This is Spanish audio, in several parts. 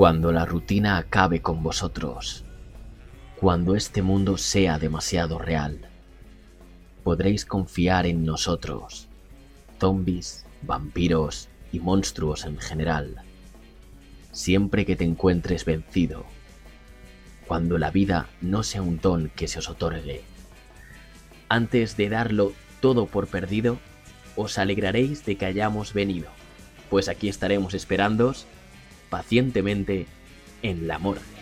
Cuando la rutina acabe con vosotros, cuando este mundo sea demasiado real, podréis confiar en nosotros, zombies, vampiros y monstruos en general, siempre que te encuentres vencido, cuando la vida no sea un don que se os otorgue. Antes de darlo todo por perdido, os alegraréis de que hayamos venido, pues aquí estaremos esperándoos pacientemente en la morgue.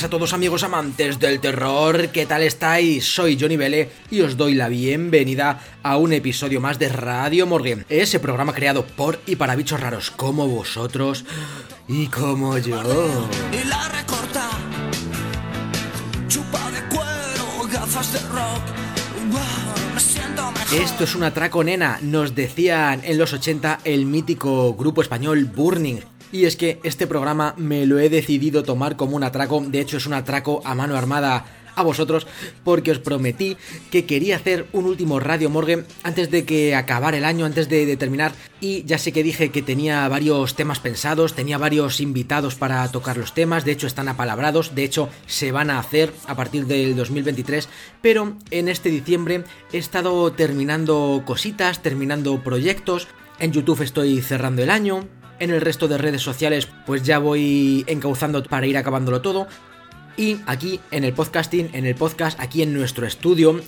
Buenas a todos amigos amantes del terror, ¿qué tal estáis? Soy Johnny Vele y os doy la bienvenida a un episodio más de Radio Morgue, ese programa creado por y para bichos raros como vosotros y como yo. Y la recorta. Chupa de cuero, gafas de rock. Wow, me siento mejor. Esto es un atraco nena, nos decían en los 80 el mítico grupo español Burning. Y es que este programa me lo he decidido tomar como un atraco, de hecho es un atraco a mano armada a vosotros porque os prometí que quería hacer un último Radio Morgue antes de que acabara el año, antes de, de terminar. Y ya sé que dije que tenía varios temas pensados, tenía varios invitados para tocar los temas, de hecho están apalabrados, de hecho se van a hacer a partir del 2023, pero en este diciembre he estado terminando cositas, terminando proyectos, en YouTube estoy cerrando el año, en el resto de redes sociales pues ya voy encauzando para ir acabándolo todo. Y aquí en el podcasting, en el podcast, aquí en nuestro estudio,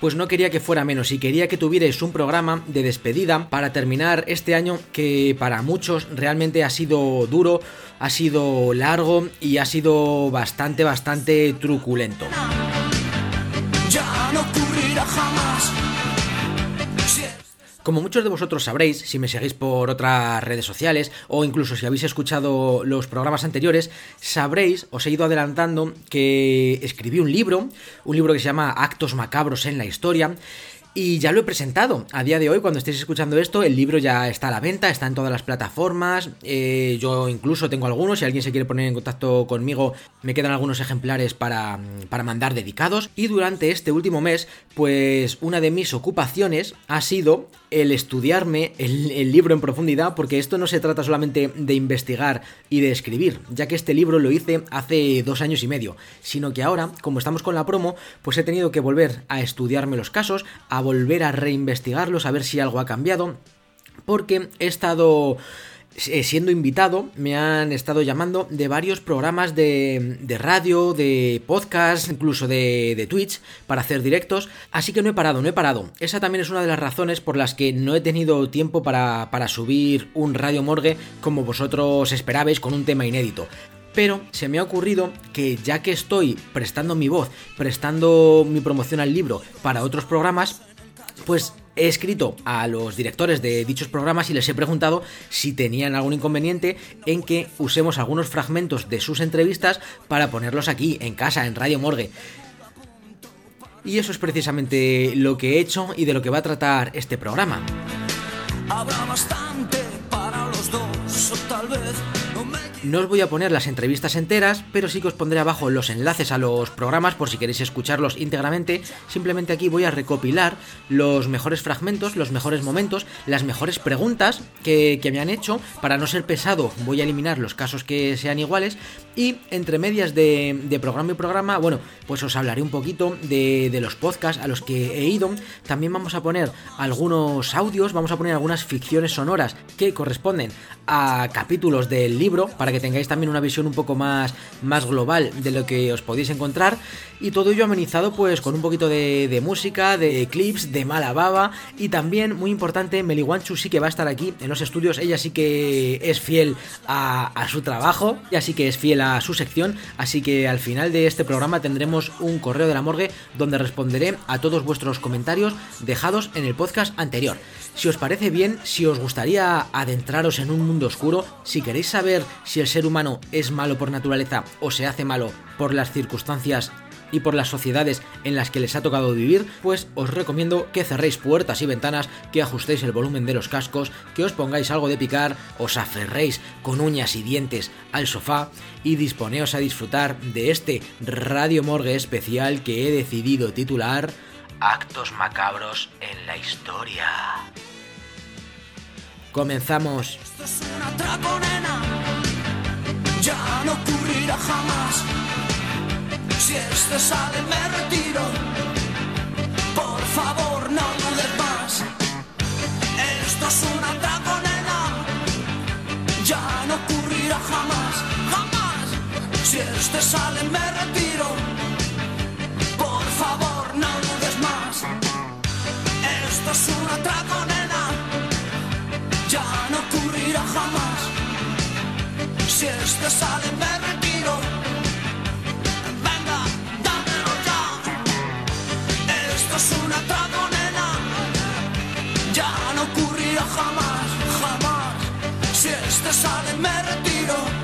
pues no quería que fuera menos y quería que tuvierais un programa de despedida para terminar este año que para muchos realmente ha sido duro, ha sido largo y ha sido bastante, bastante truculento. Ya no ocurrirá jamás. Como muchos de vosotros sabréis, si me seguís por otras redes sociales o incluso si habéis escuchado los programas anteriores, sabréis, os he ido adelantando que escribí un libro, un libro que se llama Actos Macabros en la Historia. Y ya lo he presentado. A día de hoy, cuando estéis escuchando esto, el libro ya está a la venta, está en todas las plataformas. eh, yo incluso tengo algunos. Si alguien se quiere poner en contacto conmigo, me quedan algunos ejemplares para, para mandar dedicados. Y durante este último mes, pues una de mis ocupaciones ha sido el estudiarme el, libro en profundidad, porque esto no se trata solamente de investigar y de escribir, ya que este libro lo hice hace dos años y medio, sino que ahora, como estamos con la promo, pues he tenido que volver a estudiarme los casos, a volver a reinvestigarlos, a ver si algo ha cambiado, porque he estado siendo invitado, me han estado llamando de varios programas de, de radio, de podcast, incluso de, de Twitch, para hacer directos, así que no he parado, no he parado. Esa también es una de las razones por las que no he tenido tiempo para, para subir un Radio Morgue como vosotros esperabais con un tema inédito. Pero se me ha ocurrido que ya que estoy prestando mi voz, prestando mi promoción al libro para otros programas, pues he escrito a los directores de dichos programas y les he preguntado si tenían algún inconveniente en que usemos algunos fragmentos de sus entrevistas para ponerlos aquí, en casa, en Radio Morgue. Y eso es precisamente lo que he hecho y de lo que va a tratar este programa. habrá bastante para los dos, tal vez No os voy a poner las entrevistas enteras, pero sí que os pondré abajo los enlaces a los programas por si queréis escucharlos íntegramente. Simplemente aquí voy a recopilar los mejores fragmentos, los mejores momentos, las mejores preguntas que, me han hecho. Para no ser pesado, voy a eliminar los casos que sean iguales. Y entre medias de, programa y programa, bueno, pues os hablaré un poquito de, de los podcasts a los que he ido. También vamos a poner algunos audios, vamos a poner algunas ficciones sonoras que corresponden a capítulos del libro para que tengáis también una visión un poco más, más global de lo que os podéis encontrar y todo ello amenizado pues con un poquito de, música, de clips, de mala baba y también muy importante Meliwanchu sí que va a estar aquí en los estudios, ella sí que es fiel a, a su trabajo, y así que es fiel a su sección, así que al final de este programa tendremos un correo de la morgue donde responderé a todos vuestros comentarios dejados en el podcast anterior. Si os parece bien, si os gustaría adentraros en un mundo oscuro, si queréis saber si el ser humano es malo por naturaleza o se hace malo por las circunstancias y por las sociedades en las que les ha tocado vivir, pues os recomiendo que cerréis puertas y ventanas, que ajustéis el volumen de los cascos, que os pongáis algo de picar, os aferréis con uñas y dientes al sofá y disponeos a disfrutar de este Radio Morgue especial que he decidido titular Actos macabros en la historia. Comenzamos. Esto es nena. Ya no ocurrirá jamás. Si este sale, me retiro. Por favor, no dudes más. Esto es un atraco, nena. Ya no ocurrirá jamás, jamás. Si este sale, me retiro. Por favor, no dudes más. Esto es un atraco, nena. Ya no ocurrirá jamás. Si este sale, me retiro. Es un atraco. Ya no ocurrirá jamás, jamás. Si este sale, me retiro.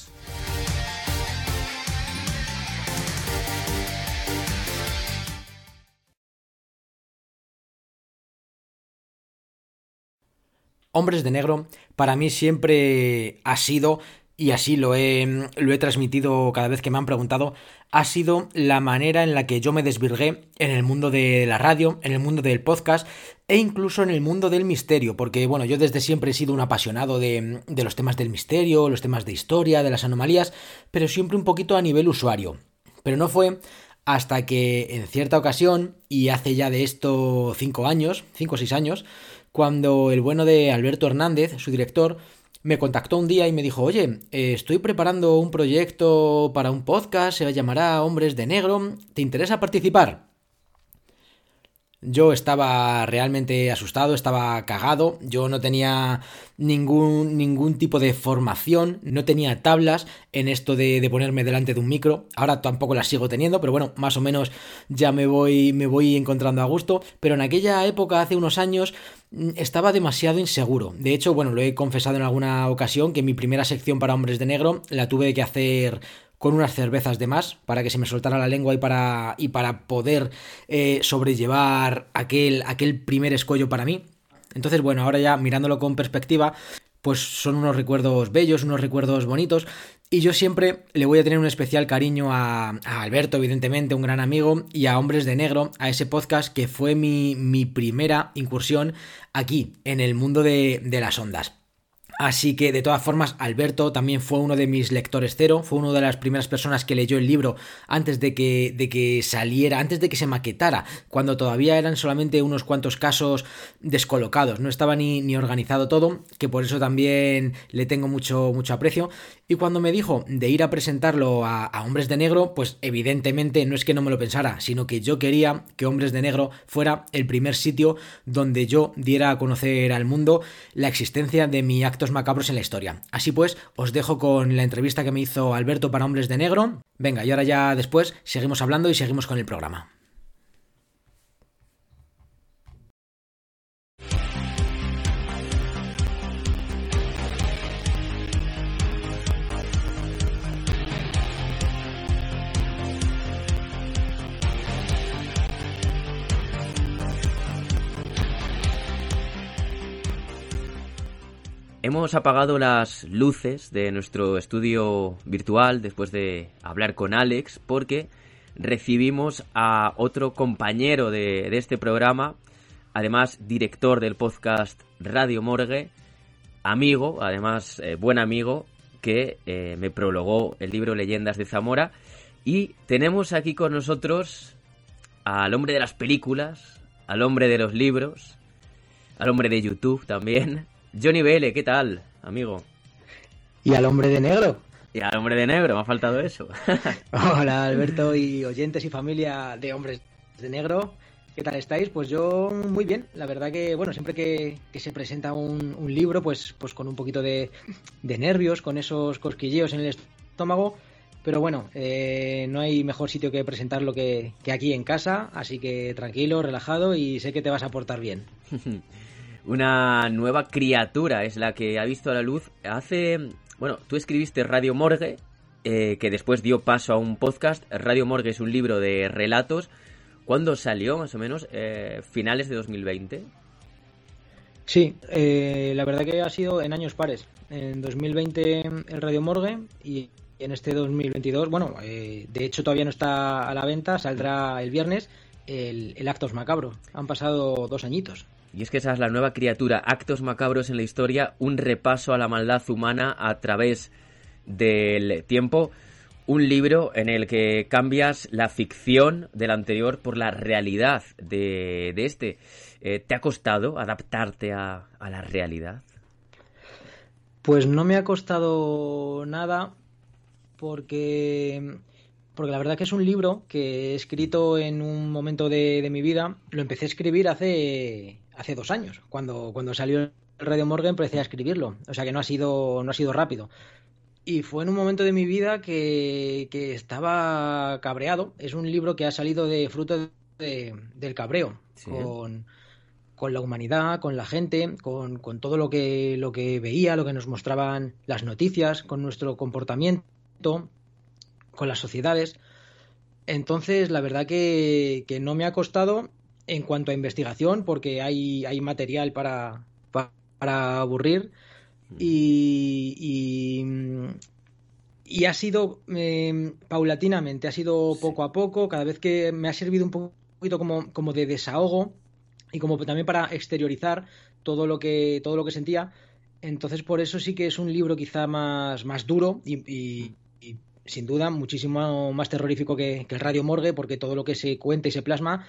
Hombres de Negro para mí siempre ha sido, y así lo he, lo he transmitido cada vez que me han preguntado, ha sido la manera en la que yo me desvirgué en el mundo de la radio, en el mundo del podcast e incluso en el mundo del misterio, porque bueno, yo desde siempre he sido un apasionado de, de los temas del misterio, los temas de historia, de las anomalías, pero siempre un poquito a nivel usuario. Pero no fue hasta que en cierta ocasión, y hace ya de esto cinco años, cinco o seis años, cuando el bueno de Alberto Hernández, su director, me contactó un día y me dijo, oye, eh, estoy preparando un proyecto para un podcast, se llamará Hombres de Negro, ¿te interesa participar? Yo estaba realmente asustado, estaba cagado, yo no tenía ningún, ningún tipo de formación, no tenía tablas en esto de, de, ponerme delante de un micro, ahora tampoco las sigo teniendo, pero bueno, más o menos ya me voy, me voy encontrando a gusto, pero en aquella época, hace unos años, estaba demasiado inseguro. De hecho, bueno, lo he confesado en alguna ocasión que mi primera sección para hombres de negro la tuve que hacer con unas cervezas de más para que se me soltara la lengua y para, y para poder eh, sobrellevar aquel, aquel primer escollo para mí. Entonces, bueno, ahora ya mirándolo con perspectiva, pues son unos recuerdos bellos, unos recuerdos bonitos. Y yo siempre le voy a tener un especial cariño a, a, Alberto, evidentemente, un gran amigo, y a Hombres de Negro, a ese podcast que fue mi, mi primera incursión aquí, en el mundo de, de las ondas. Así que de todas formas, Alberto también fue uno de mis lectores cero, fue una de las primeras personas que leyó el libro antes de que, de que saliera, antes de que se maquetara, cuando todavía eran solamente unos cuantos casos descolocados, no estaba ni, ni organizado todo, que por eso también le tengo mucho, mucho aprecio. Y cuando me dijo de ir a presentarlo a, Hombres de Negro, pues evidentemente no es que no me lo pensara, sino que yo quería que Hombres de Negro fuera el primer sitio donde yo diera a conocer al mundo la existencia de mis actos macabros en la historia. Así pues, os dejo con la entrevista que me hizo Alberto para Hombres de Negro. Venga, y ahora ya después seguimos hablando y seguimos con el programa. Hemos apagado las luces de nuestro estudio virtual después de hablar con Alex porque recibimos a otro compañero de, este programa, además director del podcast Radio Morgue, amigo, además eh, buen amigo, que eh, me prologó el libro Leyendas de Zamora. Y tenemos aquí con nosotros al hombre de las películas, al hombre de los libros, al hombre de YouTube también, Johnny Vele, ¿qué tal, amigo? ¿Y al hombre de negro? Y al hombre de negro, me ha faltado eso. Hola, Alberto y oyentes y familia de hombres de negro. ¿Qué tal estáis? Pues yo muy bien. La verdad que, bueno, siempre que, que se presenta un, un, libro, pues, pues con un poquito de, de, nervios, con esos cosquilleos en el estómago. Pero bueno, eh, no hay mejor sitio que presentarlo que, que aquí en casa. Así que tranquilo, relajado y sé que te vas a portar bien. una nueva criatura es la que ha visto a la luz hace... Bueno, tú escribiste Radio Morgue, eh, que después dio paso a un podcast. Radio Morgue es un libro de relatos. ¿Cuándo salió, más o menos? Eh, ¿Finales de 2020? Sí, eh, la verdad que ha sido en años pares. En 2020 el Radio Morgue y en este 2022, bueno, de hecho todavía no está a la venta, saldrá el viernes el, el Actos Macabro. Han pasado dos añitos. Y es que esa es la nueva criatura, actos macabros en la historia, un repaso a la maldad humana a través del tiempo, un libro en el que cambias la ficción del anterior por la realidad de, de este. Eh, ¿Te ha costado adaptarte a, a la realidad? Pues no me ha costado nada porque porque la verdad que es un libro que he escrito en un momento de, de, mi vida. Lo empecé a escribir hace, hace dos años. Cuando, cuando salió el Radio Morgan empecé a escribirlo. O sea que no ha sido, no ha sido rápido. Y fue en un momento de mi vida que, que estaba cabreado. Es un libro que ha salido de fruto de, del cabreo. Sí. Con, con, la humanidad, con la gente, con, con todo lo que, lo que veía, lo que nos mostraban las noticias, con nuestro comportamiento, con las sociedades. Entonces, la verdad que, que no me ha costado en cuanto a investigación, porque hay, hay material para, para, para aburrir. Y, y, y, ha sido eh, paulatinamente, ha sido poco a poco, cada vez que me ha servido un poquito como, como de desahogo y como también para exteriorizar todo lo que, todo lo que sentía. Entonces, por eso sí que es un libro quizá más, más duro y, y, y sin duda muchísimo más terrorífico que, que, el Radio Morgue, porque todo lo que se cuenta y se plasma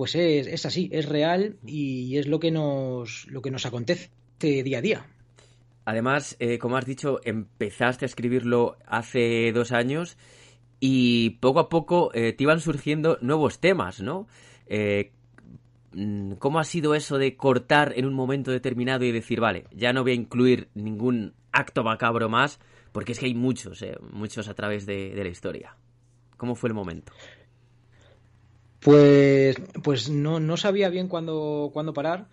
pues es, así, es real y es lo que nos, lo que nos acontece día a día. Además, eh, como has dicho, empezaste a escribirlo hace dos años y poco a poco eh, te iban surgiendo nuevos temas, ¿no? Eh, ¿Cómo ha sido eso de cortar en un momento determinado y decir, vale, ya no voy a incluir ningún acto macabro más, porque es que hay muchos, eh, muchos a través de, de la historia? ¿Cómo fue el momento? Pues, pues no, no sabía bien cuándo, cuándo parar,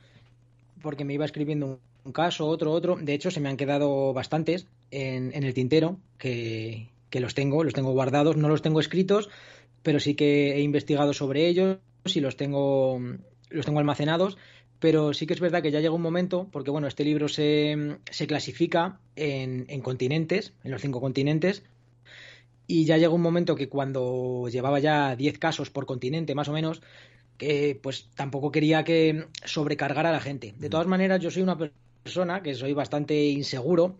porque me iba escribiendo un, un, caso, otro, otro. De hecho, se me han quedado bastantes en, en el tintero, que, que, los tengo, los tengo guardados, no los tengo escritos, pero sí que he investigado sobre ellos y los tengo, los tengo almacenados. Pero sí que es verdad que ya llega un momento, porque bueno, este libro se, se clasifica en, en continentes, en los cinco continentes, y ya llegó un momento que cuando llevaba ya 10 casos por continente, más o menos, que pues tampoco quería que sobrecargara a la gente. De todas maneras, yo soy una persona que soy bastante inseguro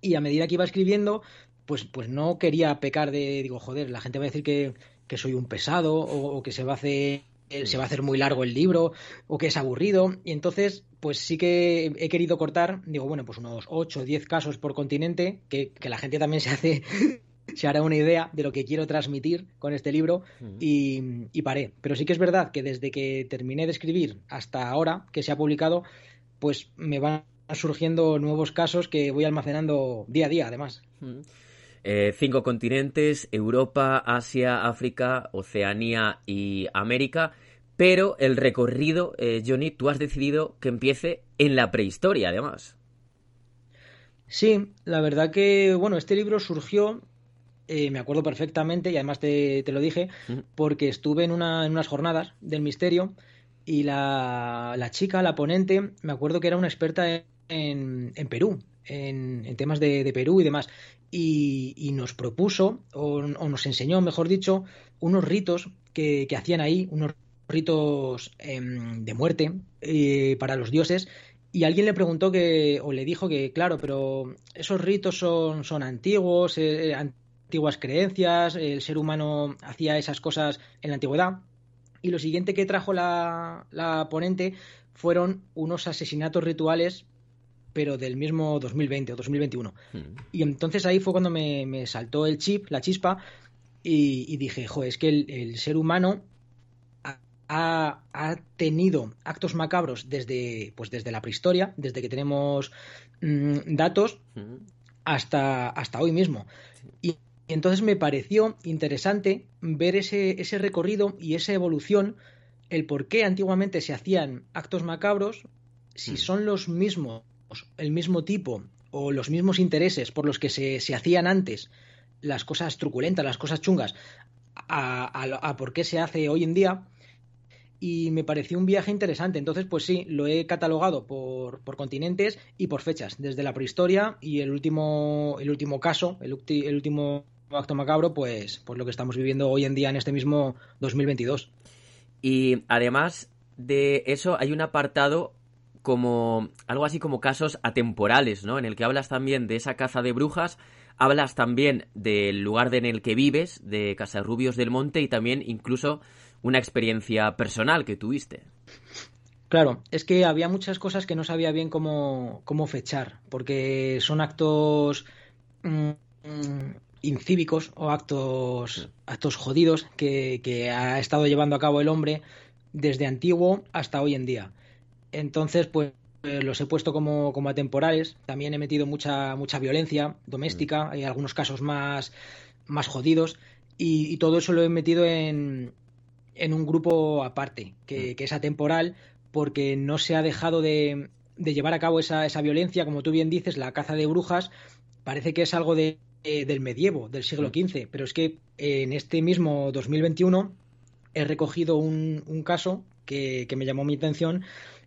y a medida que iba escribiendo, pues, pues no quería pecar de, digo, joder, la gente va a decir que, que soy un pesado o, o, que se va a hacer se va a hacer muy largo el libro o que es aburrido y entonces pues sí que he querido cortar, digo, bueno, pues unos 8 o 10 casos por continente, que, que la gente también se hace se hará una idea de lo que quiero transmitir con este libro y, y, paré. Pero sí que es verdad que desde que terminé de escribir hasta ahora que se ha publicado, pues me van surgiendo nuevos casos que voy almacenando día a día, además. Eh, cinco continentes, Europa, Asia, África, Oceanía y América. Pero el recorrido, eh, Johnny, tú has decidido que empiece en la prehistoria, además. Sí, la verdad que, bueno, este libro surgió, eh, me acuerdo perfectamente, y además te, te lo dije, porque estuve en, una, en, unas jornadas del misterio y la, la, chica, la ponente, me acuerdo que era una experta en, en Perú, en, en, temas de, de, Perú y demás. Y, y nos propuso, o, o, nos enseñó, mejor dicho, unos ritos que, que hacían ahí, unos ritos eh, de muerte eh, para los dioses y alguien le preguntó que, o le dijo que, claro, pero esos ritos son, son antiguos, eh, antiguas creencias, el ser humano hacía esas cosas en la antigüedad. Y lo siguiente que trajo la, la ponente fueron unos asesinatos rituales, pero del mismo 2020 o 2021. Mm. Y entonces ahí fue cuando me, me saltó el chip, la chispa, y, y dije, jo, es que el, el ser humano ha, ha, tenido actos macabros desde, pues desde la prehistoria, desde que tenemos mmm, datos, hasta, hasta hoy mismo. Y, y, entonces me pareció interesante ver ese, ese recorrido y esa evolución, el por qué antiguamente se hacían actos macabros, si son los mismos, el mismo tipo o los mismos intereses por los que se, se hacían antes las cosas truculentas, las cosas chungas, a, a, a por qué se hace hoy en día y me pareció un viaje interesante. Entonces, pues sí, lo he catalogado por, por continentes y por fechas, desde la prehistoria y el último, el último caso, el, el último acto macabro, pues, pues lo que estamos viviendo hoy en día en este mismo 2022. Y además de eso, hay un apartado como algo así como casos atemporales, ¿no? En el que hablas también de esa caza de brujas, hablas también del lugar en el que vives, de Casarrubios del Monte y también incluso una experiencia personal que tuviste. Claro, es que había muchas cosas que no sabía bien cómo, cómo fechar, porque son actos mmm, incívicos o actos, actos jodidos que, que ha estado llevando a cabo el hombre desde antiguo hasta hoy en día. Entonces, pues eh, los he puesto como, como atemporales. También he metido mucha, mucha violencia doméstica, mm. hay algunos casos más, más jodidos. Y, y, todo eso lo he metido en, en un grupo aparte, que, que, es atemporal, porque no se ha dejado de, de llevar a cabo esa, esa, violencia, como tú bien dices, la caza de brujas, parece que es algo de, eh, del medievo, del siglo XV, pero es que en este mismo 2021 he recogido un, un caso que, que, me llamó mi atención,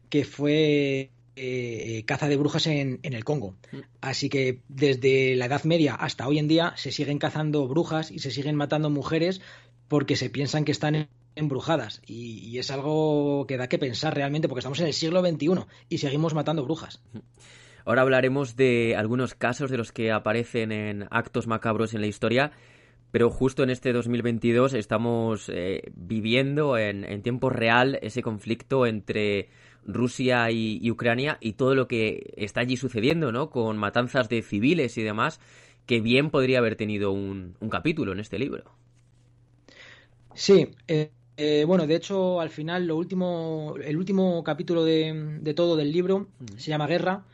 que fue eh, caza de brujas en, en, el Congo. Así que desde la Edad Media hasta hoy en día se siguen cazando brujas y se siguen matando mujeres porque se piensan que están embrujadas. Y, y, es algo que da que pensar realmente porque estamos en el siglo XXI y seguimos matando brujas. Ahora hablaremos de algunos casos de los que aparecen en actos macabros en la historia. Pero justo en este 2022 estamos eh, viviendo en, en tiempo real ese conflicto entre Rusia y, y, Ucrania y todo lo que está allí sucediendo, ¿no? Con matanzas de civiles y demás, que bien podría haber tenido un, un capítulo en este libro. Sí, eh, eh, bueno, de hecho, al final, lo último, el último capítulo de, de todo del libro mm. se llama Guerra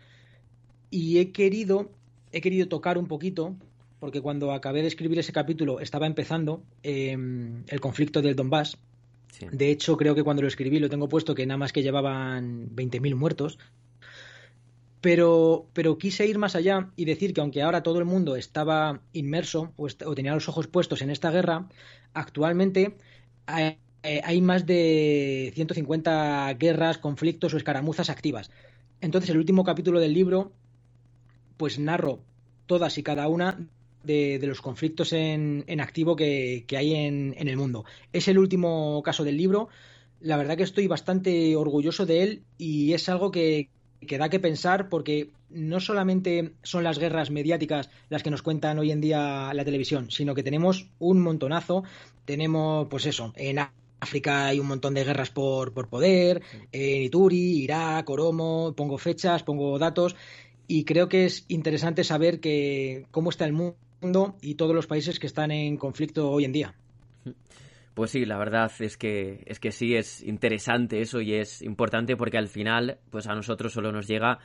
y he querido, he querido tocar un poquito, porque cuando acabé de escribir ese capítulo estaba empezando eh, el conflicto del Donbass Sí. De hecho, creo que cuando lo escribí lo tengo puesto que nada más que llevaban 20.000 muertos. Pero, pero quise ir más allá y decir que aunque ahora todo el mundo estaba inmerso o, est o tenía los ojos puestos en esta guerra, actualmente hay, hay más de 150 guerras, conflictos o escaramuzas activas. Entonces, el último capítulo del libro, pues narro todas y cada una de, de los conflictos en, en activo que, que hay en, en, el mundo. Es el último caso del libro. La verdad que estoy bastante orgulloso de él y es algo que, que da que pensar porque no solamente son las guerras mediáticas las que nos cuentan hoy en día la televisión, sino que tenemos un montonazo. Tenemos, pues eso, en África hay un montón de guerras por, por poder, en Ituri, Irak, Oromo, pongo fechas, pongo datos, y creo que es interesante saber que cómo está el mundo y todos los países que están en conflicto hoy en día. Pues sí, la verdad es que es que sí es interesante eso y es importante porque al final, pues a nosotros solo nos llega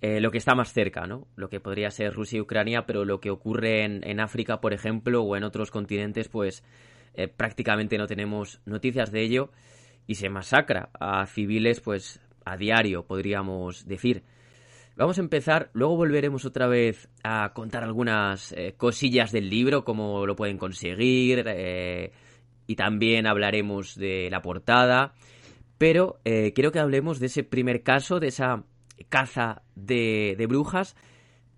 eh, lo que está más cerca, ¿no? Lo que podría ser Rusia y Ucrania, pero lo que ocurre en, en África, por ejemplo, o en otros continentes, pues eh, prácticamente no tenemos noticias de ello y se masacra a civiles, pues a diario, podríamos decir. Vamos a empezar, luego volveremos otra vez a contar algunas eh, cosillas del libro, cómo lo pueden conseguir, y también hablaremos de la portada. Pero eh, quiero que hablemos de ese primer caso, de esa caza de, brujas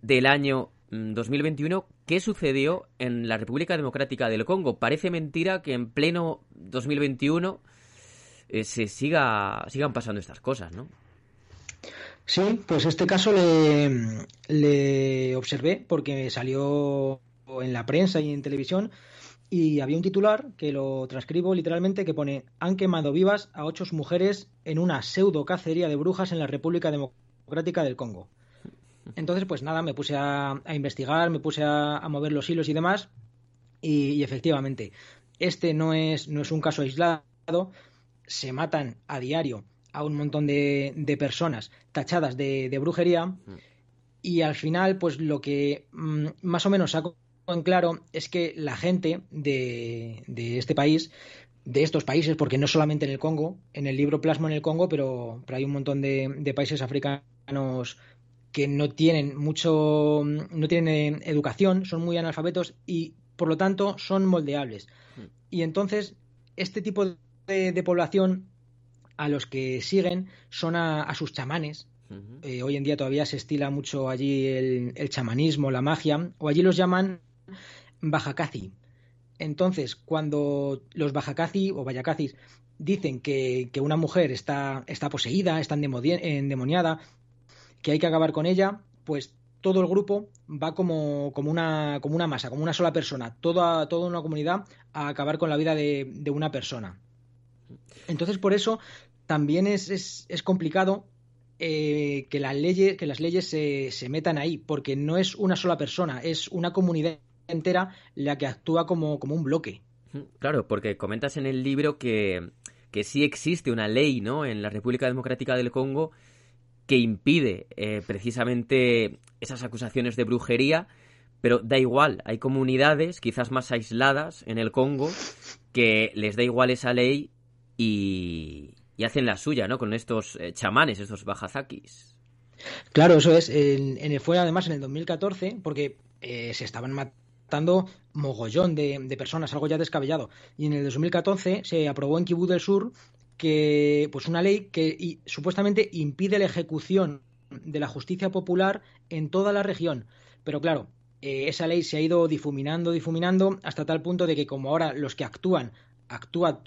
del año 2021. Mm, ¿Qué sucedió en la República Democrática del Congo? Parece mentira que en pleno 2021 eh, se siga, sigan pasando estas cosas, ¿no? Sí, pues este caso le, observé porque salió en la prensa y en televisión y había un titular que lo transcribo literalmente que pone han quemado vivas a ocho mujeres en una pseudo cacería de brujas en la República Democrática del Congo. Entonces, pues nada, me puse a, investigar, me puse a, mover los hilos y demás, y, efectivamente, este no es, no es un caso aislado, se matan a diario a un montón de, personas tachadas de, brujería, mm. y al final, pues lo que mm, más o menos saco en claro es que la gente de, este país, de estos países, porque no solamente en el Congo, en el libro plasmo en el Congo, pero, hay un montón de, países africanos que no tienen mucho, no tienen educación, son muy analfabetos y por lo tanto son moldeables. Mm. Y entonces, este tipo de, población a los que siguen son a, sus chamanes. Eh, hoy en día todavía se estila mucho allí el, el, chamanismo, la magia, o allí los llaman Bajacasi. Entonces, cuando los Bajacasi o Vayacacis dicen que, una mujer está, está poseída, está endemoniada, que hay que acabar con ella, pues todo el grupo va como, como, una, como una masa, como una sola persona, toda, toda una comunidad a acabar con la vida de, una persona. Entonces, por eso también es, es, complicado eh, que, las leyes, que las leyes se, se metan ahí, porque no es una sola persona, es una comunidad entera la que actúa como, como un bloque. Claro, porque comentas en el libro que, que sí existe una ley, ¿no? En la República Democrática del Congo que impide eh, precisamente esas acusaciones de brujería, pero da igual, hay comunidades quizás más aisladas en el Congo que les da igual esa ley y, hacen la suya, ¿no? Con estos eh, chamanes, estos bajazakis. Claro, eso es. En, el, fue además en el 2014, porque eh, se estaban matando mogollón de, personas, algo ya descabellado. Y en el 2014 se aprobó en Kibú del Sur que, pues una ley que supuestamente impide la ejecución de la justicia popular en toda la región. Pero claro, eh, esa ley se ha ido difuminando, difuminando, hasta tal punto de que como ahora los que actúan, actúa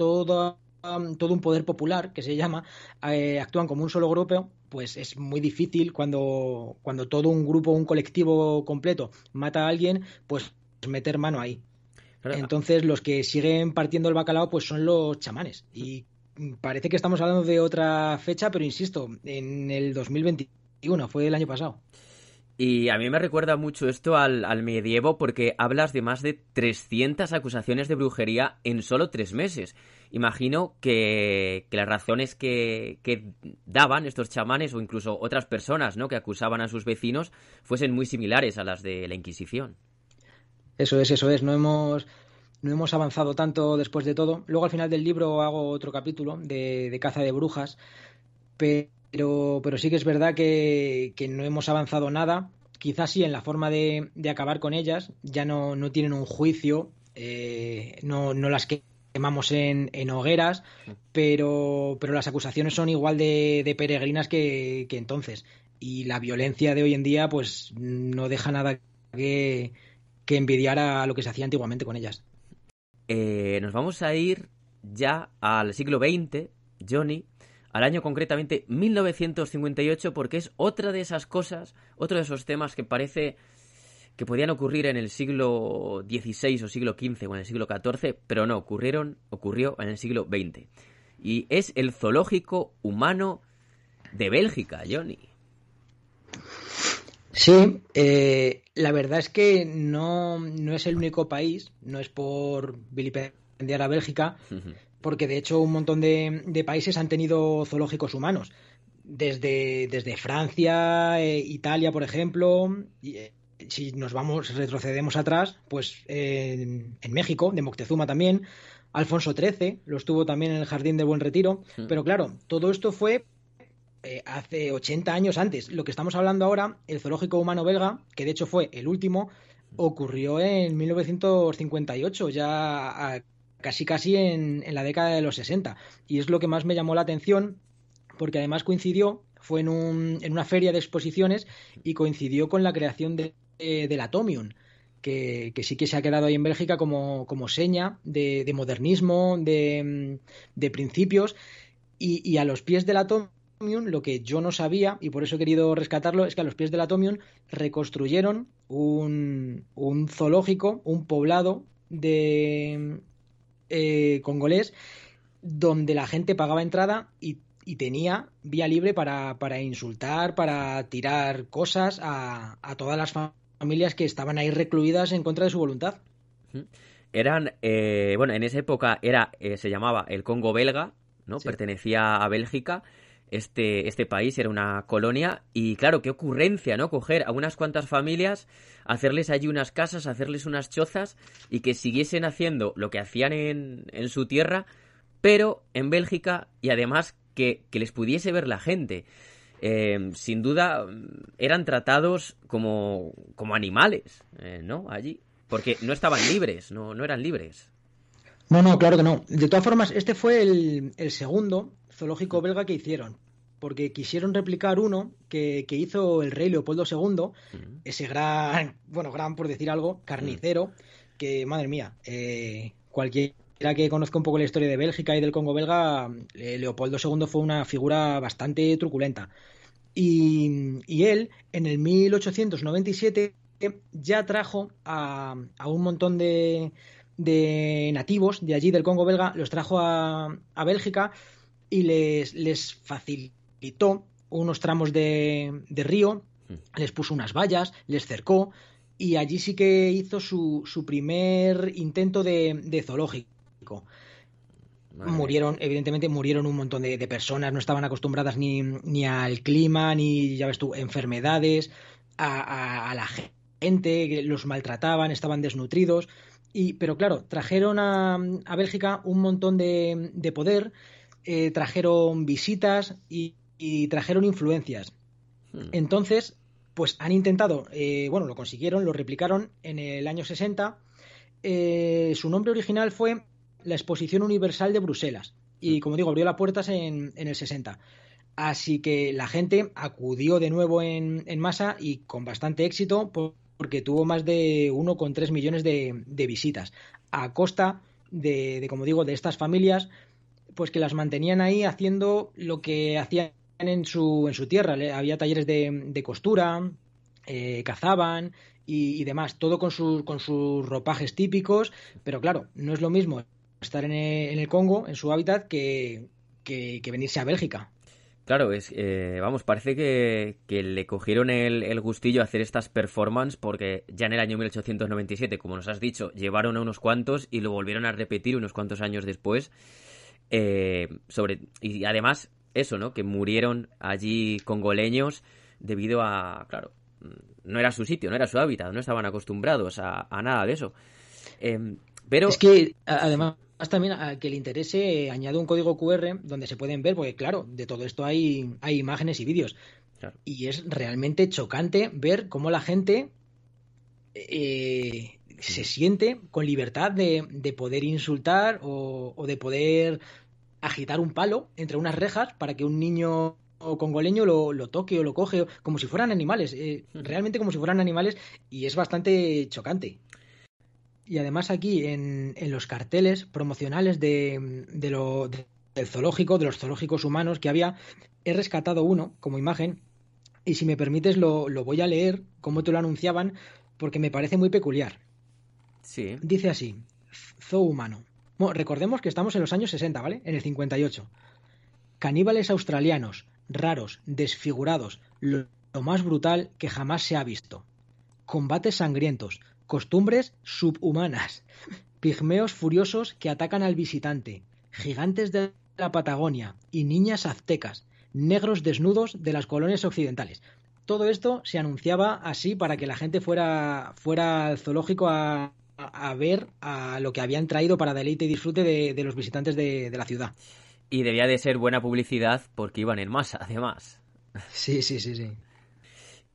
todo, todo un poder popular, que se llama, eh, actúan como un solo grupo, pues es muy difícil cuando, cuando todo un grupo, un colectivo completo mata a alguien, pues meter mano ahí. Entonces los que siguen partiendo el bacalao pues son los chamanes. Y parece que estamos hablando de otra fecha, pero insisto, en el 2021, fue el año pasado. Y a mí me recuerda mucho esto al, medievo porque hablas de más de 300 acusaciones de brujería en solo tres meses. Imagino que, las razones que, daban estos chamanes o incluso otras personas ¿no? que acusaban a sus vecinos fuesen muy similares a las de la Inquisición. Eso es, eso es. No hemos, no hemos avanzado tanto después de todo. Luego al final del libro hago otro capítulo de, caza de brujas, pero, pero sí que es verdad que, no hemos avanzado nada. Quizás sí en la forma de, acabar con ellas. Ya no, no tienen un juicio, eh, no, no las quemamos en, en hogueras, pero, pero las acusaciones son igual de, de peregrinas que, que entonces. Y la violencia de hoy en día, pues no deja nada que, que envidiara lo que se hacía antiguamente con ellas. Eh, nos vamos a ir ya al siglo XX, Johnny, al año concretamente 1958, porque es otra de esas cosas, otro de esos temas que parece que podían ocurrir en el siglo XVI o siglo XV o en el siglo XIV, pero no, ocurrieron, ocurrió en el siglo XX. Y es el zoológico humano de Bélgica, Johnny. Sí, eh, la verdad es que no, no, es el único país, no es por vilipendiar a Bélgica, porque de hecho un montón de, de países han tenido zoológicos humanos. Desde, desde Francia, eh, Italia, por ejemplo, y, eh, si nos vamos, retrocedemos atrás, pues en, en, México, de Moctezuma también, Alfonso XIII lo estuvo también en el Jardín del Buen Retiro, pero claro, todo esto fue eh, hace 80 años antes. Lo que estamos hablando ahora, el zoológico humano belga, que de hecho fue el último, ocurrió en 1958, ya casi casi en, en la década de los 60. Y es lo que más me llamó la atención, porque además coincidió, fue en, un, en una feria de exposiciones y coincidió con la creación de, de, del Atomium. Que, sí que se ha quedado ahí en Bélgica como, como seña de, de modernismo, de, principios, y, a los pies del Atomium, lo que yo no sabía, y por eso he querido rescatarlo, es que a los pies del Atomium reconstruyeron un, un zoológico, un poblado de eh, congolés, donde la gente pagaba entrada y y tenía vía libre para, para insultar, para tirar cosas a, a, todas las familias que estaban ahí recluidas en contra de su voluntad. Eran, eh, bueno, en esa época era, eh, se llamaba el Congo belga, ¿no? Sí. Pertenecía a Bélgica. Este, este país era una colonia y claro, qué ocurrencia, ¿no? Coger a unas cuantas familias, hacerles allí unas casas, hacerles unas chozas y que siguiesen haciendo lo que hacían en, en su tierra, pero en Bélgica y además que, que les pudiese ver la gente. Eh, sin duda eran tratados como, como animales, eh, ¿no? Allí. Porque no estaban libres, no, no eran libres. No, no, claro que no. De todas formas, este fue el, el segundo zoológico belga que hicieron. Porque quisieron replicar uno que, que hizo el rey Leopoldo II, mm. ese gran, bueno, gran por decir algo, carnicero, mm. que, madre mía, eh, cualquier que conozca un poco la historia de Bélgica y del Congo belga, eh, Leopoldo II fue una figura bastante truculenta. Y, y él, en el 1897, ya trajo a, a un montón de, de, nativos de allí, del Congo belga, los trajo a, a Bélgica y les, les, facilitó unos tramos de, de río, mm. les puso unas vallas, les cercó y allí sí que hizo su, su primer intento de, de zoológico. Murieron, evidentemente, murieron un montón de, de, personas, no estaban acostumbradas ni, ni, al clima, ni, ya ves tú, enfermedades, a, a, a la gente, los maltrataban, estaban desnutridos. Y, pero claro, trajeron a, a Bélgica un montón de, de poder, eh, trajeron visitas y, y, trajeron influencias. Hmm. Entonces, pues han intentado, eh, bueno, lo consiguieron, lo replicaron en el año 60. Eh, su nombre original fue la Exposición Universal de Bruselas. Y como digo, abrió las puertas en, en el 60. Así que la gente acudió de nuevo en, en masa y con bastante éxito porque tuvo más de 1,3 millones de, de, visitas. A costa de, de, como digo, de estas familias, pues que las mantenían ahí haciendo lo que hacían en su, en su tierra. Había talleres de, de costura, eh, cazaban y, y, demás, todo con, su, con sus ropajes típicos, pero claro, no es lo mismo estar en el, en el Congo, en su hábitat, que, que, que, venirse a Bélgica. Claro, es, eh, vamos, parece que, que le cogieron el, el, gustillo a hacer estas performances porque ya en el año 1897, como nos has dicho, llevaron a unos cuantos y lo volvieron a repetir unos cuantos años después. Eh, sobre Y además, eso, ¿no? Que murieron allí congoleños debido a, claro, no era su sitio, no era su hábitat, no estaban acostumbrados a, a nada de eso. Eh, pero... Es que, además, también a que le interese, añade un código QR donde se pueden ver, porque claro, de todo esto hay, hay imágenes y vídeos. Claro. Y es realmente chocante ver cómo la gente eh, se siente con libertad de, de poder insultar o, o, de poder agitar un palo entre unas rejas para que un niño congoleño lo, lo toque o lo coge, como si fueran animales, eh, realmente como si fueran animales, y es bastante chocante. Y además aquí en, en los carteles promocionales de, de lo, de, del zoológico, de los zoológicos humanos que había, he rescatado uno como imagen y si me permites lo, lo voy a leer, como te lo anunciaban, porque me parece muy peculiar. Sí. Dice así, zoo humano. Bueno, recordemos que estamos en los años 60, ¿vale? En el 58. Caníbales australianos, raros, desfigurados, lo, lo más brutal que jamás se ha visto. Combates sangrientos, costumbres subhumanas, pigmeos furiosos que atacan al visitante, gigantes de la Patagonia y niñas aztecas, negros desnudos de las colonias occidentales. Todo esto se anunciaba así para que la gente fuera, fuera al zoológico a, a ver a lo que habían traído para deleite y disfrute de, de los visitantes de, de la ciudad. Y debía de ser buena publicidad porque iban en masa, además. Sí, sí, sí, sí.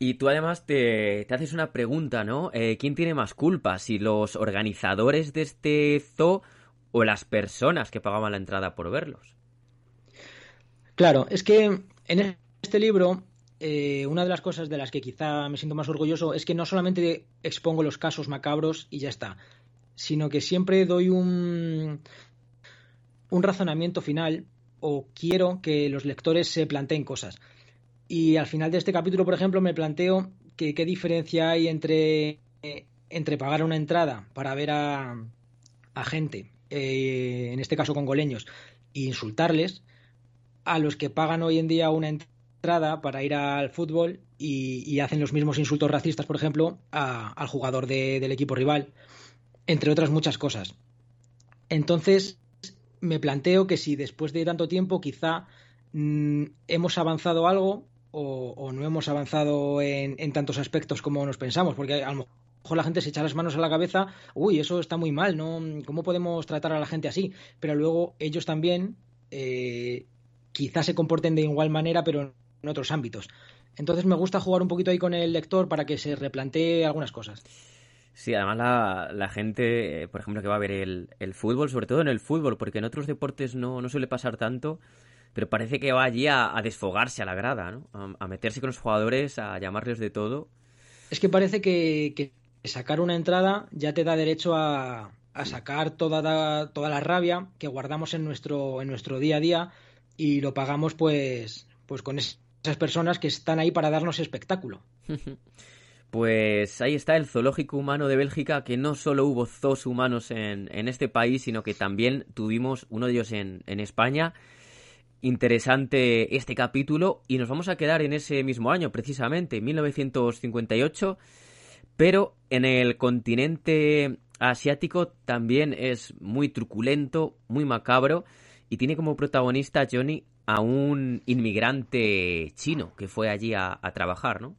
Y tú además te, te haces una pregunta, ¿no? Eh, ¿Quién tiene más culpa? ¿Si los organizadores de este zoo o las personas que pagaban la entrada por verlos? Claro, es que en este libro eh, una de las cosas de las que quizá me siento más orgulloso es que no solamente expongo los casos macabros y ya está, sino que siempre doy un, un razonamiento final o quiero que los lectores se planteen cosas. Y al final de este capítulo, por ejemplo, me planteo que qué diferencia hay entre, eh, entre pagar una entrada para ver a, gente, eh, en este caso congoleños, e insultarles, a los que pagan hoy en día una entrada para ir al fútbol y, hacen los mismos insultos racistas, por ejemplo, a, al jugador de, del equipo rival, entre otras muchas cosas. Entonces, me planteo que si después de tanto tiempo quizá mmm, hemos avanzado algo o, no hemos avanzado en, en, tantos aspectos como nos pensamos, porque a lo mejor la gente se echa las manos a la cabeza, uy, eso está muy mal, ¿no? ¿Cómo podemos tratar a la gente así? Pero luego ellos también eh, quizás se comporten de igual manera, pero en otros ámbitos. Entonces me gusta jugar un poquito ahí con el lector para que se replantee algunas cosas. Sí, además la, la gente, eh, por ejemplo, que va a ver el, el, fútbol, sobre todo en el fútbol, porque en otros deportes no, no suele pasar tanto, pero parece que va allí a, a desfogarse a la grada, ¿no? A, a, meterse con los jugadores, a llamarles de todo. Es que parece que, que sacar una entrada ya te da derecho a, a sacar toda, toda la rabia que guardamos en nuestro, en nuestro día a día y lo pagamos pues, pues con esas personas que están ahí para darnos espectáculo. Pues ahí está el zoológico humano de Bélgica, que no solo hubo zoos humanos en, en este país, sino que también tuvimos uno de ellos en, en España interesante este capítulo y nos vamos a quedar en ese mismo año, precisamente, 1958, pero en el continente asiático también es muy truculento, muy macabro y tiene como protagonista Johnny a un inmigrante chino que fue allí a, trabajar, ¿no?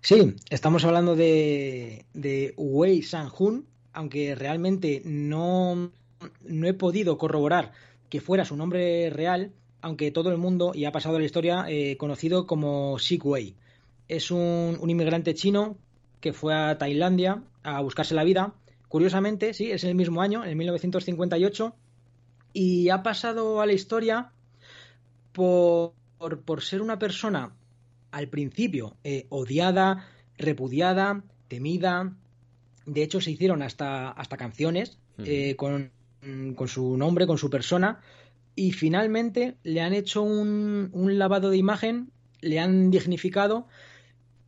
Sí, estamos hablando de, de Wei Sanjun, aunque realmente no, no he podido corroborar que fuera su nombre real, aunque todo el mundo, y ha pasado a la historia, eh, conocido como Sik Wei. Es un, un, inmigrante chino que fue a Tailandia a buscarse la vida. Curiosamente, sí, es el mismo año, en 1958, y ha pasado a la historia por, por, por ser una persona al principio eh, odiada, repudiada, temida. De hecho, se hicieron hasta, hasta canciones eh, con, con, su nombre, con su persona. Y finalmente le han hecho un, un lavado de imagen, le han dignificado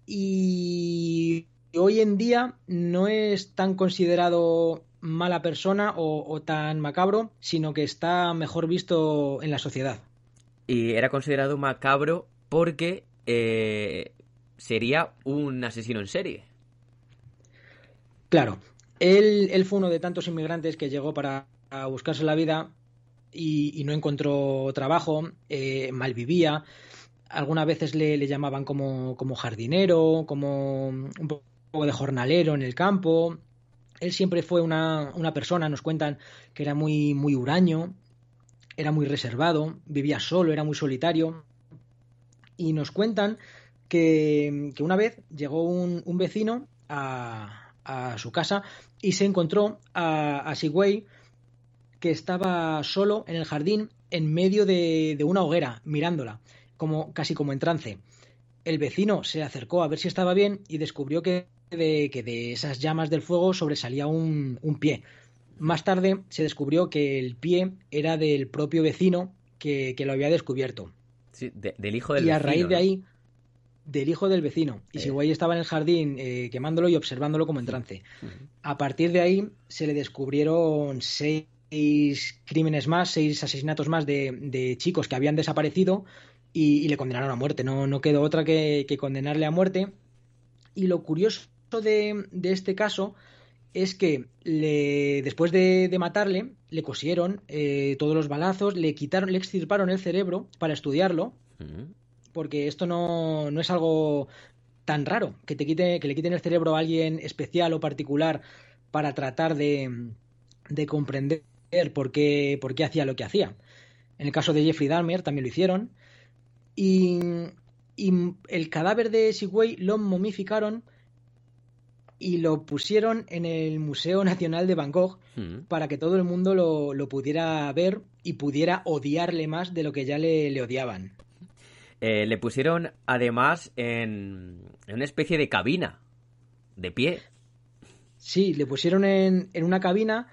y hoy en día no es tan considerado mala persona o, o, tan macabro, sino que está mejor visto en la sociedad. Y era considerado macabro porque eh, sería un asesino en serie. Claro, él, él, fue uno de tantos inmigrantes que llegó para buscarse la vida y, no encontró trabajo, eh, malvivía. Algunas veces le, llamaban como, como, jardinero, como un poco de jornalero en el campo. Él siempre fue una, una persona, nos cuentan, que era muy, muy huraño, era muy reservado, vivía solo, era muy solitario. Y nos cuentan que, que una vez llegó un, un vecino a, a, su casa y se encontró a, a Sigway que estaba solo en el jardín en medio de, de, una hoguera, mirándola, como, casi como en trance. El vecino se acercó a ver si estaba bien y descubrió que de, que de esas llamas del fuego sobresalía un, un pie. Más tarde se descubrió que el pie era del propio vecino que, que lo había descubierto. Sí, de, del hijo del y vecino. a raíz de ahí, del hijo del vecino. Y si Sigüey estaba en el jardín eh, quemándolo y observándolo como en trance. A partir de ahí se le descubrieron seis crímenes más, seis asesinatos más de, chicos que habían desaparecido y, le condenaron a muerte. No, no quedó otra que, condenarle a muerte. Y lo curioso de, este caso es que le, después de, matarle, le cosieron eh, todos los balazos, le quitaron, le extirparon el cerebro para estudiarlo porque esto no, es algo tan raro, que, te quite, que le quiten el cerebro a alguien especial o particular para tratar de, de comprender por qué, por qué hacía lo que hacía. En el caso de Jeffrey Dahmer también lo hicieron. Y, el cadáver de Sigway lo momificaron y lo pusieron en el Museo Nacional de Bangkok mm. para que todo el mundo lo, lo, pudiera ver y pudiera odiarle más de lo que ya le, le odiaban. Eh, le pusieron además en, una especie de cabina, de pie. Sí, le pusieron en, una cabina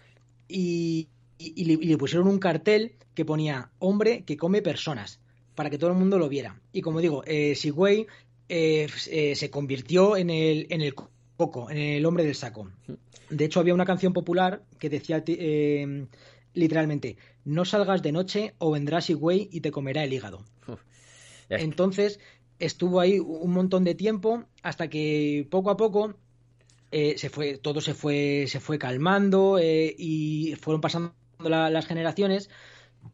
y, le, pusieron un cartel que ponía hombre que come personas, para que todo el mundo lo viera. Y como digo, eh, Sigüey eh, eh, se convirtió en el, en el coco, en el hombre del saco. De hecho, había una canción popular que decía literalmente, no salgas de noche o vendrá Sigüey y te comerá el hígado. Entonces estuvo ahí un montón de tiempo hasta que poco a poco eh, se fue, todo se fue, se fue calmando eh, y fueron pasando las generaciones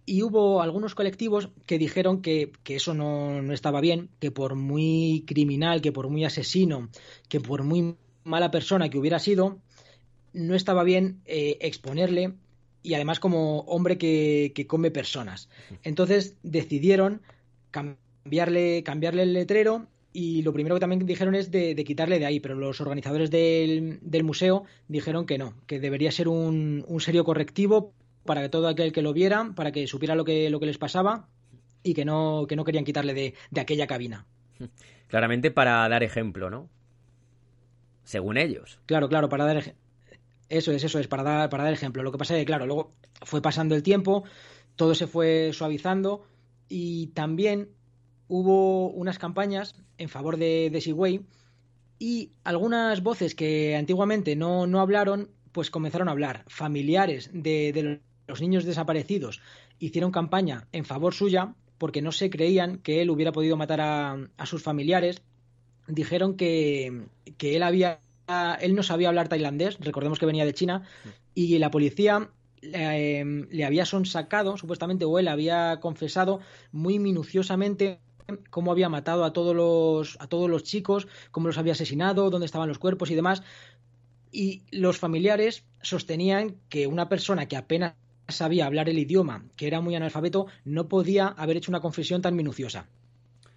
y hubo algunos colectivos que dijeron que, eso no, estaba bien, que por muy criminal, que por muy asesino, que por muy mala persona que hubiera sido, no estaba bien eh, exponerle y además como hombre que, que come personas. Entonces decidieron cambiar cambiarle, cambiarle el letrero y lo primero que también dijeron es de, quitarle de ahí, pero los organizadores del, museo dijeron que no, que debería ser un, serio correctivo para que todo aquel que lo viera, para que supiera lo que, lo que les pasaba y que no, que no querían quitarle de, aquella cabina. Claramente para dar ejemplo, ¿no? Según ellos. Claro, claro, para dar eso es, eso es, para dar, para dar ejemplo. Lo que pasa es que, claro, luego fue pasando el tiempo, todo se fue suavizando y también hubo unas campañas en favor de, de y algunas voces que antiguamente no, no, hablaron, pues comenzaron a hablar. Familiares de, los niños desaparecidos hicieron campaña en favor suya porque no se creían que él hubiera podido matar a, sus familiares. Dijeron que, él había él no sabía hablar tailandés, recordemos que venía de China, y la policía eh, le había sonsacado, supuestamente, o él había confesado muy minuciosamente cómo había matado a todos los, a todos los chicos, cómo los había asesinado, dónde estaban los cuerpos y demás. Y los familiares sostenían que una persona que apenas sabía hablar el idioma, que era muy analfabeto, no podía haber hecho una confesión tan minuciosa.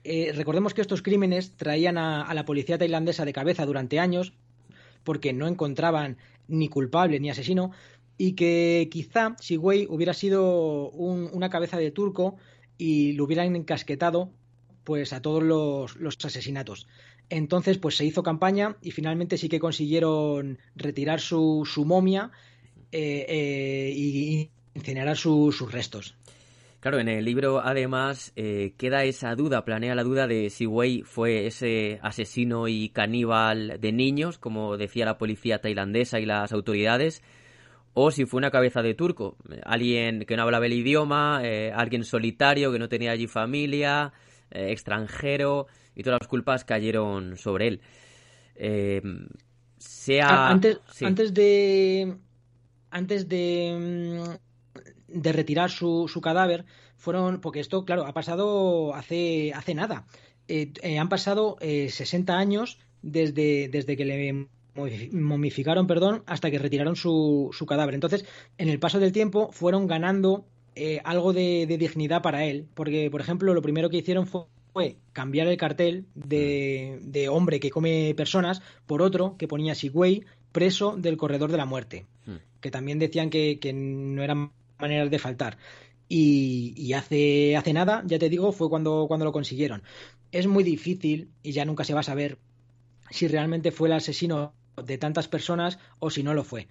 Eh, recordemos que estos crímenes traían a, la policía tailandesa de cabeza durante años, porque no encontraban ni culpable ni asesino, y que quizá si hubiera sido una cabeza de turco y lo hubieran encasquetado pues a todos los, asesinatos. Entonces, pues se hizo campaña y finalmente sí que consiguieron retirar su, su momia eh, eh, y incinerar sus restos. Claro, en el libro además eh, queda esa duda, planea la duda de si Wei fue ese asesino y caníbal de niños, como decía la policía tailandesa y las autoridades, o si fue una cabeza de turco, alguien que no hablaba el idioma, alguien solitario que no tenía allí familia, eh, extranjero y todas las culpas cayeron sobre él. Eh, sea... Antes, antes de... Antes de mm, de retirar su, su, cadáver fueron porque esto claro ha pasado hace hace nada eh, han pasado 60 años desde, desde que le momificaron perdón hasta que retiraron su, su cadáver entonces en el paso del tiempo fueron ganando eh, algo de, dignidad para él. Porque, por ejemplo, lo primero que hicieron fue, cambiar el cartel de, hombre que come personas por otro que ponía Sigway preso del corredor de la muerte. Hmm. Que también decían que, no eran maneras de faltar. Y, hace, hace nada, ya te digo, fue cuando, cuando lo consiguieron. Es muy difícil y ya nunca se va a saber si realmente fue el asesino de tantas personas o si no lo fue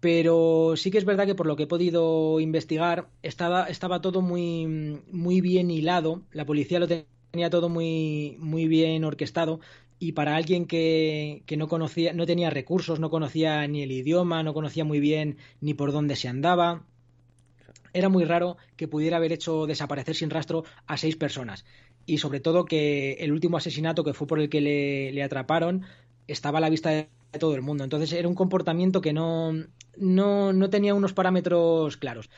pero sí que es verdad que por lo que he podido investigar estaba, estaba todo muy, muy bien hilado, la policía lo tenía todo muy, muy bien orquestado y para alguien que, que, no conocía, no tenía recursos, no conocía ni el idioma, no conocía muy bien ni por dónde se andaba, era muy raro que pudiera haber hecho desaparecer sin rastro a seis personas. Y sobre todo que el último asesinato que fue por el que le, atraparon estaba a la vista de todo el mundo. Entonces era un comportamiento que no, no, no tenía unos parámetros claros.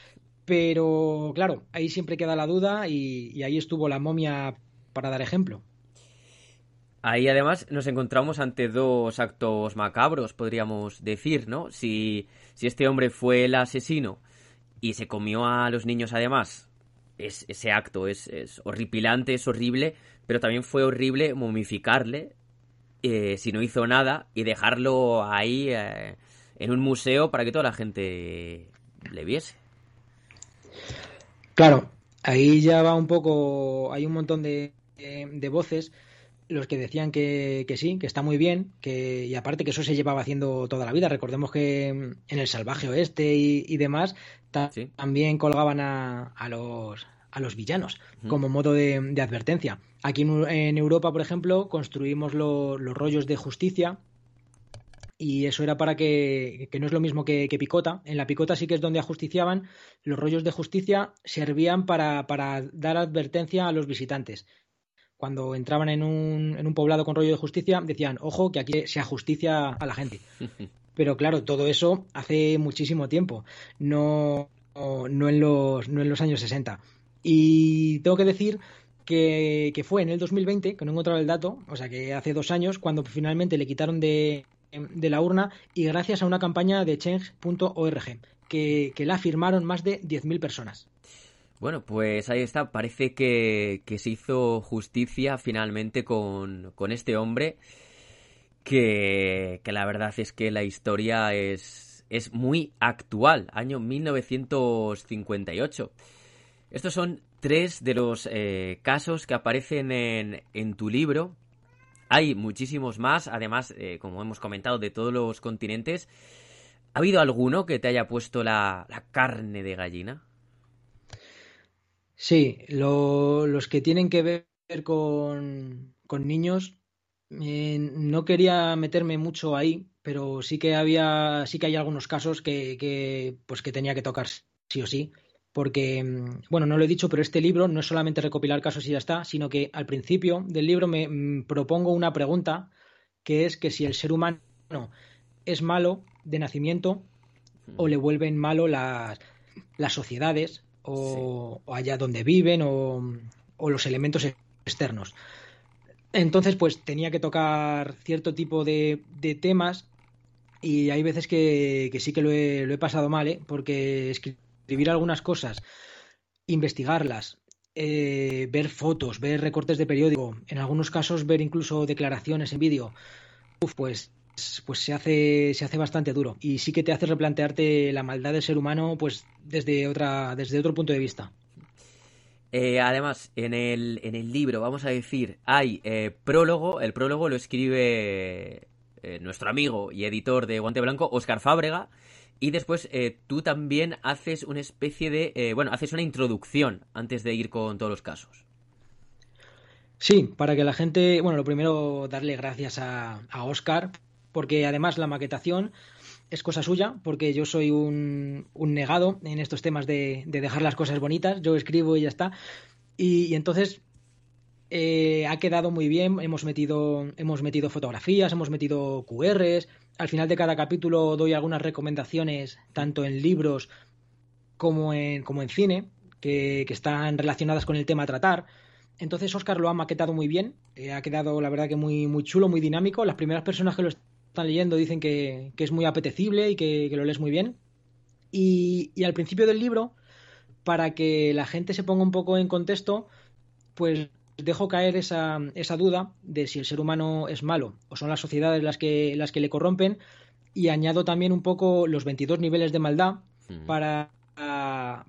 Pero claro, ahí siempre queda la duda y, y ahí estuvo la momia para dar ejemplo. Ahí además nos encontramos ante dos actos macabros, podríamos decir, ¿no? Si, si este hombre fue el asesino y se comió a los niños además, es, ese acto es, es, horripilante, es horrible, pero también fue horrible momificarle eh, si no hizo nada y dejarlo ahí eh, en un museo para que toda la gente le viese. Claro, ahí ya va un poco, hay un montón de, de voces los que decían que, que, sí, que está muy bien, que, y aparte que eso se llevaba haciendo toda la vida. Recordemos que en el salvaje oeste y, y demás ta sí. también colgaban a, a, los, a los villanos uh -huh. como modo de, de, advertencia. Aquí en, en, Europa, por ejemplo, construimos lo, los rollos de justicia. Y eso era para que, que no es lo mismo que, que, Picota. En la Picota sí que es donde ajusticiaban. Los rollos de justicia servían para, para dar advertencia a los visitantes cuando entraban en un, en un, poblado con rollo de justicia, decían, ojo, que aquí se ajusticia a la gente. Pero claro, todo eso hace muchísimo tiempo, no, no, en, los, no en los años 60. Y tengo que decir que, que, fue en el 2020, que no he encontrado el dato, o sea que hace dos años, cuando finalmente le quitaron de, de la urna y gracias a una campaña de change.org, que, que la firmaron más de 10.000 personas. Bueno, pues ahí está. Parece que, se hizo justicia finalmente con, con este hombre. Que, que, la verdad es que la historia es, es muy actual. Año 1958. Estos son tres de los eh, casos que aparecen en, en, tu libro. Hay muchísimos más, además, eh, como hemos comentado, de todos los continentes. ¿Ha habido alguno que te haya puesto la, la carne de gallina? Sí, lo, los que tienen que ver con, con niños, eh, no quería meterme mucho ahí, pero sí que había, sí que hay algunos casos que, que, pues que tenía que tocar sí o sí, porque, bueno, no lo he dicho, pero este libro no es solamente recopilar casos y ya está, sino que al principio del libro me mm, propongo una pregunta, que es que si el ser humano es malo de nacimiento o le vuelven malo las, las sociedades o, sí. o allá donde viven o, o, los elementos externos. Entonces, pues tenía que tocar cierto tipo de, de temas y hay veces que, que sí que lo he, lo he, pasado mal, ¿eh? porque escribir algunas cosas, investigarlas, eh, ver fotos, ver recortes de periódico, en algunos casos ver incluso declaraciones en vídeo, pues pues se hace, se hace bastante duro y sí que te hace replantearte la maldad del ser humano pues desde, otra, desde otro punto de vista. Eh, además, en el, en el libro, vamos a decir, hay eh, prólogo, el prólogo lo escribe eh, nuestro amigo y editor de Guante Blanco, Oscar Fábrega, y después tú también haces una especie de, bueno, haces una introducción antes de ir con todos los casos. Sí, para que la gente, bueno, lo primero darle gracias a, a Oscar porque además la maquetación es cosa suya, porque yo soy un, un negado en estos temas de, de, dejar las cosas bonitas, yo escribo y ya está. Y, entonces eh, ha quedado muy bien, hemos metido, hemos metido fotografías, hemos metido QRs, al final de cada capítulo doy algunas recomendaciones, tanto en libros como en, como en cine, que, que están relacionadas con el tema tratar. Entonces Oscar lo ha maquetado muy bien, eh, ha quedado la verdad que muy, muy chulo, muy dinámico. Las primeras personas que lo están leyendo dicen que, que es muy apetecible y que, que, lo lees muy bien. Y, y, al principio del libro, para que la gente se ponga un poco en contexto, pues dejo caer esa, esa duda de si el ser humano es malo o son las sociedades las que, las que le corrompen y añado también un poco los 22 niveles de maldad para,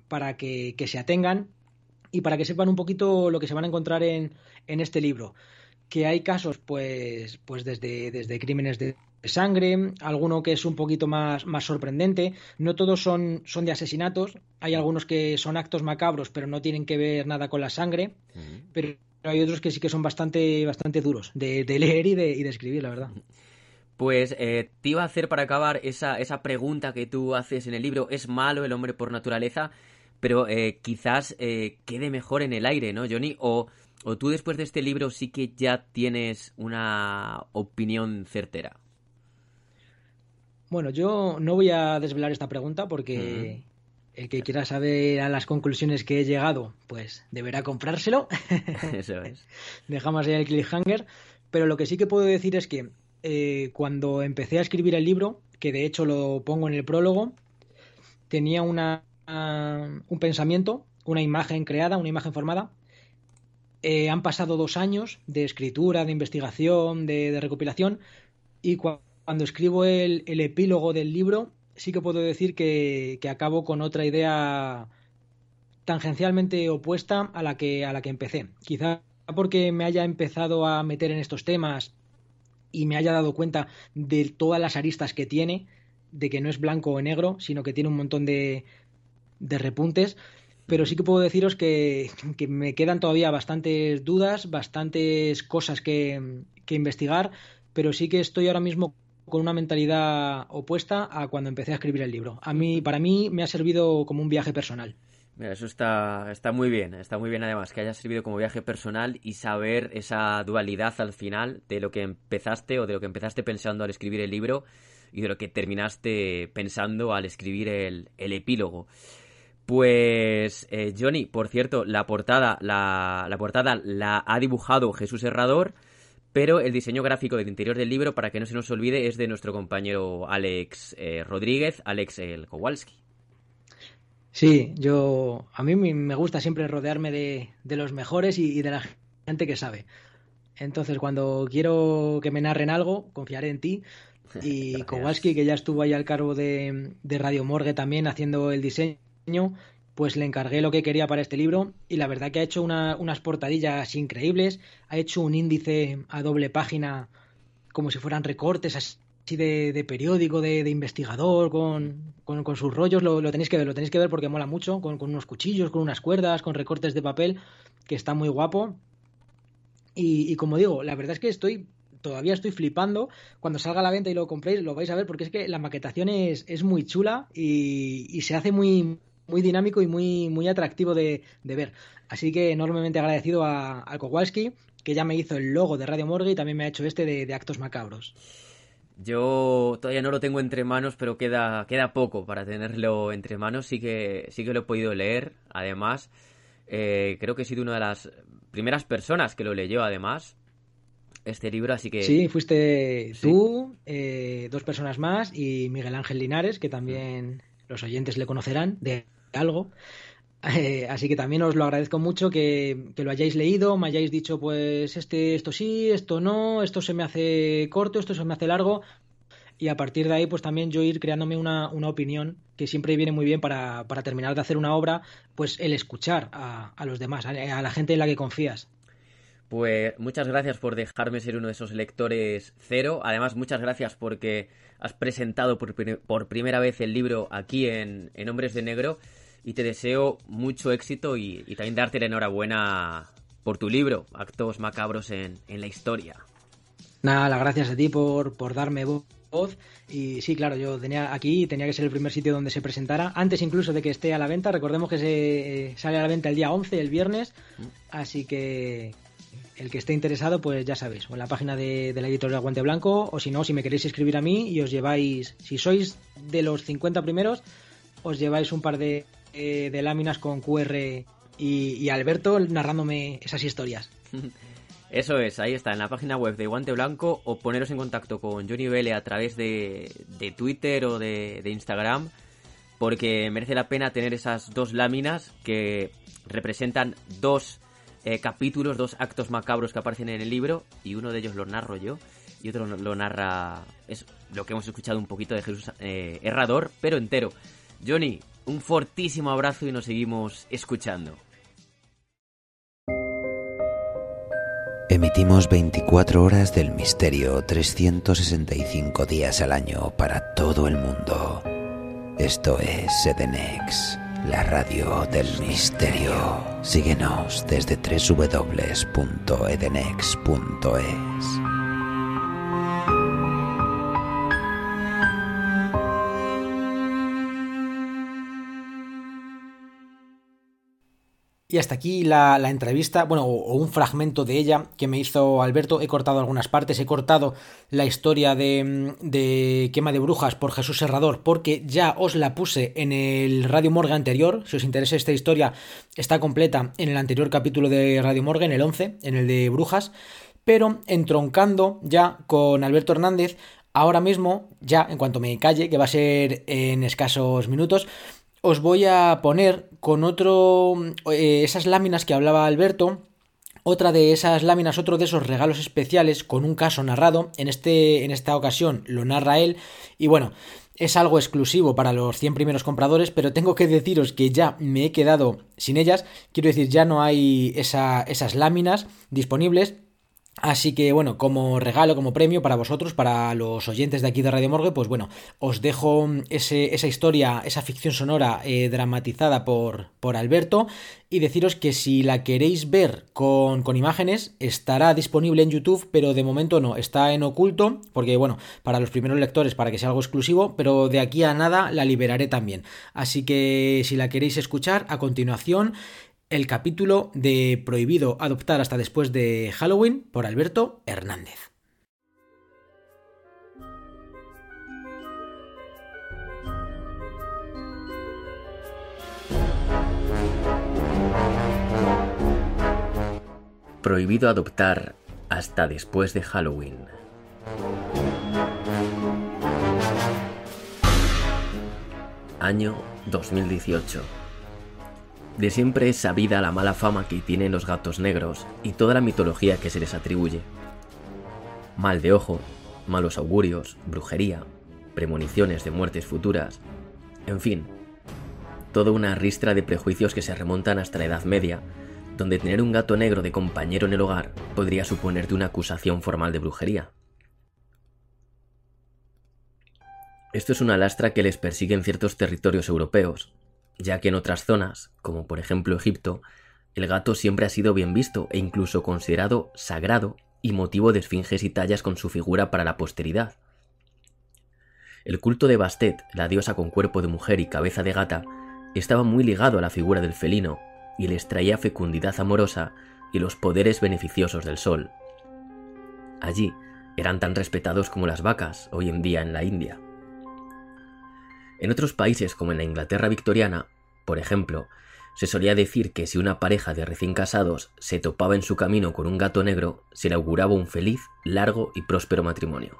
para que, que, se atengan y para que sepan un poquito lo que se van a encontrar en, en este libro. Que hay casos, pues, pues desde, desde crímenes de sangre, alguno que es un poquito más, más sorprendente. No todos son, son de asesinatos, hay algunos que son actos macabros, pero no tienen que ver nada con la sangre. Pero hay otros que sí que son bastante, bastante duros de, leer y de, y de escribir, la verdad. Pues eh, te iba a hacer para acabar esa, esa pregunta que tú haces en el libro, ¿es malo el hombre por naturaleza? Pero eh, quizás eh, quede mejor en el aire, ¿no, Johnny? O, o tú después de este libro sí que ya tienes una opinión certera. Bueno, yo no voy a desvelar esta pregunta porque el que quiera saber a las conclusiones que he llegado, pues deberá comprárselo. Eso es. Dejamos ahí el cliffhanger. Pero lo que sí que puedo decir es que eh, cuando empecé a escribir el libro, que de hecho lo pongo en el prólogo, tenía una, un pensamiento, una imagen creada, una imagen formada. Eh, han pasado dos años de escritura, de investigación, de, recopilación, y cuando escribo el, epílogo del libro, sí que puedo decir que, acabo con otra idea tangencialmente opuesta a la que, a la que empecé. Quizá porque me haya empezado a meter en estos temas y me haya dado cuenta de todas las aristas que tiene, de que no es blanco o negro, sino que tiene un montón de, de repuntes. Pero sí que puedo deciros que, me quedan todavía bastantes dudas, bastantes cosas que, que investigar, pero sí que estoy ahora mismo con una mentalidad opuesta a cuando empecé a escribir el libro. A mí, para mí, me ha servido como un viaje personal. Mira, eso está, está muy bien, está muy bien además que haya servido como viaje personal y saber esa dualidad al final de lo que empezaste o de lo que empezaste pensando al escribir el libro y de lo que terminaste pensando al escribir el, epílogo. Pues eh, Johnny, por cierto, la portada, la, la, portada la ha dibujado Jesús Herrador, pero el diseño gráfico del interior del libro, para que no se nos olvide, es de nuestro compañero Alex eh, Rodríguez, Alex el Kowalski. Sí, yo a mí me gusta siempre rodearme de, los mejores y, de la gente que sabe. Entonces, cuando quiero que me narren algo, confiaré en ti. Y Kowalski, que ya estuvo ahí al cargo de, Radio Morgue también haciendo el diseño, pues le encargué lo que quería para este libro y la verdad que ha hecho unas portadillas increíbles, ha hecho un índice a doble página como si fueran recortes así de, periódico, de, investigador, con, con, sus rollos, lo, tenéis que ver, lo tenéis que ver porque mola mucho, con, unos cuchillos, con unas cuerdas, con recortes de papel, que está muy guapo. Y, como digo, la verdad es que estoy, todavía estoy flipando. Cuando salga a la venta y lo compréis, lo vais a ver porque es que la maquetación es, es muy chula y, se hace muy, muy dinámico y muy, muy atractivo de, ver. Así que enormemente agradecido a, al Kowalski, que ya me hizo el logo de Radio Morgue y también me ha hecho este de Actos Macabros. Yo todavía no lo tengo entre manos, pero queda, queda poco para tenerlo entre manos. Sí que, sí que lo he podido leer, además. Eh, creo que he sido una de las primeras personas que lo leyó, además, este libro, así que... Sí, fuiste tú, eh, dos personas más y Miguel Ángel Linares, que también los oyentes le conocerán de algo. Eh, así que también os lo agradezco mucho que, lo hayáis leído, me hayáis dicho, pues este, esto sí, esto no, esto se me hace corto, esto se me hace largo. Y a partir de ahí, pues también yo ir creándome una, opinión que siempre viene muy bien para, terminar de hacer una obra, pues el escuchar a, los demás, a, la gente en la que confías. Pues muchas gracias por dejarme ser uno de esos lectores cero. Además, muchas gracias porque has presentado por, por primera vez el libro aquí en, en Hombres de Negro y te deseo mucho éxito y, también darte la enhorabuena por tu libro, Actos Macabros en, la Historia. Nada, las gracias a ti por, por darme voz. Y sí, claro, yo tenía aquí, tenía que ser el primer sitio donde se presentara, antes incluso de que esté a la venta. Recordemos que se sale a la venta el día 11, el viernes. Así que el que esté interesado, pues ya sabéis, o en la página de, de la editorial Guante Blanco, o si no, si me queréis escribir a mí y os lleváis, si sois de los 50 primeros, os lleváis un par de eh, de láminas con QR y, Alberto narrándome esas historias. Eso es, ahí está, en la página web de Guante Blanco o poneros en contacto con Johnny Vele a través de, Twitter o de, Instagram porque merece la pena tener esas dos láminas que representan dos eh, capítulos, dos actos macabros que aparecen en el libro y uno de ellos lo narro yo y otro lo narra, es lo que hemos escuchado un poquito de Jesús eh, Herrador, pero entero. Johnny, un fortísimo abrazo y nos seguimos escuchando. Emitimos 24 horas del misterio 365 días al año para todo el mundo. Esto es Sedenex, la radio del misterio. Síguenos desde www.edenex.es. Y hasta aquí la, entrevista, bueno, o, un fragmento de ella que me hizo Alberto. He cortado algunas partes, he cortado la historia de, de, Quema de Brujas por Jesús Serrador, porque ya os la puse en el Radio Morgue anterior. Si os interesa esta historia, está completa en el anterior capítulo de Radio Morgue, en el 11, en el de Brujas. Pero entroncando ya con Alberto Hernández, ahora mismo, ya en cuanto me calle, que va a ser en escasos minutos, os voy a poner con otro, eh, esas láminas que hablaba Alberto, otra de esas láminas, otro de esos regalos especiales con un caso narrado. En, este, en esta ocasión lo narra él. Y bueno, es algo exclusivo para los 100 primeros compradores, pero tengo que deciros que ya me he quedado sin ellas. Quiero decir, ya no hay esas láminas disponibles. Así que bueno, como regalo, como premio para vosotros, para los oyentes de aquí de Radio Morgue, pues bueno, os dejo esa historia, esa ficción sonora eh, dramatizada por, por, Alberto y deciros que si la queréis ver con, con, imágenes estará disponible en YouTube, pero de momento no, está en oculto, porque bueno, para los primeros lectores, para que sea algo exclusivo, pero de aquí a nada la liberaré también. Así que si la queréis escuchar, a continuación el capítulo de Prohibido adoptar hasta después de Halloween por Alberto Hernández. Prohibido adoptar hasta después de Halloween. Año 2018. De siempre es sabida la mala fama que tienen los gatos negros y toda la mitología que se les atribuye. Mal de ojo, malos augurios, brujería, premoniciones de muertes futuras, en fin, toda una ristra de prejuicios que se remontan hasta la Edad Media, donde tener un gato negro de compañero en el hogar podría suponerte una acusación formal de brujería. Esto es una lastra que les persigue en ciertos territorios europeos, ya que en otras zonas, como por ejemplo Egipto, el gato siempre ha sido bien visto e incluso considerado sagrado y motivo de esfinges y tallas con su figura para la posteridad. El culto de Bastet, la diosa con cuerpo de mujer y cabeza de gata, estaba muy ligado a la figura del felino y les traía fecundidad amorosa y los poderes beneficiosos del sol. Allí eran tan respetados como las vacas hoy en día en la India. En otros países como en la Inglaterra victoriana, por ejemplo, se solía decir que si una pareja de recién casados se topaba en su camino con un gato negro, se le auguraba un feliz, largo y próspero matrimonio.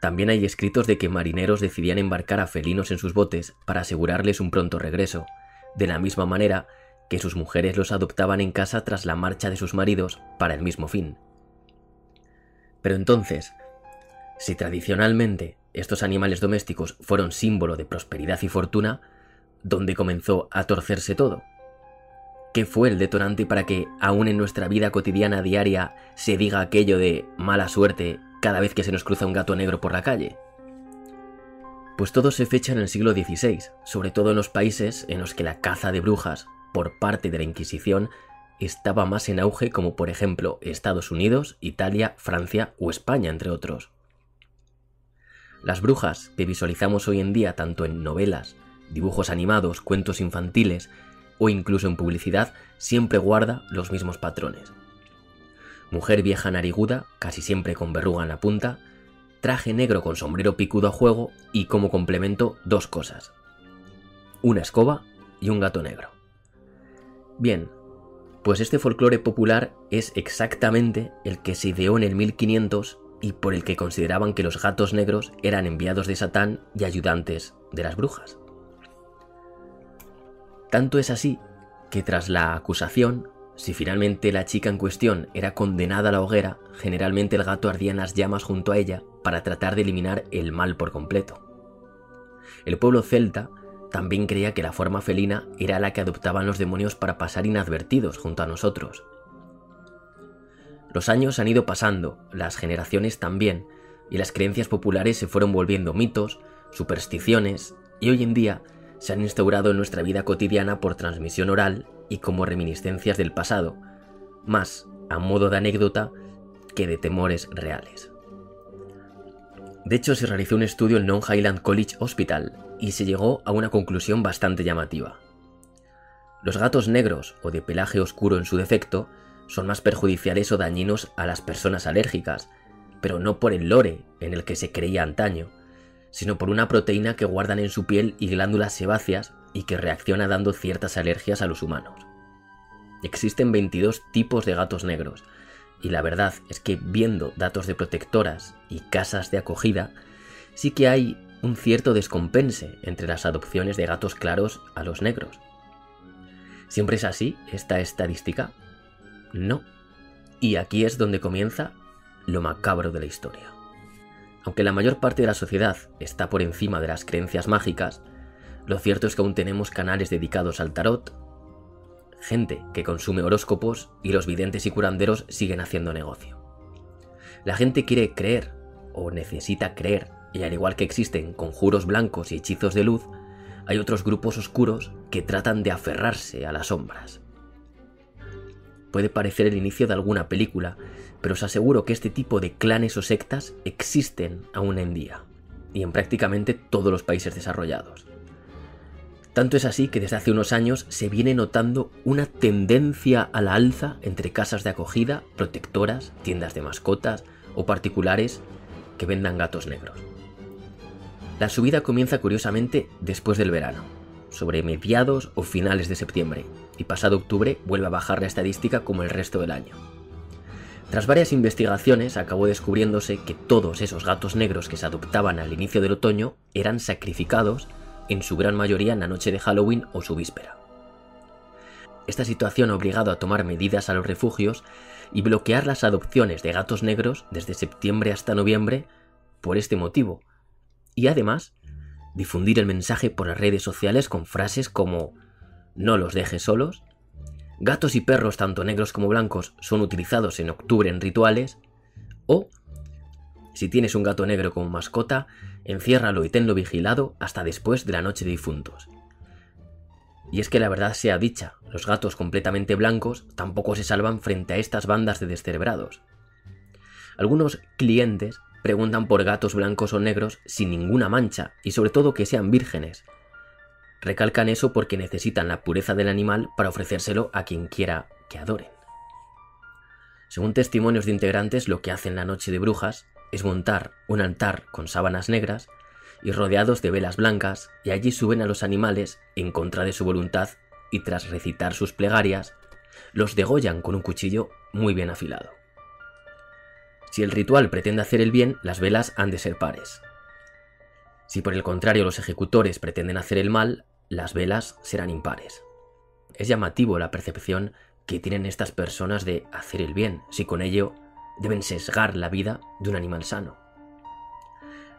También hay escritos de que marineros decidían embarcar a felinos en sus botes para asegurarles un pronto regreso, de la misma manera que sus mujeres los adoptaban en casa tras la marcha de sus maridos para el mismo fin. Pero entonces, si tradicionalmente estos animales domésticos fueron símbolo de prosperidad y fortuna, ¿dónde comenzó a torcerse todo? ¿Qué fue el detonante para que, aún en nuestra vida cotidiana diaria, se diga aquello de mala suerte cada vez que se nos cruza un gato negro por la calle? Pues todo se fecha en el siglo XVI, sobre todo en los países en los que la caza de brujas, por parte de la Inquisición, estaba más en auge como por ejemplo Estados Unidos, Italia, Francia o España, entre otros. Las brujas que visualizamos hoy en día tanto en novelas, dibujos animados, cuentos infantiles o incluso en publicidad siempre guarda los mismos patrones. Mujer vieja nariguda, casi siempre con verruga en la punta, traje negro con sombrero picudo a juego y como complemento dos cosas. Una escoba y un gato negro. Bien, pues este folclore popular es exactamente el que se ideó en el 1500 y por el que consideraban que los gatos negros eran enviados de Satán y ayudantes de las brujas. Tanto es así que tras la acusación, si finalmente la chica en cuestión era condenada a la hoguera, generalmente el gato ardía en las llamas junto a ella para tratar de eliminar el mal por completo. El pueblo celta también creía que la forma felina era la que adoptaban los demonios para pasar inadvertidos junto a nosotros, los años han ido pasando, las generaciones también, y las creencias populares se fueron volviendo mitos, supersticiones, y hoy en día se han instaurado en nuestra vida cotidiana por transmisión oral y como reminiscencias del pasado, más a modo de anécdota que de temores reales. De hecho, se realizó un estudio en Non Highland College Hospital y se llegó a una conclusión bastante llamativa. Los gatos negros o de pelaje oscuro en su defecto son más perjudiciales o dañinos a las personas alérgicas, pero no por el lore en el que se creía antaño, sino por una proteína que guardan en su piel y glándulas sebáceas y que reacciona dando ciertas alergias a los humanos. Existen 22 tipos de gatos negros, y la verdad es que viendo datos de protectoras y casas de acogida, sí que hay un cierto descompense entre las adopciones de gatos claros a los negros. ¿Siempre es así esta estadística? No. Y aquí es donde comienza lo macabro de la historia. Aunque la mayor parte de la sociedad está por encima de las creencias mágicas, lo cierto es que aún tenemos canales dedicados al tarot, gente que consume horóscopos y los videntes y curanderos siguen haciendo negocio. La gente quiere creer o necesita creer, y al igual que existen conjuros blancos y hechizos de luz, hay otros grupos oscuros que tratan de aferrarse a las sombras. Puede parecer el inicio de alguna película, pero os aseguro que este tipo de clanes o sectas existen aún en día, y en prácticamente todos los países desarrollados. Tanto es así que desde hace unos años se viene notando una tendencia a la alza entre casas de acogida, protectoras, tiendas de mascotas o particulares que vendan gatos negros. La subida comienza curiosamente después del verano, sobre mediados o finales de septiembre, y pasado octubre vuelve a bajar la estadística como el resto del año. Tras varias investigaciones acabó descubriéndose que todos esos gatos negros que se adoptaban al inicio del otoño eran sacrificados en su gran mayoría en la noche de Halloween o su víspera. Esta situación ha obligado a tomar medidas a los refugios y bloquear las adopciones de gatos negros desde septiembre hasta noviembre por este motivo, y además difundir el mensaje por las redes sociales con frases como no los dejes solos, gatos y perros tanto negros como blancos son utilizados en octubre en rituales, o, si tienes un gato negro como mascota, enciérralo y tenlo vigilado hasta después de la noche de difuntos. Y es que la verdad sea dicha, los gatos completamente blancos tampoco se salvan frente a estas bandas de descerebrados. Algunos clientes preguntan por gatos blancos o negros sin ninguna mancha y sobre todo que sean vírgenes, Recalcan eso porque necesitan la pureza del animal para ofrecérselo a quien quiera que adoren. Según testimonios de integrantes, lo que hacen la noche de brujas es montar un altar con sábanas negras y rodeados de velas blancas, y allí suben a los animales en contra de su voluntad y tras recitar sus plegarias, los degollan con un cuchillo muy bien afilado. Si el ritual pretende hacer el bien, las velas han de ser pares. Si por el contrario los ejecutores pretenden hacer el mal, las velas serán impares. Es llamativo la percepción que tienen estas personas de hacer el bien, si con ello deben sesgar la vida de un animal sano.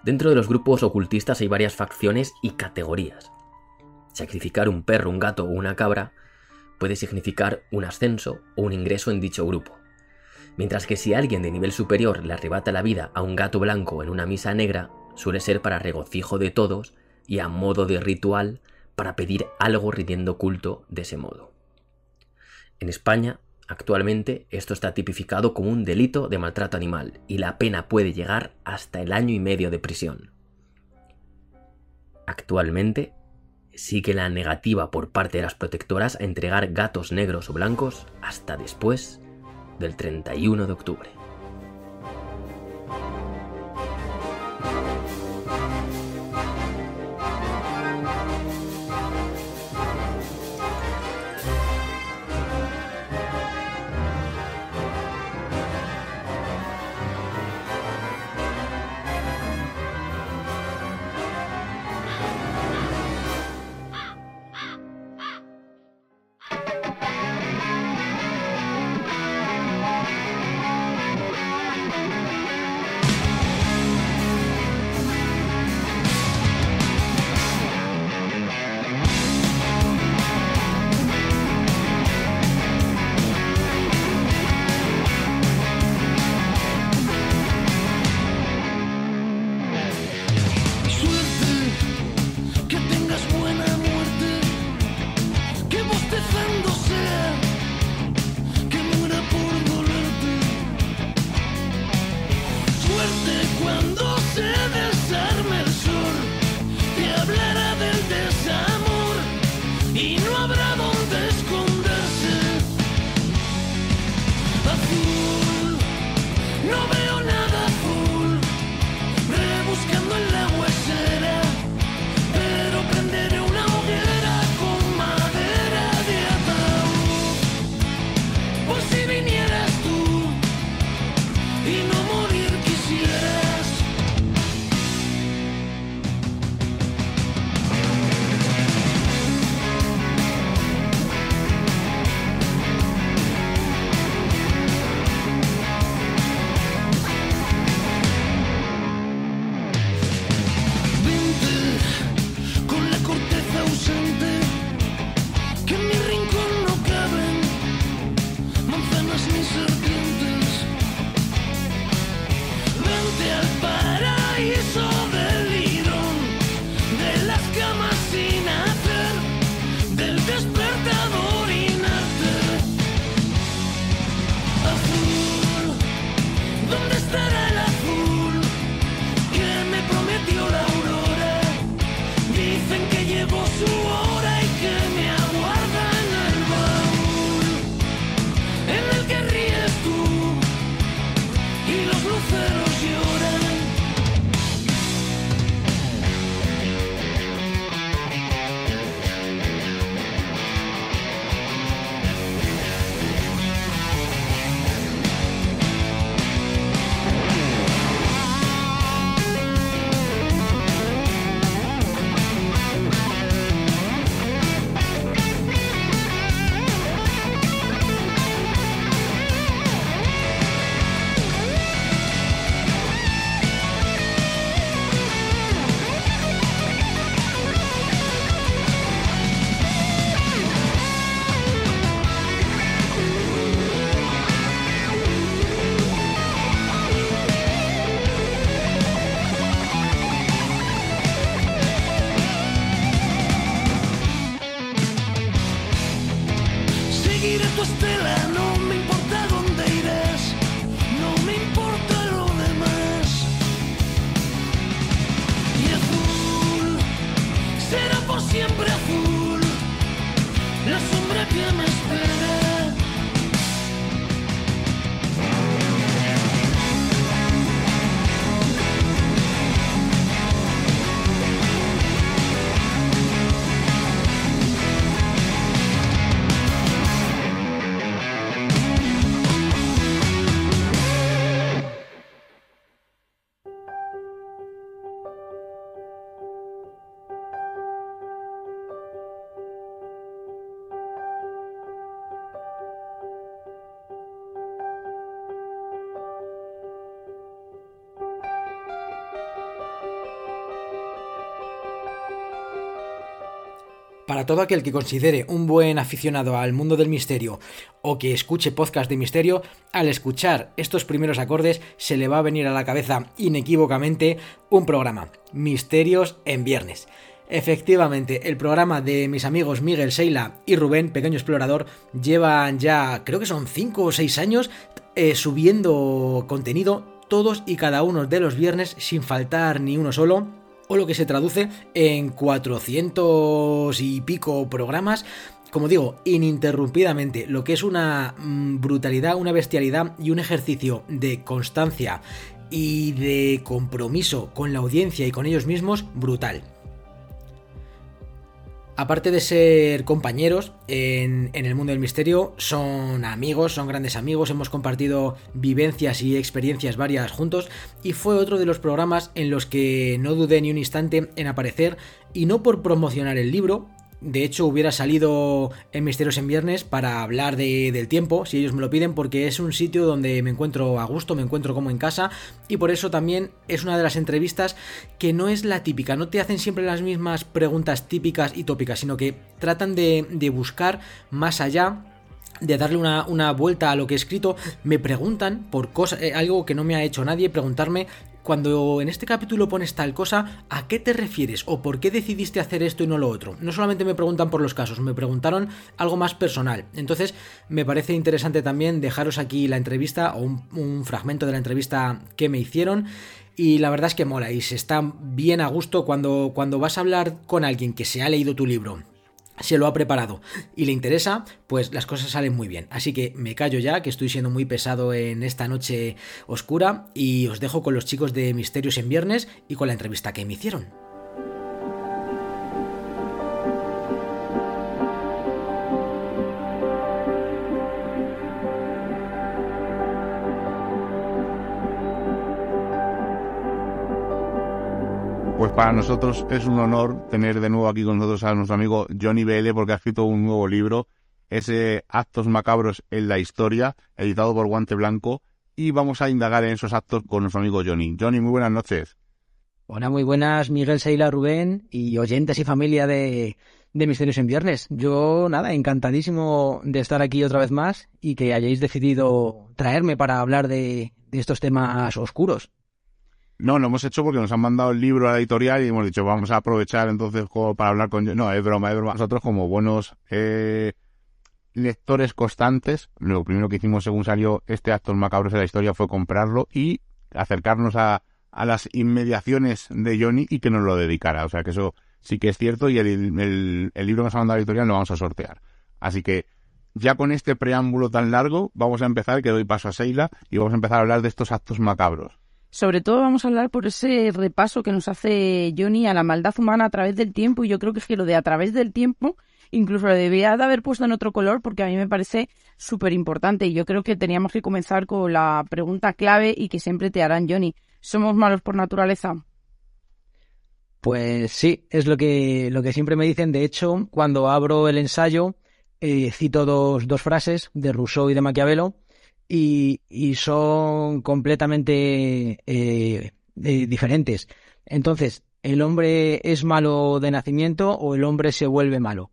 Dentro de los grupos ocultistas hay varias facciones y categorías. Sacrificar un perro, un gato o una cabra puede significar un ascenso o un ingreso en dicho grupo. Mientras que si alguien de nivel superior le arrebata la vida a un gato blanco en una misa negra, suele ser para regocijo de todos y a modo de ritual para pedir algo rindiendo culto de ese modo. En España, actualmente, esto está tipificado como un delito de maltrato animal y la pena puede llegar hasta el año y medio de prisión. Actualmente, sigue la negativa por parte de las protectoras a entregar gatos negros o blancos hasta después del 31 de octubre. Para todo aquel que considere un buen aficionado al mundo del misterio o que escuche podcast de misterio, al escuchar estos primeros acordes se le va a venir a la cabeza inequívocamente un programa, Misterios en Viernes. Efectivamente, el programa de mis amigos Miguel Seila y Rubén, Pequeño Explorador, llevan ya, creo que son 5 o 6 años, eh, subiendo contenido todos y cada uno de los viernes sin faltar ni uno solo o lo que se traduce en 400 y pico programas. Como digo, ininterrumpidamente, lo que es una mm, brutalidad, una bestialidad y un ejercicio de constancia y de compromiso con la audiencia y con ellos mismos brutal aparte de ser compañeros en, el mundo del misterio, son amigos, son grandes amigos, hemos compartido vivencias y experiencias varias juntos y fue otro de los programas en los que no dudé ni un instante en aparecer y no por promocionar el libro, de hecho, hubiera salido en Misterios en Viernes para hablar del tiempo, si ellos me lo piden, porque es un sitio donde me encuentro a gusto, me encuentro como en casa, y por eso también es una de las entrevistas que no es la típica, no te hacen siempre las mismas preguntas típicas y tópicas, sino que tratan de, buscar más allá de darle una, una, vuelta a lo que he escrito, me preguntan por cosas, eh, algo que no me ha hecho nadie, preguntarme cuando en este capítulo pones tal cosa, ¿a qué te refieres? ¿O por qué decidiste hacer esto y no lo otro? No solamente me preguntan por los casos, me preguntaron algo más personal. Entonces, me parece interesante también dejaros aquí la entrevista o un, fragmento de la entrevista que me hicieron. Y la verdad es que mola y se está bien a gusto cuando, cuando vas a hablar con alguien que se ha leído tu libro se lo ha preparado y le interesa, pues las cosas salen muy bien. Así que me callo ya, que estoy siendo muy pesado en esta noche oscura y os dejo con los chicos de Misterios en Viernes y con la entrevista que me hicieron. Pues para nosotros es un honor tener de nuevo aquí con nosotros a nuestro amigo Johnny BL porque ha escrito un nuevo libro, ese Actos Macabros en la Historia, editado por Guante Blanco, y vamos a indagar en esos actos con nuestro amigo Johnny. Johnny, muy buenas noches. Hola, muy buenas, Miguel Seila, Rubén y oyentes y familia de, de Misterios en Viernes. Yo, nada, encantadísimo de estar aquí otra vez más y que hayáis decidido traerme para hablar de, de estos temas oscuros. No, lo hemos hecho porque nos han mandado el libro a la editorial y hemos dicho, vamos a aprovechar entonces para hablar con... No, es broma, es broma. Nosotros como buenos eh, lectores constantes, lo primero que hicimos según salió este acto macabro de la historia fue comprarlo y acercarnos a, las inmediaciones de Johnny y que nos lo dedicara. O sea que eso sí que es cierto y el, el, el libro que nos ha mandado la editorial lo vamos a sortear. Así que ya con este preámbulo tan largo vamos a empezar, que doy paso a Seila, y vamos a empezar a hablar de estos actos macabros. Sobre todo vamos a hablar por ese repaso que nos hace Johnny a la maldad humana a través del tiempo y yo creo que es que lo de a través del tiempo incluso lo debía de haber puesto en otro color porque a mí me parece súper importante y yo creo que teníamos que comenzar con la pregunta clave y que siempre te harán Johnny. ¿Somos malos por naturaleza? Pues sí, es lo que, lo que siempre me dicen. De hecho, cuando abro el ensayo, eh, cito dos, dos frases de Rousseau y de Maquiavelo y, son completamente eh, eh, diferentes. Entonces, ¿el hombre es malo de nacimiento o el hombre se vuelve malo?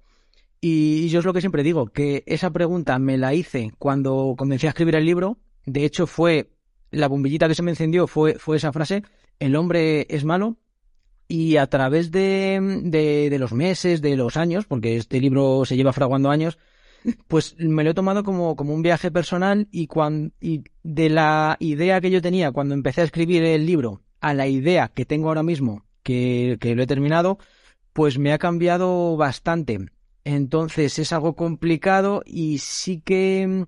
Y yo es lo que siempre digo, que esa pregunta me la hice cuando comencé a escribir el libro. De hecho, fue la bombillita que se me encendió, fue, fue esa frase, el hombre es malo. Y a través de, de, de los meses, de los años, porque este libro se lleva fraguando años, pues me lo he tomado como, como un viaje personal y, cuando, y de la idea que yo tenía cuando empecé a escribir el libro a la idea que tengo ahora mismo, que, que lo he terminado, pues me ha cambiado bastante. Entonces es algo complicado y sí que mm,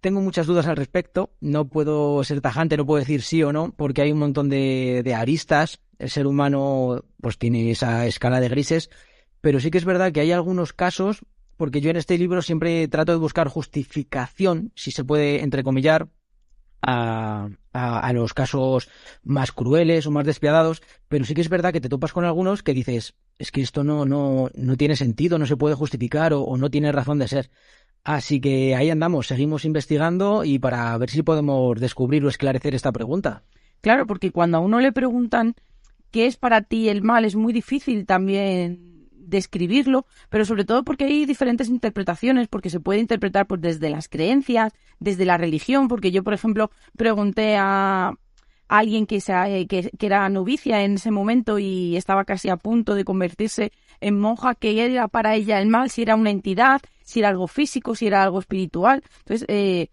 tengo muchas dudas al respecto. No puedo ser tajante, no puedo decir sí o no, porque hay un montón de, de aristas. El ser humano pues tiene esa escala de grises, pero sí que es verdad que hay algunos casos, porque yo en este libro siempre trato de buscar justificación, si se puede entrecomillar, a, los casos más crueles o más despiadados, pero sí que es verdad que te topas con algunos que dices, es que esto no, no, no tiene sentido, no se puede justificar o, o no tiene razón de ser. Así que ahí andamos, seguimos investigando y para ver si podemos descubrir o esclarecer esta pregunta. Claro, porque cuando a uno le preguntan qué es para ti el mal, es muy difícil también describirlo, pero sobre todo porque hay diferentes interpretaciones, porque se puede interpretar pues, desde las creencias, desde la religión, porque yo, por ejemplo, pregunté a, alguien que, que, que, era novicia en ese momento y estaba casi a punto de convertirse en monja, que era para ella el mal, si era una entidad, si era algo físico, si era algo espiritual. Entonces, eh,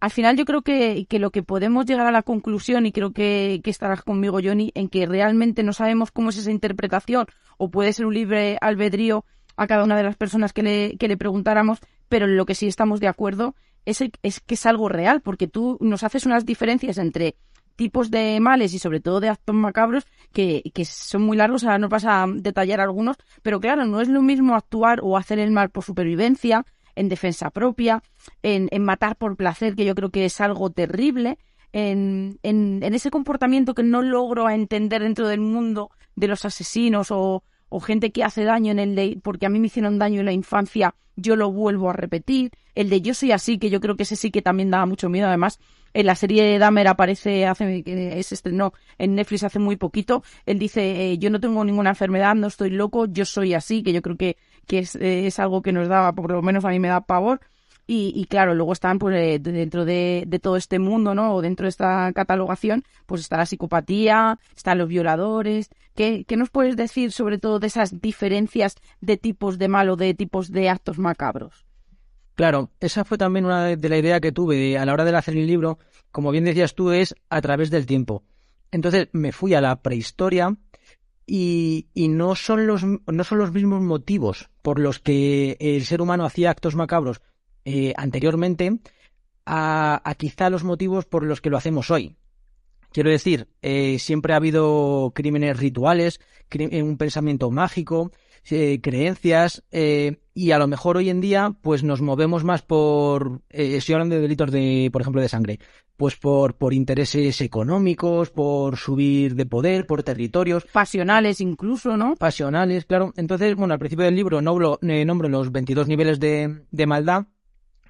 al final yo creo que, lo que podemos llegar a la conclusión, y creo que, estarás conmigo, Johnny, en que realmente no sabemos cómo es esa interpretación, o puede ser un libre albedrío a cada una de las personas que le, que le preguntáramos, pero en lo que sí estamos de acuerdo es, es que es algo real, porque tú nos haces unas diferencias entre tipos de males y sobre todo de actos macabros que, que son muy largos, ahora nos vas a detallar algunos, pero claro, no es lo mismo actuar o hacer el mal por supervivencia, en defensa propia, en, en matar por placer, que yo creo que es algo terrible, en, en, ese comportamiento que no logro entender dentro del mundo de los asesinos o, o gente que hace daño en el de porque a mí me hicieron daño en la infancia, yo lo vuelvo a repetir. El de yo soy así, que yo creo que ese sí que también daba mucho miedo. Además, en la serie de Dahmer aparece, hace, es estrenó en Netflix hace muy poquito. Él dice, eh, yo no tengo ninguna enfermedad, no estoy loco, yo soy así, que yo creo que, que es, eh, es algo que nos da, por lo menos a mí me da pavor. Y, y, claro, luego están pues eh, dentro de, de, todo este mundo, ¿no? O dentro de esta catalogación, pues está la psicopatía, están los violadores. ¿Qué, ¿Qué, nos puedes decir sobre todo de esas diferencias de tipos de mal o de tipos de actos macabros? Claro, esa fue también una de, de la idea que tuve a la hora de hacer el libro. Como bien decías tú, es a través del tiempo. Entonces me fui a la prehistoria y, no, son los, no son los mismos motivos por los que el ser humano hacía actos macabros eh, anteriormente a, quizá los motivos por los que lo hacemos hoy. Quiero decir, eh, siempre ha habido crímenes rituales, eh, un pensamiento mágico, eh, creencias, eh, y a lo mejor hoy en día, pues nos movemos más por, eh, estoy hablando de delitos de, por ejemplo, de sangre, pues por, por intereses económicos, por subir de poder, por territorios. Pasionales incluso, ¿no? Pasionales, claro. Entonces, bueno, al principio del libro nombro, eh, nombro los 22 niveles de, de maldad,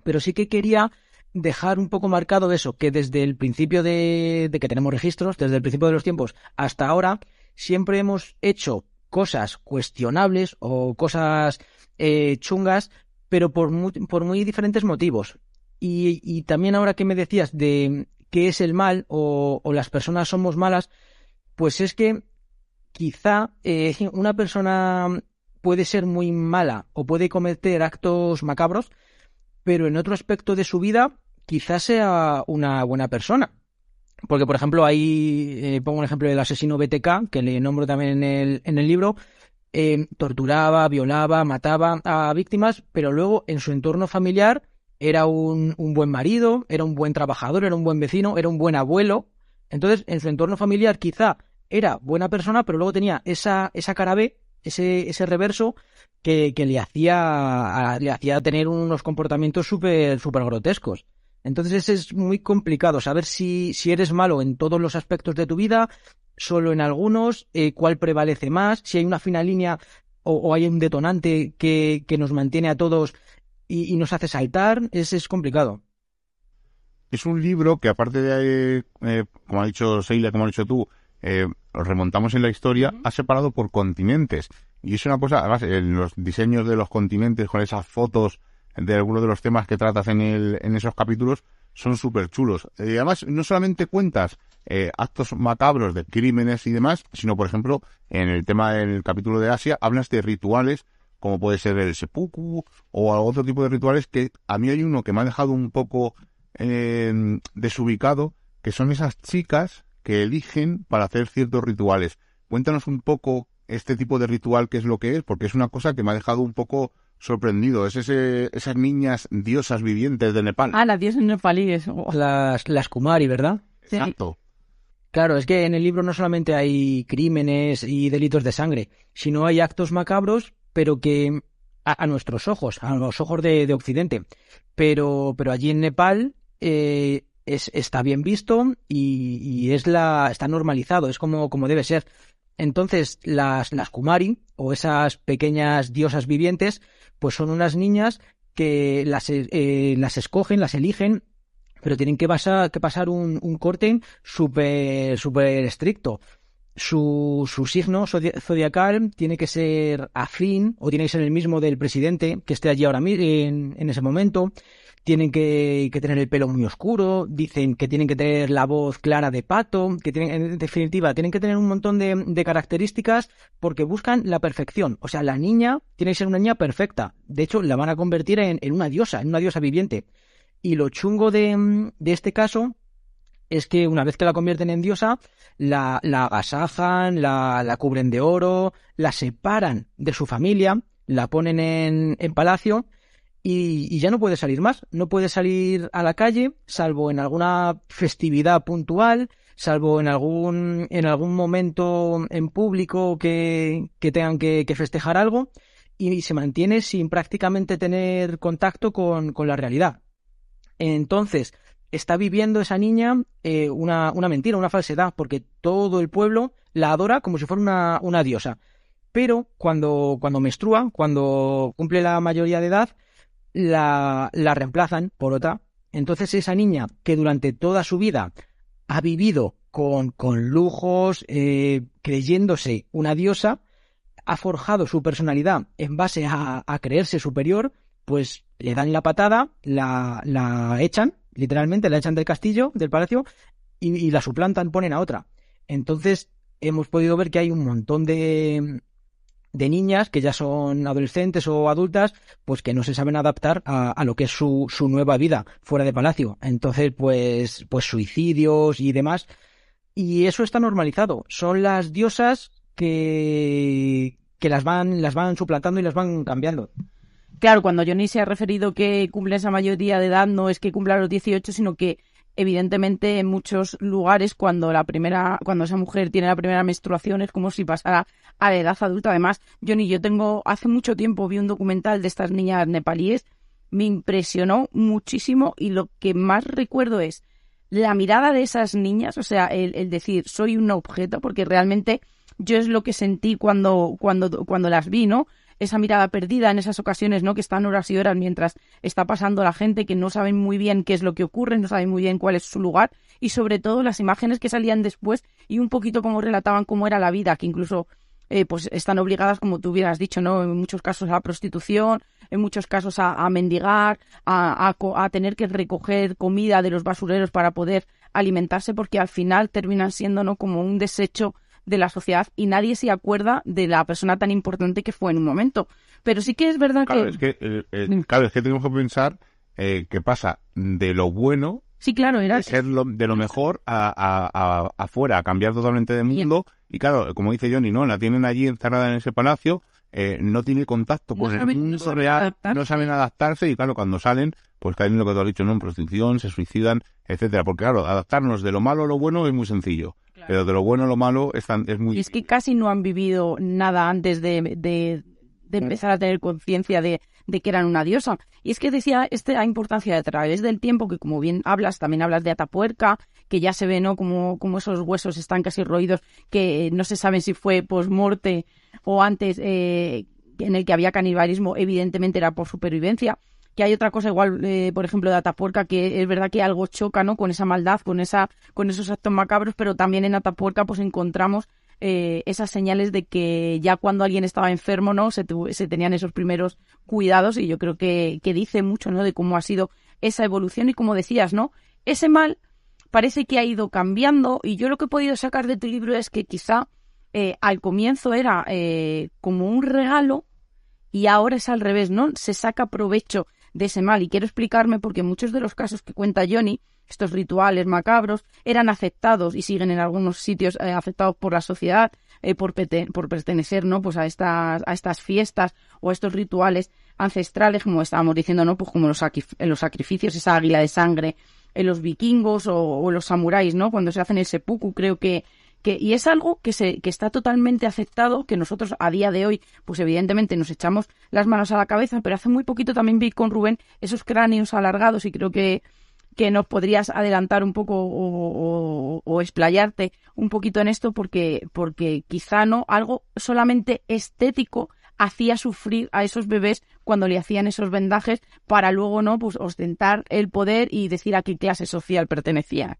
pero sí que quería dejar un poco marcado eso, que desde el principio de, de, que tenemos registros, desde el principio de los tiempos hasta ahora, siempre hemos hecho cosas cuestionables o cosas eh, chungas, pero por muy, por muy diferentes motivos. Y, también ahora que me decías de qué es el mal o, o las personas somos malas, pues es que quizá eh, una persona puede ser muy mala o puede cometer actos macabros, pero en otro aspecto de su vida quizás sea una buena persona. Porque, por ejemplo, ahí eh, pongo un ejemplo del asesino BTK, que le nombro también en el, en el libro, eh, torturaba, violaba, mataba a víctimas, pero luego en su entorno familiar era un, un, buen marido, era un buen trabajador, era un buen vecino, era un buen abuelo. Entonces, en su entorno familiar quizá era buena persona, pero luego tenía esa, esa cara B, ese, ese reverso que, que le hacía, le hacía tener unos comportamientos súper, súper grotescos. Entonces es muy complicado saber si, si eres malo en todos los aspectos de tu vida, solo en algunos, eh, cuál prevalece más, si hay una fina línea o, o hay un detonante que, que, nos mantiene a todos y, y nos hace saltar, es, es, complicado. Es un libro que aparte de, eh, como ha dicho Seila, como has dicho tú, eh, remontamos en la historia, uh -huh. ha separado por continentes. Y es una cosa, además, en los diseños de los continentes con esas fotos de algunos de los temas que tratas en, el, en esos capítulos son súper chulos. Y además, no solamente cuentas eh, actos macabros de crímenes y demás, sino, por ejemplo, en el tema del capítulo de Asia, hablas de rituales como puede ser el seppuku o otro tipo de rituales que a mí hay uno que me ha dejado un poco eh, desubicado, que son esas chicas que eligen para hacer ciertos rituales. Cuéntanos un poco este tipo de ritual, qué es lo que es, porque es una cosa que me ha dejado un poco sorprendido. Es ese, esas niñas diosas vivientes de Nepal. Ah, las diosas nepalíes. Oh. Las, las Kumari, ¿verdad? Exacto. Claro, es que en el libro no solamente hay crímenes y delitos de sangre, sino hay actos macabros, pero que a, nuestros ojos, a los ojos de, Occidente. Pero, pero allí en Nepal eh, es, está bien visto y, y, es la, está normalizado, es como, como debe ser. Entonces, las, las Kumari, o esas pequeñas diosas vivientes, pues son unas niñas que las, eh, las escogen, las eligen, pero tienen que, pasar, que pasar un, un corte súper super estricto. Su, su signo zodiacal tiene que ser afín o tiene que ser el mismo del presidente que esté allí ahora en, en ese momento tienen que, tener el pelo muy oscuro, dicen que tienen que tener la voz clara de pato, que tienen, en definitiva, tienen que tener un montón de, características porque buscan la perfección. O sea, la niña tiene que ser una niña perfecta. De hecho, la van a convertir en, una diosa, en una diosa viviente. Y lo chungo de, este caso es que una vez que la convierten en diosa, la, la agasajan, la, la, cubren de oro, la separan de su familia, la ponen en, en palacio y, ya no puede salir más. No puede salir a la calle, salvo en alguna festividad puntual, salvo en algún, en algún momento en público que, que tengan que, festejar algo, y se mantiene sin prácticamente tener contacto con, con la realidad. Entonces, está viviendo esa niña eh, una, una, mentira, una falsedad, porque todo el pueblo la adora como si fuera una, una diosa. Pero cuando, cuando menstrua, cuando cumple la mayoría de edad, la, la reemplazan por otra. Entonces esa niña que durante toda su vida ha vivido con, con lujos, eh, creyéndose una diosa, ha forjado su personalidad en base a, creerse superior, pues le dan la patada, la, la echan, literalmente la echan del castillo, del palacio, y, y la suplantan, ponen a otra. Entonces hemos podido ver que hay un montón de, de niñas que ya son adolescentes o adultas, pues que no se saben adaptar a, lo que es su, su, nueva vida fuera de palacio. Entonces, pues, pues suicidios y demás. Y eso está normalizado. Son las diosas que, que las van, las van suplantando y las van cambiando. Claro, cuando Johnny se ha referido que cumple esa mayoría de edad, no es que cumpla los 18, sino que evidentemente en muchos lugares cuando la primera cuando esa mujer tiene la primera menstruación es como si pasara a la edad adulta. Además Johnny yo tengo hace mucho tiempo vi un documental de estas niñas nepalíes me impresionó muchísimo y lo que más recuerdo es la mirada de esas niñas o sea el, el decir soy un objeto porque realmente yo es lo que sentí cuando cuando cuando las vi no esa mirada perdida en esas ocasiones, ¿no? Que están horas y horas mientras está pasando la gente, que no saben muy bien qué es lo que ocurre, no saben muy bien cuál es su lugar y sobre todo las imágenes que salían después y un poquito cómo relataban cómo era la vida, que incluso eh, pues están obligadas, como tú hubieras dicho, ¿no? En muchos casos a la prostitución, en muchos casos a, mendigar, a, a, tener que recoger comida de los basureros para poder alimentarse, porque al final terminan siendo, ¿no? Como un desecho de la sociedad y nadie se acuerda de la persona tan importante que fue en un momento. Pero sí que es verdad que... Es que eh, eh, claro, es que tenemos que pensar eh, que pasa de lo bueno Sí, claro, era. De ser de lo mejor a, a, afuera, a cambiar totalmente de mundo. Y claro, como dice Johnny, ¿no? La tienen allí encerrada en ese palacio, eh, no tiene contacto con el mundo real, no saben adaptarse y claro, cuando salen, pues caen en lo que tú has dicho, ¿no? En prostitución, se suicidan, etcétera. Porque claro, adaptarnos de lo malo a lo bueno es muy sencillo. Pero de lo bueno a lo malo es, es muy... Y es que casi no han vivido nada antes de, de, empezar a tener conciencia de, de, que eran una diosa. Y es que decía esta importancia de a través del tiempo, que como bien hablas, también hablas de Atapuerca, que ya se ve, ¿no? Como, como esos huesos están casi roídos, que no se sabe si fue post-morte o antes eh, en el que había canibalismo, evidentemente era por supervivencia que hay otra cosa igual, eh, por ejemplo, de Atapuerca, que es verdad que algo choca, ¿no? Con esa maldad, con esa, con esos actos macabros, pero también en Atapuerca pues encontramos eh, esas señales de que ya cuando alguien estaba enfermo, ¿no? Se, se tenían esos primeros cuidados y yo creo que, que dice mucho, ¿no? De cómo ha sido esa evolución y como decías, ¿no? Ese mal parece que ha ido cambiando y yo lo que he podido sacar de tu libro es que quizá eh, al comienzo era como un regalo y ahora es al revés, ¿no? Se saca provecho de ese mal. Y quiero explicarme porque muchos de los casos que cuenta Johnny, estos rituales macabros, eran aceptados y siguen en algunos sitios eh, aceptados por la sociedad eh, por, pertenecer, ¿no? Pues a estas, a estas fiestas o a estos rituales ancestrales, como estábamos diciendo, ¿no? Pues como los, los sacrificios, esa águila de sangre en los vikingos o, los samuráis, ¿no? Cuando se hacen el seppuku, creo que y es algo que, se, que está totalmente aceptado, que nosotros a día de hoy, pues evidentemente nos echamos las manos a la cabeza, pero hace muy poquito también vi con Rubén esos cráneos alargados y creo que, que nos podrías adelantar un poco o, o, explayarte un poquito en esto porque, porque quizá no algo solamente estético hacía sufrir a esos bebés cuando le hacían esos vendajes para luego no pues ostentar el poder y decir a qué clase social pertenecía.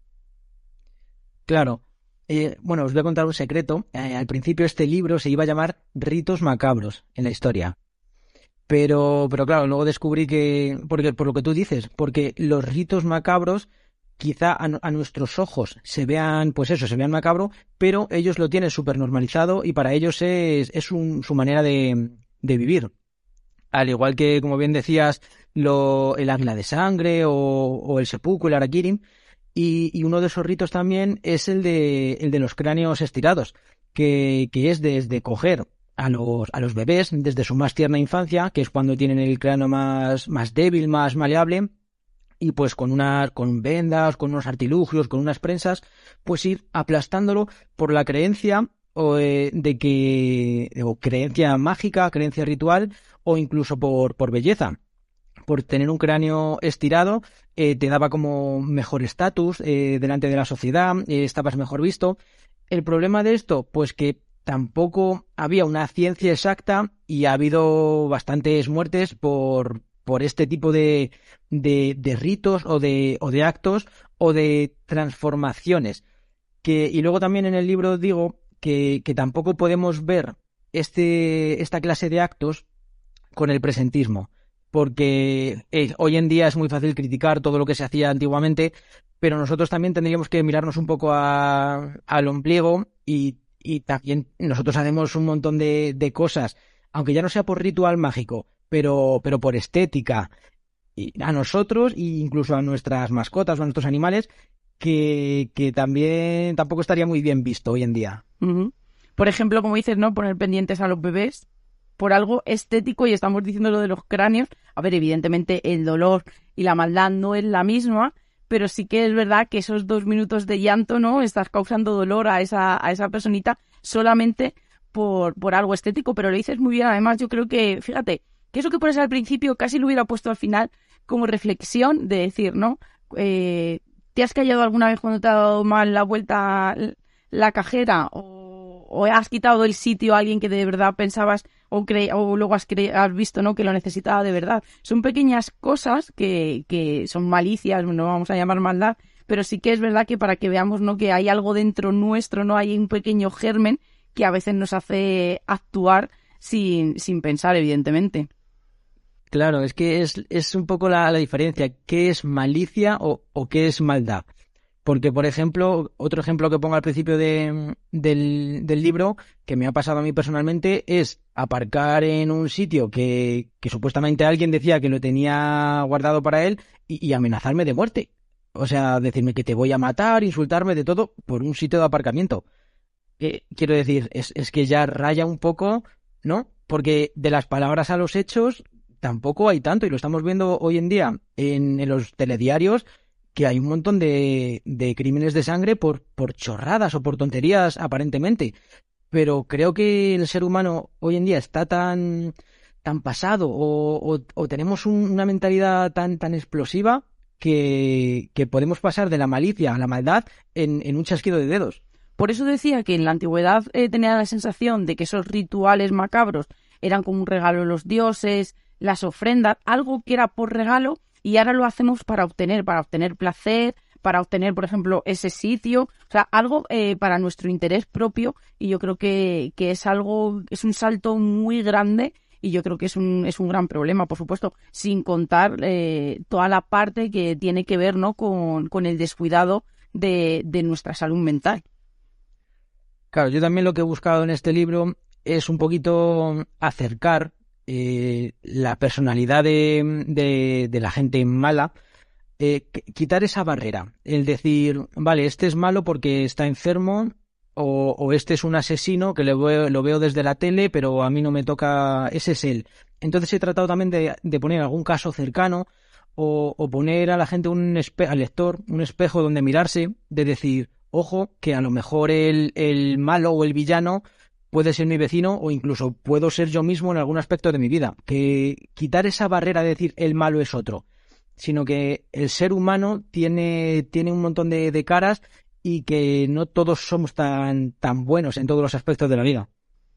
Claro. Eh, bueno, os voy a contar un secreto. Eh, al principio este libro se iba a llamar Ritos Macabros en la historia. Pero, pero claro, luego descubrí que, porque, por lo que tú dices, porque los ritos macabros quizá a, nuestros ojos se vean, pues eso, se vean macabro, pero ellos lo tienen súper normalizado y para ellos es, es su manera de, de, vivir. Al igual que, como bien decías, lo, el águila de sangre o, o el seppuku, el arakirin. Y, y, uno de esos ritos también es el de, el de los cráneos estirados, que, que es desde coger a los, a los bebés desde su más tierna infancia, que es cuando tienen el cráneo más, más débil, más maleable, y pues con unas con vendas, con unos artilugios, con unas prensas, pues ir aplastándolo por la creencia o, eh, de que o creencia mágica, creencia ritual o incluso por, por belleza. Por tener un cráneo estirado eh, te daba como mejor estatus eh, delante de la sociedad, estabas mejor visto. El problema de esto, pues que tampoco había una ciencia exacta y ha habido bastantes muertes por, por este tipo de, de, ritos o de, o de actos o de transformaciones. Y luego también en el libro digo que, que tampoco podemos ver este, esta clase de actos con el presentismo. Porque eh, hoy en día es muy fácil criticar todo lo que se hacía antiguamente, pero nosotros también tendríamos que mirarnos un poco al ombligo y, y, también nosotros hacemos un montón de, cosas, aunque ya no sea por ritual mágico, pero, pero por estética, y a nosotros e incluso a nuestras mascotas o a nuestros animales, que también tampoco estaría muy bien visto hoy en día. Por ejemplo, como dices, ¿no? Poner pendientes a los bebés por algo estético y estamos diciendo lo de los cráneos. A ver, evidentemente el dolor y la maldad no es la misma, pero sí que es verdad que esos dos minutos de llanto, ¿no? Estás causando dolor a esa, a esa personita solamente por, por algo estético, pero lo dices muy bien. Además, yo creo que, fíjate, que eso que pones al principio casi lo hubiera puesto al final como reflexión de decir, ¿no? Eh, ¿Te has callado alguna vez cuando te ha dado mal la vuelta la cajera? ¿O, has quitado el sitio a alguien que de verdad pensabas o, o luego has, has, visto ¿no? que lo necesitaba de verdad? Son pequeñas cosas que, que son malicias, no vamos a llamar maldad, pero sí que es verdad que para que veamos ¿no? que hay algo dentro nuestro, no hay un pequeño germen que a veces nos hace actuar sin, sin pensar, evidentemente. Claro, es que es, es un poco la, diferencia. ¿Qué es malicia o, o, qué es maldad? Porque, por ejemplo, otro ejemplo que pongo al principio de, del, libro, que me ha pasado a mí personalmente, es aparcar en un sitio que, que supuestamente alguien decía que lo tenía guardado para él y, amenazarme de muerte. O sea, decirme que te voy a matar, insultarme de todo por un sitio de aparcamiento. Quiero decir, es, es que ya raya un poco, ¿no? Porque de las palabras a los hechos tampoco hay tanto y lo estamos viendo hoy en día en, los telediarios que hay un montón de, de crímenes de sangre por, por chorradas o por tonterías aparentemente. Pero creo que el ser humano hoy en día está tan, tan pasado o, o, tenemos una mentalidad tan, tan explosiva que, que, podemos pasar de la malicia a la maldad en, en, un chasquido de dedos. Por eso decía que en la antigüedad eh, tenía la sensación de que esos rituales macabros eran como un regalo de los dioses, las ofrendas, algo que era por regalo y ahora lo hacemos para obtener, para obtener placer, para obtener, por ejemplo, ese sitio, o sea, algo eh, para nuestro interés propio y yo creo que, que es algo, es un salto muy grande y yo creo que es un, es un gran problema, por supuesto, sin contar eh, toda la parte que tiene que ver ¿no? con, con el descuidado de, de nuestra salud mental. Claro, yo también lo que he buscado en este libro es un poquito acercar eh, la personalidad de, de, de la gente mala, eh, quitar esa barrera, el decir, vale, este es malo porque está enfermo o, este es un asesino que lo veo, lo veo desde la tele, pero a mí no me toca, ese es él. Entonces he tratado también de, de poner algún caso cercano o, o poner a la gente un espe- al lector un espejo donde mirarse, de decir, ojo, que a lo mejor el, el malo o el villano puede ser mi vecino o incluso puedo ser yo mismo en algún aspecto de mi vida. Que quitar esa barrera de decir el malo es otro, sino que el ser humano tiene, tiene un montón de, caras y que no todos somos tan, tan buenos en todos los aspectos de la vida.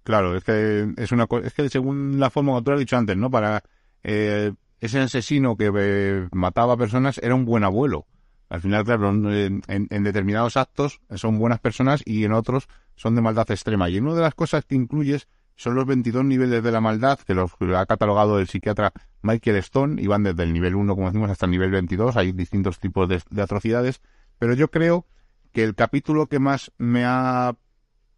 Claro, es que es una es que según la forma que tú has dicho antes, ¿no? Para eh, ese asesino que eh, mataba personas era un buen abuelo. Al final, claro, en, en- determinados actos son buenas personas y en otros son de maldad extrema. Y una de las cosas que incluyes son los 22 niveles de la maldad que los ha catalogado el psiquiatra Michael Stone y van desde el nivel 1, como decimos, hasta el nivel 22. Hay distintos tipos de, de atrocidades. Pero yo creo que el capítulo que más me ha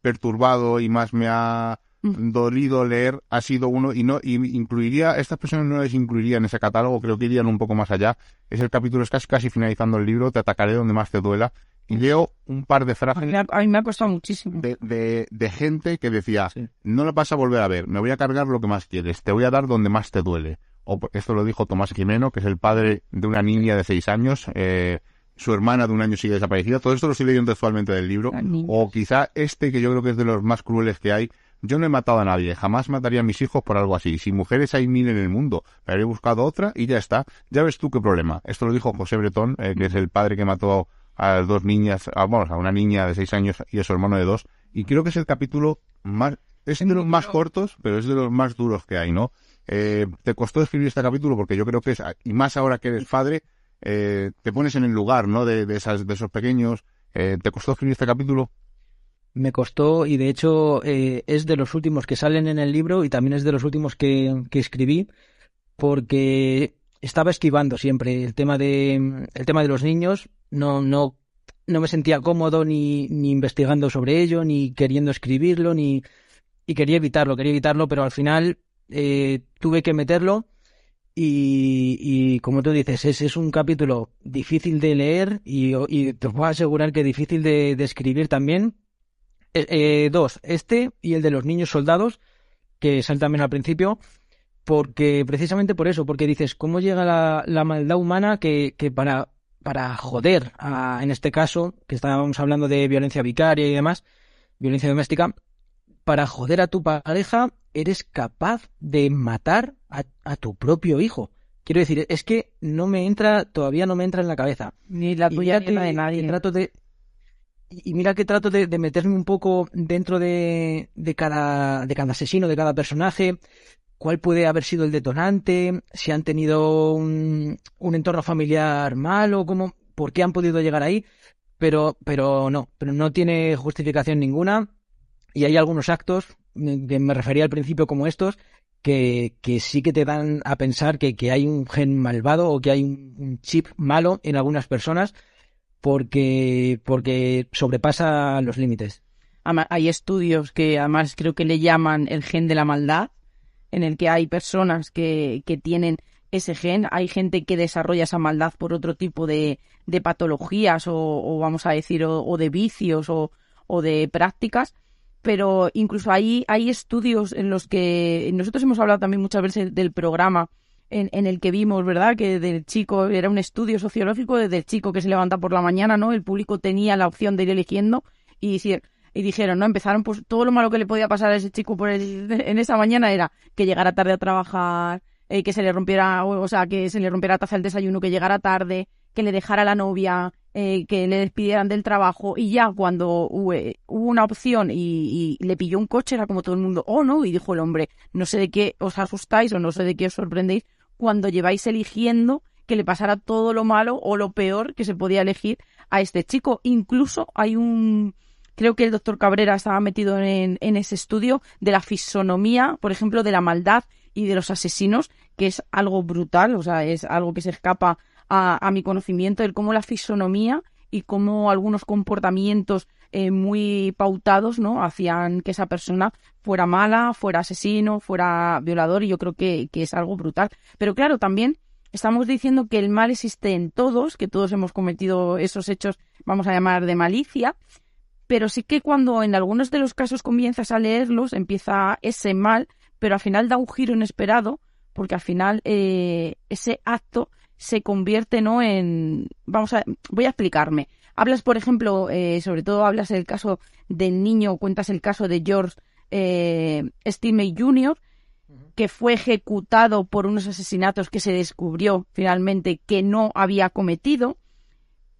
perturbado y más me ha dolido leer ha sido uno y no y incluiría estas personas no les incluiría en ese catálogo creo que irían un poco más allá es el capítulo es casi casi finalizando el libro te atacaré donde más te duela y leo un par de A frases a mí me ha costado muchísimo. de, de, de gente que decía, Sí. no lo vas a volver a ver, me voy a cargar lo que más quieres, te voy a dar donde más te duele. O esto lo dijo Tomás Jimeno, que es el padre de una niña de seis años, eh, su hermana de un año sigue desaparecida. Todo esto lo estoy leyendo textualmente del libro. La. O quizá este, que yo creo que es de los más crueles que hay. Yo no he matado a nadie, jamás mataría a mis hijos por algo así. Si mujeres hay mil en el mundo, me habría buscado otra y ya está. Ya ves tú qué problema. Esto lo dijo José Bretón, eh, que es el padre que mató a dos niñas, a, vamos, a una niña de seis años y a su hermano de dos. Y creo que es el capítulo más, es de los más cortos, pero es de los más duros que hay, ¿no? Eh, ¿Te costó escribir este capítulo? Porque yo creo que es, y más ahora que eres padre, eh, te pones en el lugar, ¿no? De, de esas, de esos pequeños. Eh, ¿Te costó escribir este capítulo? Me costó y de hecho eh, es de los últimos que salen en el libro y también es de los últimos que, que escribí porque estaba esquivando siempre el tema de el tema de los niños. No no no me sentía cómodo ni, ni investigando sobre ello ni queriendo escribirlo ni y quería evitarlo quería evitarlo pero al final eh, tuve que meterlo y, como tú dices es, es un capítulo difícil de leer y, te puedo asegurar que difícil de escribir también eh, eh, dos, este y el de los niños soldados, que sale también al principio, porque precisamente por eso, porque dices, ¿cómo llega la, la maldad humana que, que para, para joder, a, en este caso, que estábamos hablando de violencia vicaria y demás, violencia doméstica, para joder a tu pareja eres capaz de matar a, a tu propio hijo? Quiero decir, es que no me entra, todavía no me entra en la cabeza. Ni la tuya ni la de nadie. que trato de y mira que trato de, meterme un poco dentro de, cada asesino, de cada personaje, cuál puede haber sido el detonante, si han tenido un, un entorno familiar malo, cómo, por qué han podido llegar ahí, pero pero no, pero no tiene justificación ninguna. Y hay algunos actos eh, que me refería al principio como estos que, que sí que te dan a pensar que, hay un gen malvado o que hay un chip malo en algunas personas porque, porque sobrepasa los límites. Hay estudios que además creo que le llaman el gen de la maldad, en el que hay personas que, que tienen ese gen, hay gente que desarrolla esa maldad por otro tipo de, de patologías o, o vamos a decir, o, o de vicios o, o de prácticas, pero incluso ahí hay estudios en los que nosotros hemos hablado también muchas veces del programa en, el que vimos, ¿verdad? Que del chico, era un estudio sociológico del chico que se levanta por la mañana, ¿no? El público tenía la opción de ir eligiendo y, y dijeron, ¿no? Empezaron, pues todo lo malo que le podía pasar a ese chico por el- en esa mañana era que llegara tarde a trabajar, eh, que se le rompiera, o sea, que se le rompiera taza del desayuno, que llegara tarde, que le dejara la novia, eh, que le despidieran del trabajo y ya cuando hubo, hubo una opción y, y le pilló un coche era como todo el mundo, oh no, y dijo el hombre, no sé de qué os asustáis o no sé de qué os sorprendéis cuando lleváis eligiendo que le pasara todo lo malo o lo peor que se podía elegir a este chico. Incluso hay un, creo que el doctor Cabrera estaba metido en, en ese estudio de la fisonomía, por ejemplo, de la maldad y de los asesinos, que es algo brutal, o sea, es algo que se escapa a, a mi conocimiento, el cómo la fisonomía y cómo algunos comportamientos eh, muy pautados, ¿no? Hacían que esa persona fuera mala, fuera asesino, fuera violador, y yo creo que, que es algo brutal. Pero claro, también estamos diciendo que el mal existe en todos, que todos hemos cometido esos hechos, vamos a llamar, de malicia, pero sí que cuando en algunos de los casos comienzas a leerlos, empieza ese mal, pero al final da un giro inesperado, porque al final eh, ese acto se convierte no en vamos a voy a explicarme hablas por ejemplo eh, sobre todo hablas del caso del niño cuentas el caso de George eh, Jr que fue ejecutado por unos asesinatos que se descubrió finalmente que no había cometido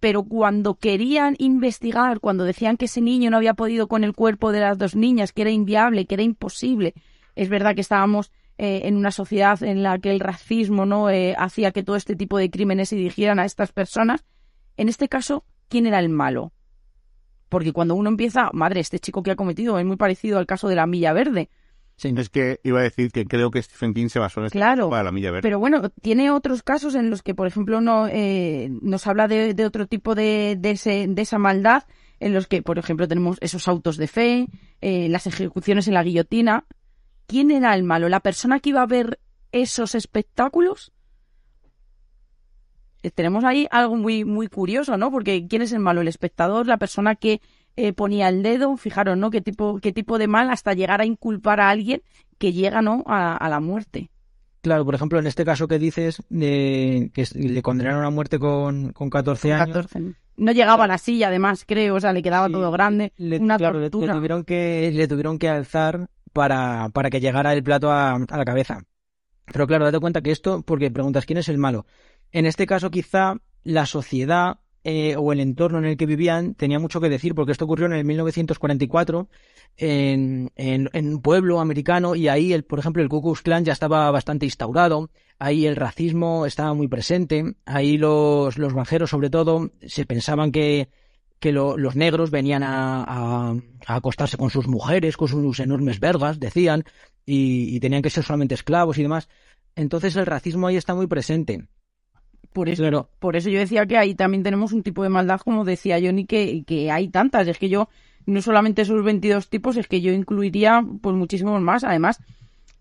pero cuando querían investigar, cuando decían que ese niño no había podido con el cuerpo de las dos niñas, que era inviable, que era imposible, es verdad que estábamos eh, en una sociedad en la que el racismo no eh, hacía que todo este tipo de crímenes se dirigieran a estas personas. En este caso, ¿quién era el malo? Porque cuando uno empieza, madre, este chico que ha cometido es muy parecido al caso de la Milla Verde. Sí. Es que iba a decir que creo que Stephen King se basó en este Claro, para la Milla Verde. pero bueno, tiene otros casos en los que, por ejemplo, no eh, nos habla de, de otro tipo de, de, ese- de esa maldad, en los que, por ejemplo, tenemos esos autos de fe, eh, las ejecuciones en la guillotina. ¿Quién era el malo? ¿La persona que iba a ver esos espectáculos? Eh, Tenemos ahí algo muy, muy curioso, ¿no? Porque ¿quién es el malo? ¿El espectador? ¿La persona que eh, ponía el dedo? Fijaros, ¿no? ¿Qué tipo, qué tipo de mal hasta llegar a inculpar a alguien que llega, ¿no? A, a la muerte. Claro, por ejemplo, en este caso que dices, de que le condenaron a muerte con, con 14 años. 14. No llegaba a la silla, además, creo, o sea, le quedaba Sí, todo grande. le, una claro, le- tuvieron que, le tuvieron que alzar para, para que llegara el plato a, a la cabeza. Pero claro, date cuenta que esto, porque preguntas quién es el malo. En este caso, quizá la sociedad eh, o el entorno en el que vivían tenía mucho que decir, porque esto ocurrió en el 1944 en, en, en un pueblo americano y ahí, el, por ejemplo, el Ku Klux Klan ya estaba bastante instaurado. Ahí el racismo estaba muy presente. Ahí los, los granjeros, sobre todo, se pensaban que, que lo- los negros venían a, acostarse con sus mujeres, con sus enormes vergas, decían, y tenían que ser solamente esclavos y demás. Entonces el racismo ahí está muy presente. Por eso, Claro, por eso yo decía que ahí también tenemos un tipo de maldad, como decía Johnny, que, que hay tantas. Es que yo, no solamente esos 22 tipos, es que yo incluiría pues muchísimos más. Además,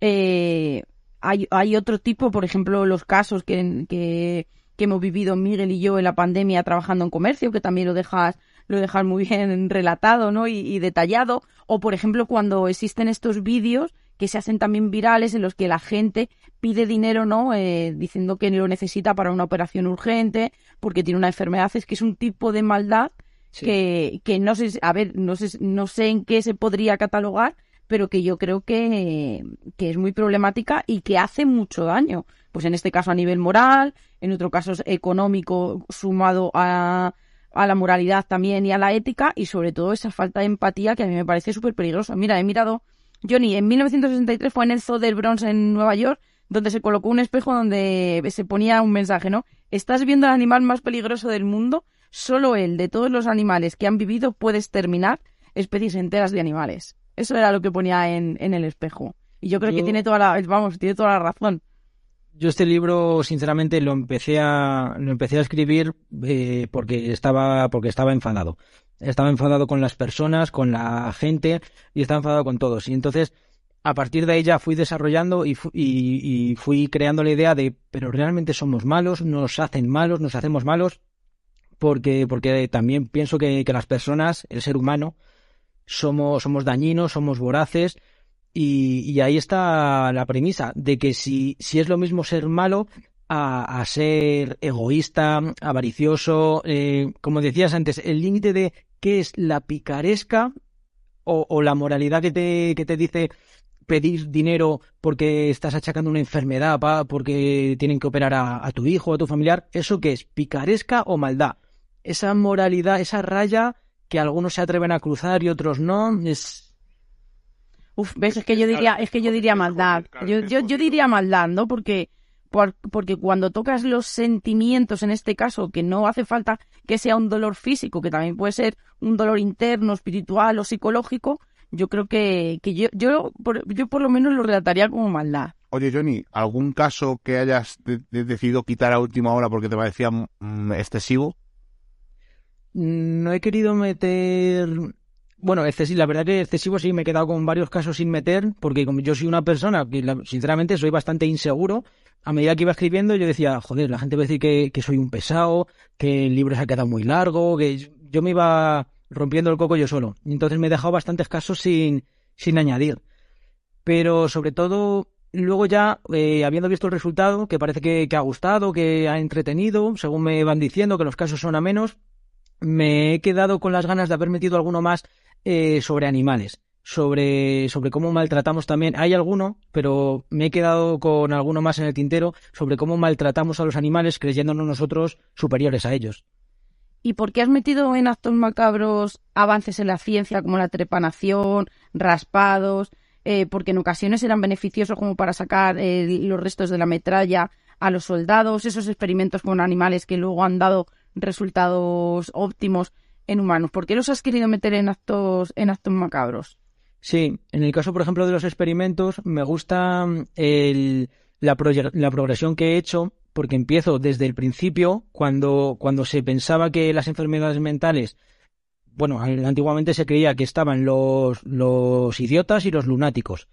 eh, hay, hay otro tipo, por ejemplo, los casos que, que, que hemos vivido Miguel y yo en la pandemia trabajando en comercio, que también lo dejas, lo dejas muy bien relatado ¿no? y, y detallado. O, por ejemplo, cuando existen estos vídeos que se hacen también virales en los que la gente pide dinero, ¿no? Eh, diciendo que lo necesita para una operación urgente, porque tiene una enfermedad. Es que es un tipo de maldad Sí. que, que no sé, a ver, no sé, no sé en qué se podría catalogar, pero que yo creo que, que es muy problemática y que hace mucho daño. Pues en este caso a nivel moral, en otro caso económico sumado a, a la moralidad también y a la ética y sobre todo esa falta de empatía que a mí me parece súper peligrosa. Mira, he mirado, Johnny, en 1963 fue en el Zoo del Bronx en Nueva York donde se colocó un espejo donde se ponía un mensaje, ¿no? Estás viendo al animal más peligroso del mundo, solo él, de todos los animales que han vivido, puede exterminar especies enteras de animales. Eso era lo que ponía en, en el espejo. Y yo creo que tiene toda la, vamos, tiene toda la razón. Yo este libro, sinceramente, lo empecé a, lo empecé a escribir eh, porque estaba, porque estaba enfadado. Estaba enfadado con las personas, con la gente y estaba enfadado con todos. Y entonces, a partir de ahí ya fui desarrollando y, y, y fui creando la idea de, pero realmente somos malos, nos hacen malos, nos hacemos malos, porque, porque también pienso que, que las personas, el ser humano, somos, somos dañinos, somos voraces y, ahí está la premisa de que si, si es lo mismo ser malo a, a ser egoísta, avaricioso, eh, como decías antes, el límite de qué es la picaresca o, la moralidad que te, que te dice pedir dinero porque estás achacando una enfermedad, pa, porque tienen que operar a, a tu hijo a tu familiar, ¿eso qué es? ¿Picaresca o maldad? Esa moralidad, esa raya que algunos se atreven a cruzar y otros no, es, Uf, ves, es que yo diría, es que yo diría maldad. Yo, yo, yo diría maldad, ¿no? Porque, por- porque cuando tocas los sentimientos, en este caso, que no hace falta que sea un dolor físico, que también puede ser un dolor interno, espiritual o psicológico, yo creo que, que yo, yo, por, yo por lo menos lo relataría como maldad. Oye, Johnny, ¿algún caso que hayas de- de- decidido quitar a última hora porque te parecía mm, excesivo? no he querido meter Bueno, excesivo, la verdad que excesivo sí, me he quedado con varios casos sin meter, porque como yo soy una persona que sinceramente soy bastante inseguro, a medida que iba escribiendo yo decía, joder, la gente va a decir que, que soy un pesado, que el libro se ha quedado muy largo, que yo me iba rompiendo el coco yo solo. Entonces me he dejado bastantes casos sin, sin añadir. Pero sobre todo, luego ya, eh, habiendo visto el resultado, que parece que, que ha gustado, que ha entretenido, según me van diciendo que los casos son a menos, me he quedado con las ganas de haber metido alguno más eh, sobre animales, sobre, sobre cómo maltratamos también. Hay alguno, pero me he quedado con alguno más en el tintero sobre cómo maltratamos a los animales creyéndonos nosotros superiores a ellos. ¿Y por qué has metido en actos macabros avances en la ciencia como la trepanación, raspados? eh, porque en ocasiones eran beneficiosos como para sacar eh, los restos de la metralla a los soldados, esos experimentos con animales que luego han dado resultados óptimos en humanos. ¿Por qué los has querido meter en actos, en actos macabros? Sí, en el caso, por ejemplo, de los experimentos, me gusta el- la, la progresión que he hecho, porque empiezo desde el principio, cuando, cuando se pensaba que las enfermedades mentales, bueno, antiguamente se creía que estaban los, los idiotas y los lunáticos.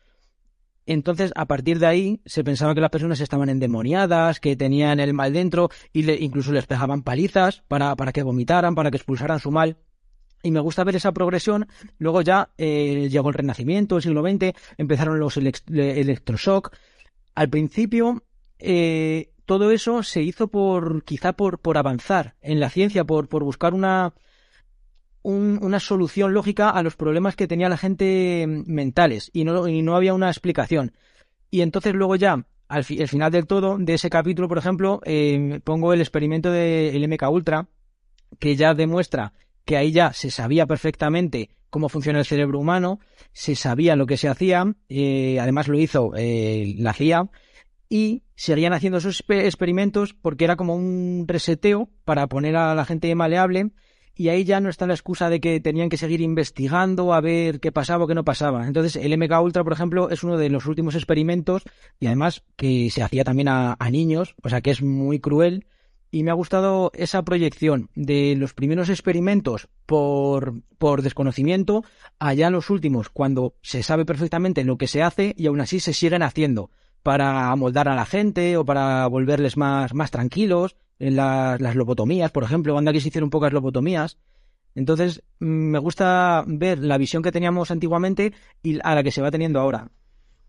Entonces, a partir de ahí, se pensaba que las personas estaban endemoniadas, que tenían el mal dentro, y le- incluso les pegaban palizas para, para que vomitaran, para que expulsaran su mal. Y me gusta ver esa progresión. Luego ya eh, llegó el Renacimiento, el siglo XX, empezaron los elec- le- electroshock. Al principio, eh, todo eso se hizo por, quizá por, por avanzar en la ciencia, por, por buscar una, un- una solución lógica a los problemas que tenía la gente mm, mentales y no, y no había una explicación. Y entonces luego ya, al final del todo, de ese capítulo, por ejemplo, eh, pongo el experimento del MK Ultra, que ya demuestra que ahí ya se sabía perfectamente cómo funciona el cerebro humano, se sabía lo que se hacía, eh, además lo hizo eh, la CIA, y seguían haciendo esos exper- experimentos porque era como un reseteo para poner a la gente maleable y ahí ya no está la excusa de que tenían que seguir investigando a ver qué pasaba o qué no pasaba. Entonces el MK Ultra, por ejemplo, es uno de los últimos experimentos y además que se hacía también a, niños, o sea que es muy cruel y me ha gustado esa proyección de los primeros experimentos por, por desconocimiento allá los últimos cuando se sabe perfectamente lo que se hace y aún así se siguen haciendo para amoldar a la gente o para volverles más, más tranquilos. En las, las lobotomías, por ejemplo, cuando aquí se hicieron pocas lobotomías. Entonces, mm, me gusta ver la visión que teníamos antiguamente y a la que se va teniendo ahora.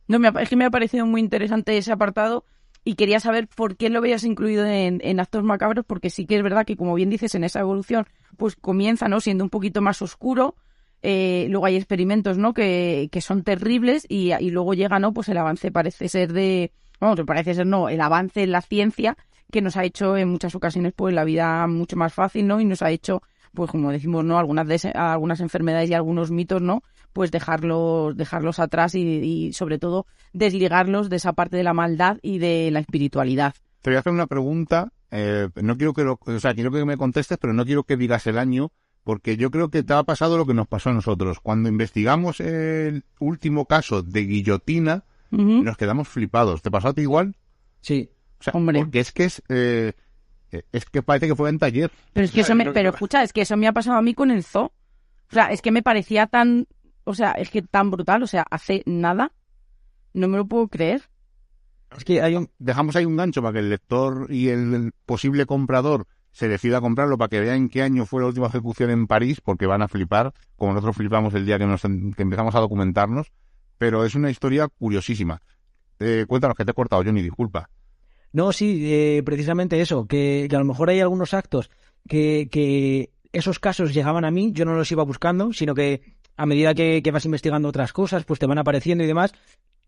No, me ha- es que me ha parecido muy interesante ese apartado y quería saber por qué lo veías incluido en, en actos macabros, porque sí que es verdad que, como bien dices, en esa evolución, pues comienza, ¿no? Siendo un poquito más oscuro. Eh, luego hay experimentos, ¿no? Que, que son terribles y, luego llega, ¿no? Pues el avance parece ser de, vamos, parece ser, no, el avance en la ciencia que nos ha hecho en muchas ocasiones, pues la vida mucho más fácil, ¿no? Y nos ha hecho, pues como decimos, ¿no? Algunas de algunas enfermedades y algunos mitos, ¿no? Pues dejarlos, dejarlos atrás y, y sobre todo desligarlos de esa parte de la maldad y de la espiritualidad. Te voy a hacer una pregunta. eh, no quiero que lo, o sea, quiero que me contestes, pero no quiero que digas el año, porque yo creo que te ha pasado lo que nos pasó a nosotros. Cuando investigamos el último caso de guillotina, nos quedamos flipados. ¿Te pasó a ti igual? Sí. O sea, Hombre. porque es que es, eh, eh, es que parece que fue en taller. Pero es que eso me, pero escucha, es que eso me ha pasado a mí con el zoo. O sea, es que me parecía tan, o sea, es que tan brutal, o sea, hace nada. No me lo puedo creer. Es que hay un, Dejamos ahí un gancho para que el lector y el, el posible comprador se decida comprarlo para que vean qué año fue la última ejecución en París, porque van a flipar, como nosotros flipamos el día que, nos, que empezamos a documentarnos. Pero es una historia curiosísima. Eh, cuéntanos que te he cortado, Johnny, disculpa. No, sí, eh, precisamente eso, que, a lo mejor hay algunos actos que, que esos casos llegaban a mí, yo no los iba buscando, sino que a medida que, que vas investigando otras cosas, pues te van apareciendo y demás.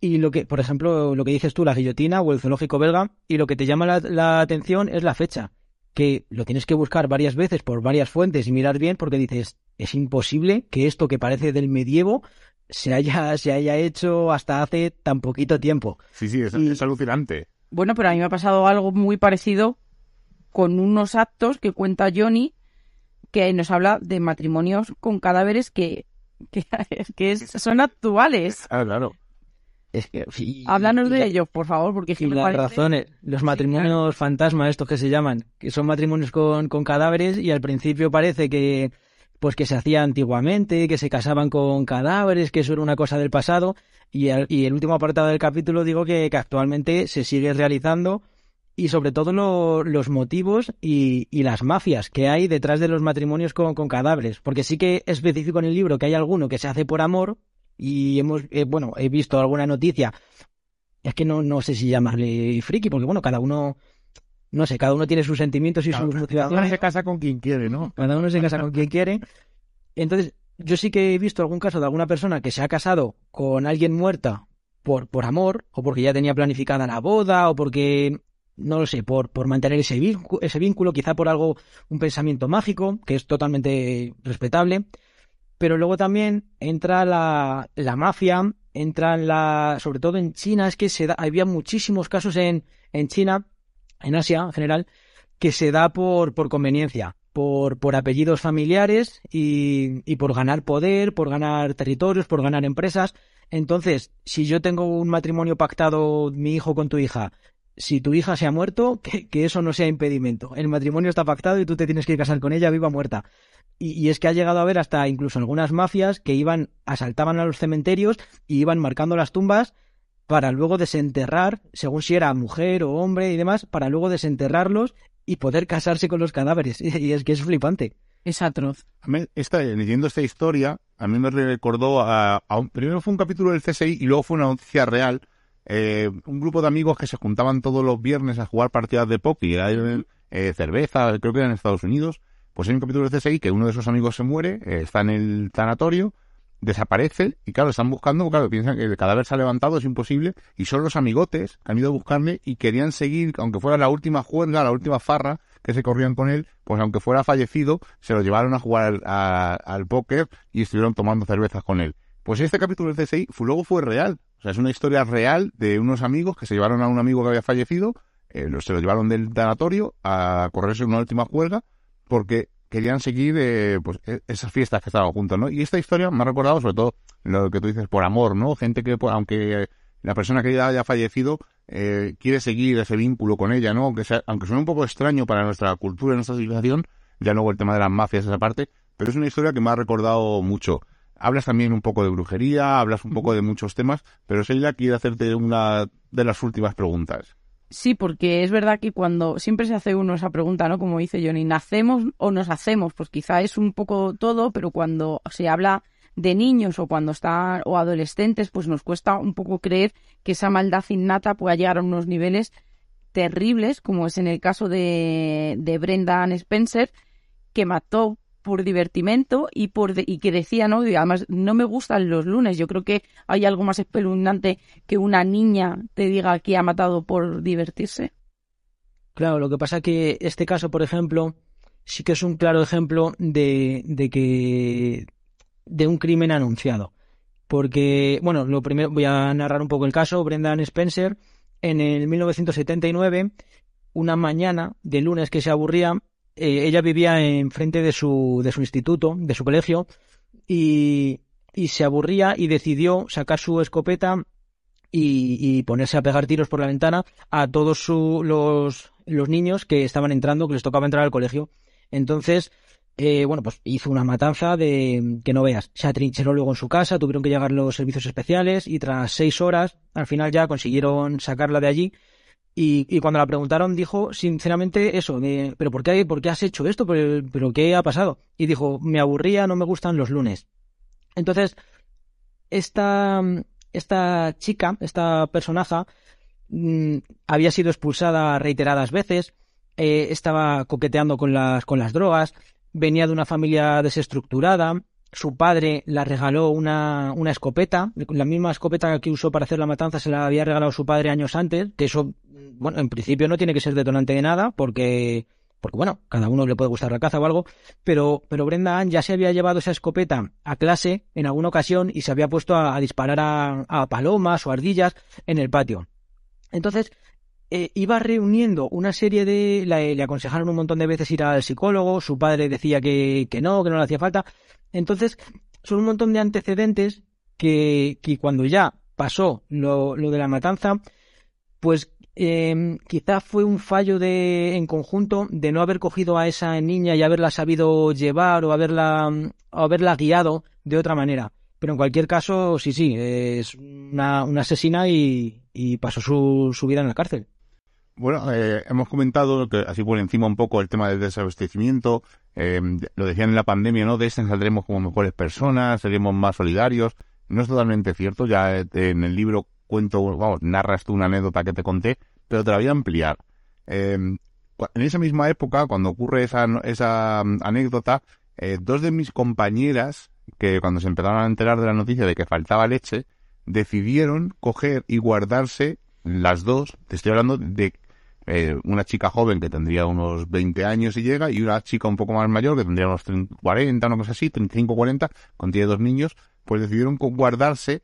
Y lo que, por ejemplo, lo que dices tú, la guillotina o el zoológico belga, y lo que te llama la, la atención es la fecha, que lo tienes que buscar varias veces por varias fuentes y mirar bien porque dices, es imposible que esto que parece del medievo se haya, se haya hecho hasta hace tan poquito tiempo. Sí, sí, es, Y- es alucinante. Bueno, pero a mí me ha pasado algo muy parecido con unos actos que cuenta Johnny, que nos habla de matrimonios con cadáveres que, que, que es- son actuales. Ah, claro. Es que, sí, Háblanos de ellos, por favor, porque es que Y las parece- razones, los matrimonios fantasma, estos que se llaman, que son matrimonios con, con cadáveres y al principio parece que pues que se hacía antiguamente, que se casaban con cadáveres, que eso era una cosa del pasado. Y el, y el último apartado del capítulo digo que, que actualmente se sigue realizando y sobre todo lo- los motivos y, y las mafias que hay detrás de los matrimonios con, con cadáveres. Porque sí que especifico en el libro que hay alguno que se hace por amor y hemos, eh, bueno, he visto alguna noticia. Es que no, no sé si llamarle friki, porque bueno, cada uno, no sé, cada uno tiene sus sentimientos y Cada- sus cada uno motivaciones. se casa con quien quiere, ¿no? Cada uno se casa con quien quiere. Entonces, yo sí que he visto algún caso de alguna persona que se ha casado con alguien muerta por, por amor, o porque ya tenía planificada la boda, o porque, no lo sé, por, por mantener ese vínculo, ese vínculo, quizá por algo, un pensamiento mágico, que es totalmente respetable. Pero luego también entra la, la mafia, entra la, sobre todo en China, es que se da, había muchísimos casos en, en China, en Asia en general, que se da por, por conveniencia, por, por apellidos familiares y, y por ganar poder, por ganar territorios, por ganar empresas. Entonces, si yo tengo un matrimonio pactado, mi hijo con tu hija, si tu hija se ha muerto, que, que eso no sea impedimento. El matrimonio está pactado y tú te tienes que casar con ella viva o muerta. Y, y es que ha llegado a haber hasta incluso algunas mafias que iban, asaltaban a los cementerios y iban marcando las tumbas para luego desenterrar, según si era mujer o hombre y demás, para luego desenterrarlos y poder casarse con los cadáveres. Y es que es flipante. Es atroz. A mí, esta, leyendo esta historia, a mí me recordó a, a un, primero fue un capítulo del CSI y luego fue una noticia real. Eh, un grupo de amigos que se juntaban todos los viernes a jugar partidas de póker, eh, cerveza, creo que era en Estados Unidos. Pues hay un capítulo del CSI que uno de esos amigos se muere, eh, está en el tanatorio, desaparece y claro, están buscando, claro, piensan que el cadáver se ha levantado, es imposible, y son los amigotes que han ido a buscarle y querían seguir, aunque fuera la última juerga, la última farra que se corrían con él, pues aunque fuera fallecido, se lo llevaron a jugar al, a- al póker y estuvieron tomando cervezas con él. Pues este capítulo del CSI luego fue real, o sea, es una historia real de unos amigos que se llevaron a un amigo que había fallecido, eh, se lo llevaron del tanatorio a correrse una última juerga, porque querían seguir eh, pues e- esas fiestas que estaban juntos, ¿no? Y esta historia me ha recordado sobre todo lo que tú dices por amor, ¿no? Gente que, pues, aunque la persona que ya haya fallecido eh, quiere seguir ese vínculo con ella, ¿no? Aunque, sea, aunque suene un poco extraño para nuestra cultura, nuestra civilización, ya luego el tema de las mafias, esa parte, pero es una historia que me ha recordado mucho. Hablas también un poco de brujería, hablas un poco de muchos temas, pero Sheila quiere hacerte una de las últimas preguntas. Sí, porque es verdad que cuando siempre se hace uno esa pregunta, ¿no? Como dice Johnny, ¿nacemos o nos hacemos? Pues quizá es un poco todo, pero cuando se habla de niños o cuando están o adolescentes, pues nos cuesta un poco creer que esa maldad innata pueda llegar a unos niveles terribles, como es en el caso de, de Brendan Spencer, que mató por divertimento y por de- y que decía, ¿no? Además no me gustan los lunes. Yo creo que hay algo más espeluznante que una niña te diga que ha matado por divertirse. Claro, lo que pasa que este caso, por ejemplo, sí que es un claro ejemplo de, de que de un crimen anunciado. Porque, bueno, lo primero voy a narrar un poco el caso. Brendan Spencer, en el 1979, una mañana de lunes que se aburría, eh, ella vivía enfrente de su, de su instituto, de su colegio, y, y se aburría y decidió sacar su escopeta y, y ponerse a pegar tiros por la ventana a todos su- los, los niños que estaban entrando, que les tocaba entrar al colegio. Entonces, eh, bueno, pues hizo una matanza de que no veas. Se atrincheró luego en su casa, tuvieron que llegar los servicios especiales y tras seis horas, al final ya consiguieron sacarla de allí. Y, y cuando la preguntaron, dijo sinceramente eso, ¿pero por qué, por qué has hecho esto? ¿Pero, ¿Pero qué ha pasado? Y dijo, me aburría, no me gustan los lunes. Entonces, esta, esta chica, esta personaje, mm, había sido expulsada reiteradas veces, eh, estaba coqueteando con las, con las drogas, venía de una familia desestructurada, su padre la regaló una, una escopeta, la misma escopeta que usó para hacer la matanza se la había regalado su padre años antes, que eso, bueno, en principio no tiene que ser detonante de nada, porque, porque bueno, cada uno le puede gustar la caza o algo, pero, pero Brenda Ann ya se había llevado esa escopeta a clase en alguna ocasión y se había puesto a, disparar a, palomas o ardillas en el patio. Entonces, eh, iba reuniendo una serie de... le aconsejaron un montón de veces ir al psicólogo, su padre decía que, que no, que no le hacía falta. Entonces, son un montón de antecedentes que, que cuando ya pasó lo, lo de la matanza, pues eh, quizá fue un fallo de, en conjunto de no haber cogido a esa niña y haberla sabido llevar o haberla, o haberla guiado de otra manera. Pero en cualquier caso, sí, sí, es una, una asesina y, y pasó su, su vida en la cárcel. Bueno, eh, hemos comentado que así por encima un poco el tema del desabastecimiento. Eh, lo decían en la pandemia, ¿no? De este saldremos como mejores personas, seremos más solidarios. No es totalmente cierto. Ya eh, en el libro cuento, vamos, narras tú una anécdota que te conté, pero te la voy a ampliar. Eh, en esa misma época, cuando ocurre esa, esa mm, anécdota, eh, dos de mis compañeras, que cuando se empezaron a enterar de la noticia de que faltaba leche, decidieron coger y guardarse las dos, te estoy hablando de eh, una chica joven que tendría unos 20 años y llega, y una chica un poco más mayor que tendría unos 30, 40, una cosa así, 35, 40, contiene dos niños, pues decidieron guardarse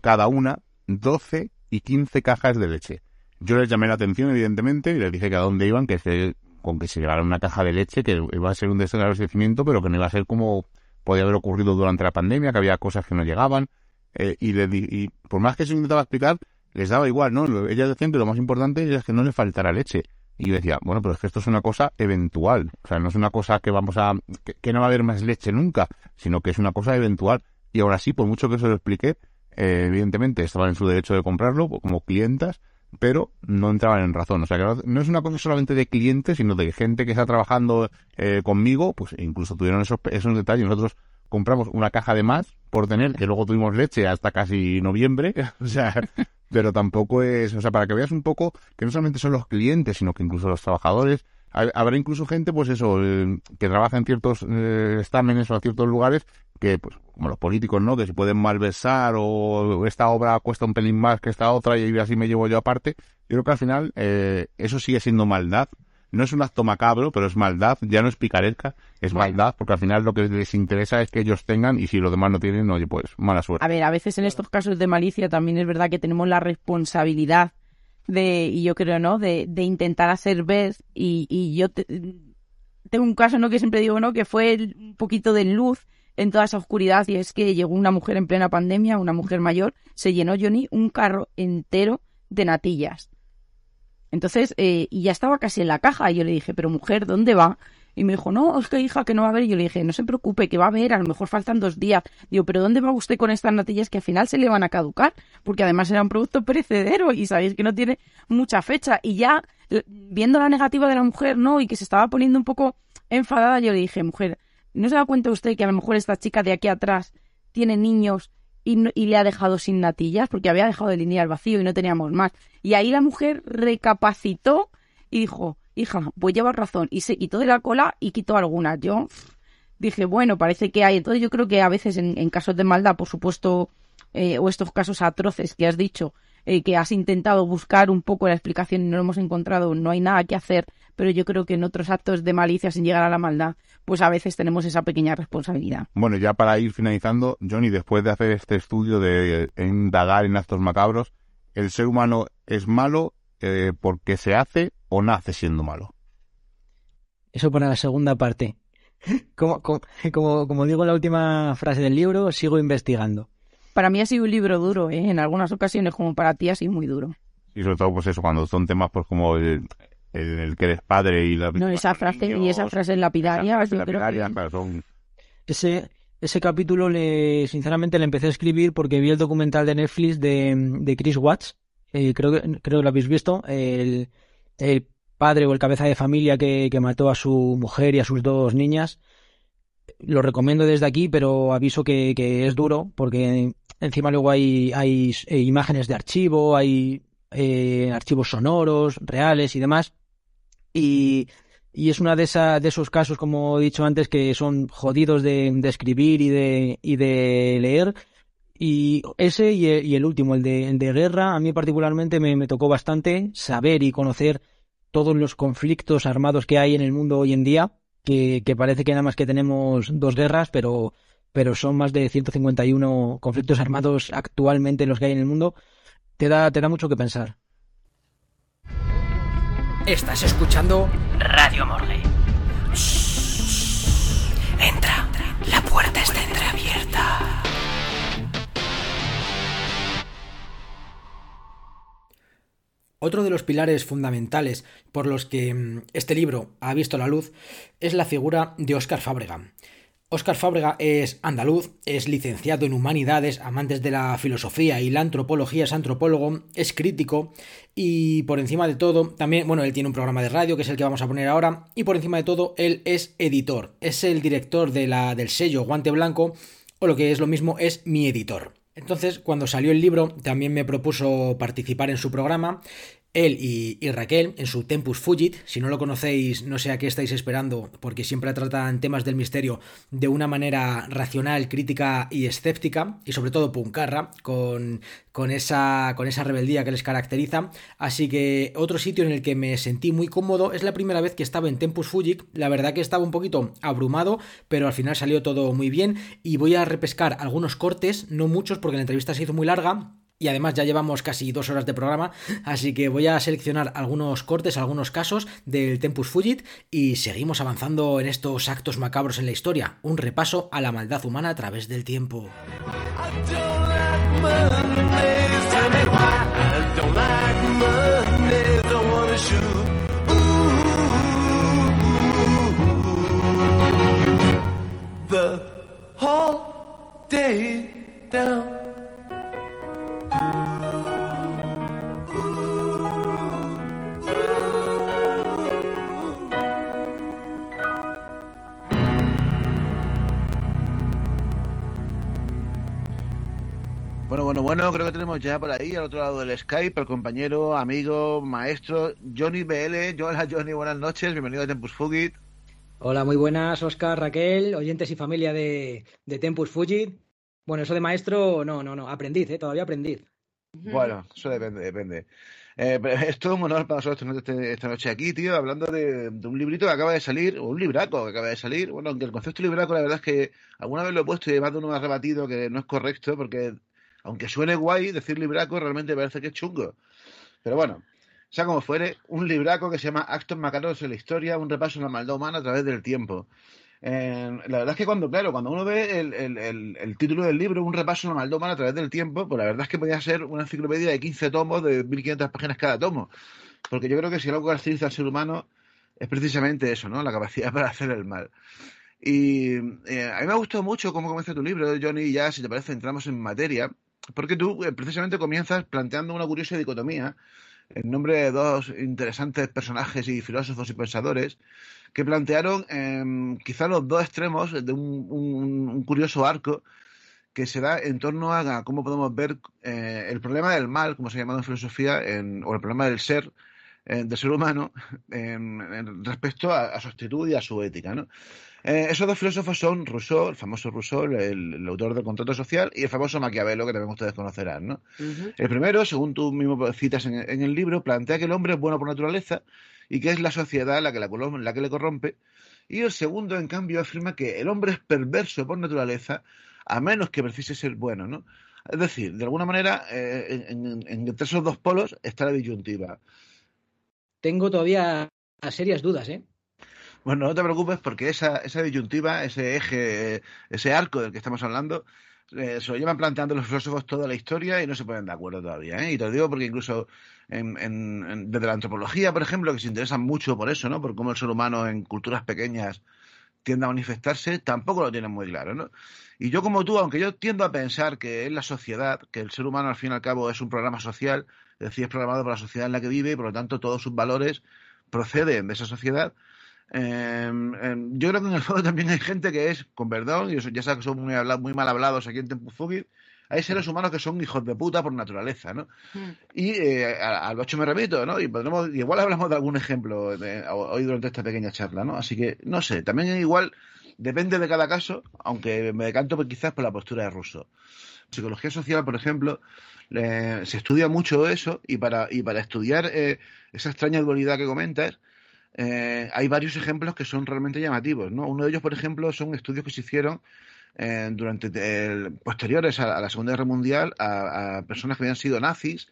cada una 12 y 15 cajas de leche. Yo les llamé la atención, evidentemente, y les dije que a dónde iban, que se, con que se llevaran una caja de leche, que iba a ser un desabastecimiento, pero que no iba a ser como podía haber ocurrido durante la pandemia, que había cosas que no llegaban, eh, y, di, y por más que se intentaba explicar, les daba igual, ¿no? Ellas decían que lo más importante es que no les faltara leche. Y yo decía, bueno, pero es que esto es una cosa eventual. O sea, no es una cosa que vamos a... que, que no va a haber más leche nunca, sino que es una cosa eventual. Y ahora sí, por mucho que se lo expliqué, eh, evidentemente estaban en su derecho de comprarlo como clientas, pero no entraban en razón. O sea, que no es una cosa solamente de clientes, sino de gente que está trabajando eh, conmigo, pues incluso tuvieron esos, esos detalles. Nosotros compramos una caja de más por tener, que luego tuvimos leche hasta casi noviembre. o sea, pero tampoco es, o sea, para que veas un poco que no solamente son los clientes, sino que incluso los trabajadores, habrá incluso gente, pues eso, eh, que trabaja en ciertos eh, estámenes o en ciertos lugares que, pues, como los políticos, ¿no? Que se pueden malversar o esta obra cuesta un pelín más que esta otra y así me llevo yo aparte. Yo creo que al final eh, eso sigue siendo maldad. No es un acto macabro, pero es maldad. Ya no es picaresca, es maldad, porque al final lo que les interesa es que ellos tengan y si los demás no tienen, oye, pues mala suerte. A ver, a veces en estos casos de malicia también es verdad que tenemos la responsabilidad de, y yo creo, ¿no? De, de intentar hacer ver y, y yo te, tengo un caso, ¿no? Que siempre digo, ¿no? Que fue un poquito de luz en toda esa oscuridad y es que llegó una mujer en plena pandemia, una mujer mayor, se llenó Johnny un carro entero de natillas. Entonces, eh, y ya estaba casi en la caja y yo le dije, pero mujer, ¿dónde va? Y me dijo, no, es que hija, que no va a haber. Y yo le dije, no se preocupe, que va a haber, a lo mejor faltan dos días. Digo, pero ¿dónde va usted con estas natillas que al final se le van a caducar? Porque además era un producto perecedero y sabéis que no tiene mucha fecha. Y ya, viendo la negativa de la mujer, ¿no? Y que se estaba poniendo un poco enfadada, yo le dije, mujer, ¿no se da cuenta usted que a lo mejor esta chica de aquí atrás tiene niños y, no, y, le ha dejado sin natillas porque había dejado el lineal vacío y no teníamos más. Y ahí la mujer recapacitó y dijo, hija, pues llevas razón. Y se quitó de la cola y quitó algunas. Yo dije, bueno, parece que hay. Entonces yo creo que a veces en, en casos de maldad, por supuesto, eh, o estos casos atroces que has dicho, eh, que has intentado buscar un poco la explicación y no lo hemos encontrado, no hay nada que hacer, pero yo creo que en otros actos de malicia sin llegar a la maldad, pues a veces tenemos esa pequeña responsabilidad. Bueno, ya para ir finalizando, Johnny, después de hacer este estudio de indagar en actos macabros, ¿el ser humano es malo eh, porque se hace o nace siendo malo? Eso para la segunda parte. Como, como, como, como digo en la última frase del libro, sigo investigando. Para mí ha sido un libro duro, ¿eh? en algunas ocasiones, como para ti ha sido muy duro. Y sobre todo, pues eso, cuando son temas pues como el, el, el que eres padre y la... No, esa frase y esa frase lapidaria, yo lapidaria, creo que... son... Ese, ese capítulo, le, sinceramente, le empecé a escribir porque vi el documental de Netflix de, de Chris Watts. Eh, creo, que, creo que lo habéis visto. El, el padre o el cabeza de familia que, que mató a su mujer y a sus dos niñas. Lo recomiendo desde aquí, pero aviso que, que es duro porque encima luego hay, hay eh, imágenes de archivo, hay eh, archivos sonoros, reales y demás. Y, y es una de, esa, de esos casos, como he dicho antes, que son jodidos de, escribir y de, y de leer. Y ese y el, y el último, el de, el de guerra, a mí particularmente me, me tocó bastante saber y conocer todos los conflictos armados que hay en el mundo hoy en día, que, que parece que nada más que tenemos dos guerras, pero, pero son más de 151 conflictos armados actualmente los que hay en el mundo, te da, te da mucho que pensar. Estás escuchando Radio Morgue. Entra, la puerta está entreabierta. Otro de los pilares fundamentales por los que mm, este libro ha visto la luz es la figura de Óscar Fábrega. Óscar Fábrega es andaluz, es licenciado en humanidades, amantes de la filosofía y la antropología, es antropólogo, es crítico y por encima de todo, también, bueno, él tiene un programa de radio que es el que vamos a poner ahora y por encima de todo, él es editor, es el director de la, del sello Guante Blanco o lo que es lo mismo, es mi editor. Entonces, cuando salió el libro, también me propuso participar en su programa él y, Raquel en su Tempus Fugit. Si no lo conocéis, no sé a qué estáis esperando, porque siempre tratan temas del misterio de una manera racional, crítica y escéptica, y sobre todo puncarra, con, esa, con esa rebeldía que les caracteriza. Así que otro sitio en el que me sentí muy cómodo es la primera vez que estaba en Tempus Fugit. La verdad que estaba un poquito abrumado, pero al final salió todo muy bien. Y voy a repescar algunos cortes, no muchos, porque la entrevista se hizo muy larga y además ya llevamos casi dos horas de programa, así que voy a seleccionar algunos cortes, algunos casos del Tempus Fugit y seguimos avanzando en estos actos macabros en la historia, un repaso a la maldad humana a través del tiempo. Bueno, bueno, creo que tenemos ya por ahí, al otro lado del Skype, al compañero, amigo, maestro, Johnny BL. Hola, Johnny, buenas noches, bienvenido a Tempus Fugit. Hola, muy buenas, Oscar, Raquel, oyentes y familia de, Tempus Fugit. Bueno, eso de maestro, no, no, no, aprendiz, ¿eh? todavía aprendiz. Bueno, eso depende, depende. Eh, es todo un honor para nosotros este, esta noche aquí, tío, hablando de, un librito que acaba de salir, o un libraco que acaba de salir. Bueno, aunque el concepto de libraco, la verdad es que alguna vez lo he puesto y más de uno me ha rebatido que no es correcto, porque aunque suene guay, decir libraco realmente parece que es chungo. Pero bueno, sea como fuere, un libraco que se llama Actos Macabros en la Historia, un repaso a la maldad humana a través del tiempo. Eh, la verdad es que cuando, claro, cuando uno ve el, título del libro, un repaso a la maldad humana a través del tiempo, pues la verdad es que podría ser una enciclopedia de 15 tomos de 1500 páginas cada tomo. Porque yo creo que si algo caracteriza al ser humano es precisamente eso, ¿no? La capacidad para hacer el mal. Y eh, a mí me ha gustado mucho cómo comienza tu libro, Johnny, ya si te parece entramos en materia. Porque tú eh, precisamente comienzas planteando una curiosa dicotomía en nombre de dos interesantes personajes y filósofos y pensadores que plantearon eh, quizá los dos extremos de un, curioso arco que se da en torno a, cómo podemos ver eh, el problema del mal, como se ha llamado en filosofía, o el problema del ser, eh, del ser humano, respecto a, a, su actitud y a su ética. ¿no? Eh, esos dos filósofos son Rousseau, el famoso Rousseau, el, autor del contrato social, y el famoso Maquiavelo, que también ustedes conocerán. ¿no? El primero, según tú mismo citas en, el libro, plantea que el hombre es bueno por naturaleza y que es la sociedad la que, la, que le corrompe. Y el segundo, en cambio, afirma que el hombre es perverso por naturaleza, a menos que precise ser bueno. ¿no? Es decir, de alguna manera, eh, entre esos dos polos está la disyuntiva. Tengo todavía serias dudas, ¿eh? Bueno, no te preocupes porque esa, esa disyuntiva, ese eje, ese arco del que estamos hablando, eh, se lo llevan planteando los filósofos toda la historia y no se ponen de acuerdo todavía. ¿eh? Y te lo digo porque incluso desde la antropología, por ejemplo, que se interesan mucho por eso, ¿no? Por cómo el ser humano en culturas pequeñas tiende a manifestarse, tampoco lo tienen muy claro, ¿no? Y yo como tú, aunque yo tiendo a pensar que es la sociedad, que el ser humano al fin y al cabo es un programa social, decir, es programado por la sociedad en la que vive y por lo tanto todos sus valores proceden de esa sociedad, Em, em, yo creo que en el fondo también hay gente que es, con perdón, y ya sabes que son muy, muy mal hablados aquí en Tempufugit, hay seres humanos que son hijos de puta por naturaleza, ¿no? Hmm. Y eh, al bacho me remito, ¿no? Y podremos, igual hablamos de algún ejemplo hoy durante esta pequeña charla, ¿no? Así que, no sé, también igual depende de cada caso, aunque me decanto quizás por la postura de Russo. Psicología social, por ejemplo, se estudia mucho eso y para, y para estudiar eh, esa extraña dualidad que comentas, eh, hay varios ejemplos que son realmente llamativos. ¿no? Uno de ellos, por ejemplo, son estudios que se hicieron eh, durante posteriores a, la Segunda Guerra Mundial a, personas que habían sido nazis,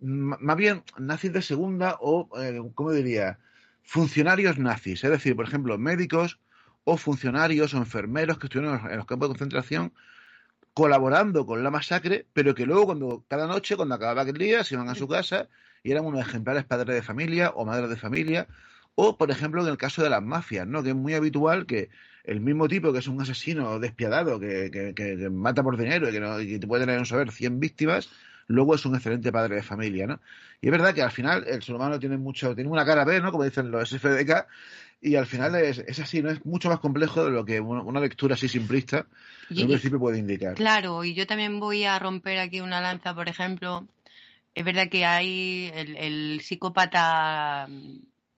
más bien nazis de segunda o, eh, ¿cómo diría?, funcionarios nazis. Es decir, por ejemplo, médicos o funcionarios o enfermeros que estuvieron en los campos de concentración colaborando con la masacre, pero que luego cuando cada noche, cuando acababa aquel día, se iban a su casa y eran unos ejemplares padres de familia o madres de familia. O, por ejemplo, en el caso de las mafias, ¿no? Que es muy habitual que el mismo tipo que es un asesino despiadado, que, que, que mata por dinero y que, no, y te puede tener, un saber, 100 víctimas, luego es un excelente padre de familia, ¿no? Y es verdad que al final el ser humano tiene mucho, tiene una cara B, ¿no? Como dicen los SFDK, y al final es, es así, ¿no? Es mucho más complejo de lo que una lectura así simplista en un principio puede indicar. Claro, y yo también voy a romper aquí una lanza, por ejemplo. Es verdad que hay el, el psicópata,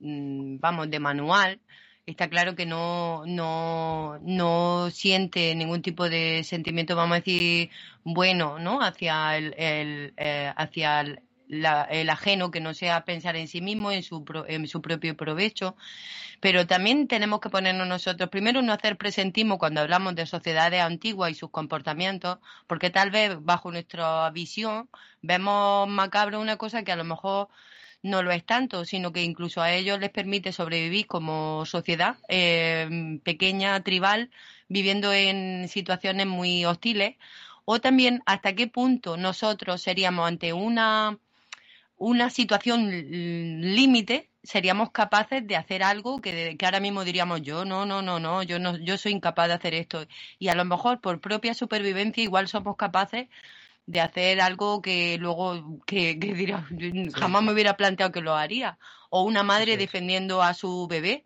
mm, vamos, de manual, está claro que no, no, no siente ningún tipo de sentimiento, vamos a decir, bueno, ¿no? Hacia el, el eh, hacia el, la, el, ajeno, que no sea pensar en sí mismo, en su, pro, en su propio provecho. Pero también tenemos que ponernos nosotros, primero, no hacer presentismo cuando hablamos de sociedades antiguas y sus comportamientos, porque tal vez bajo nuestra visión vemos macabro una cosa que a lo mejor no lo es tanto, sino que incluso a ellos les permite sobrevivir como sociedad eh, pequeña, tribal, viviendo en situaciones muy hostiles, o también hasta qué punto nosotros seríamos ante una, una situación límite, seríamos capaces de hacer algo que, que, ahora mismo diríamos yo, no, no, no, no, yo no, yo soy incapaz de hacer esto. Y a lo mejor por propia supervivencia igual somos capaces de hacer algo que luego que, que dirá, jamás me hubiera planteado que lo haría. O una madre defendiendo a su bebé.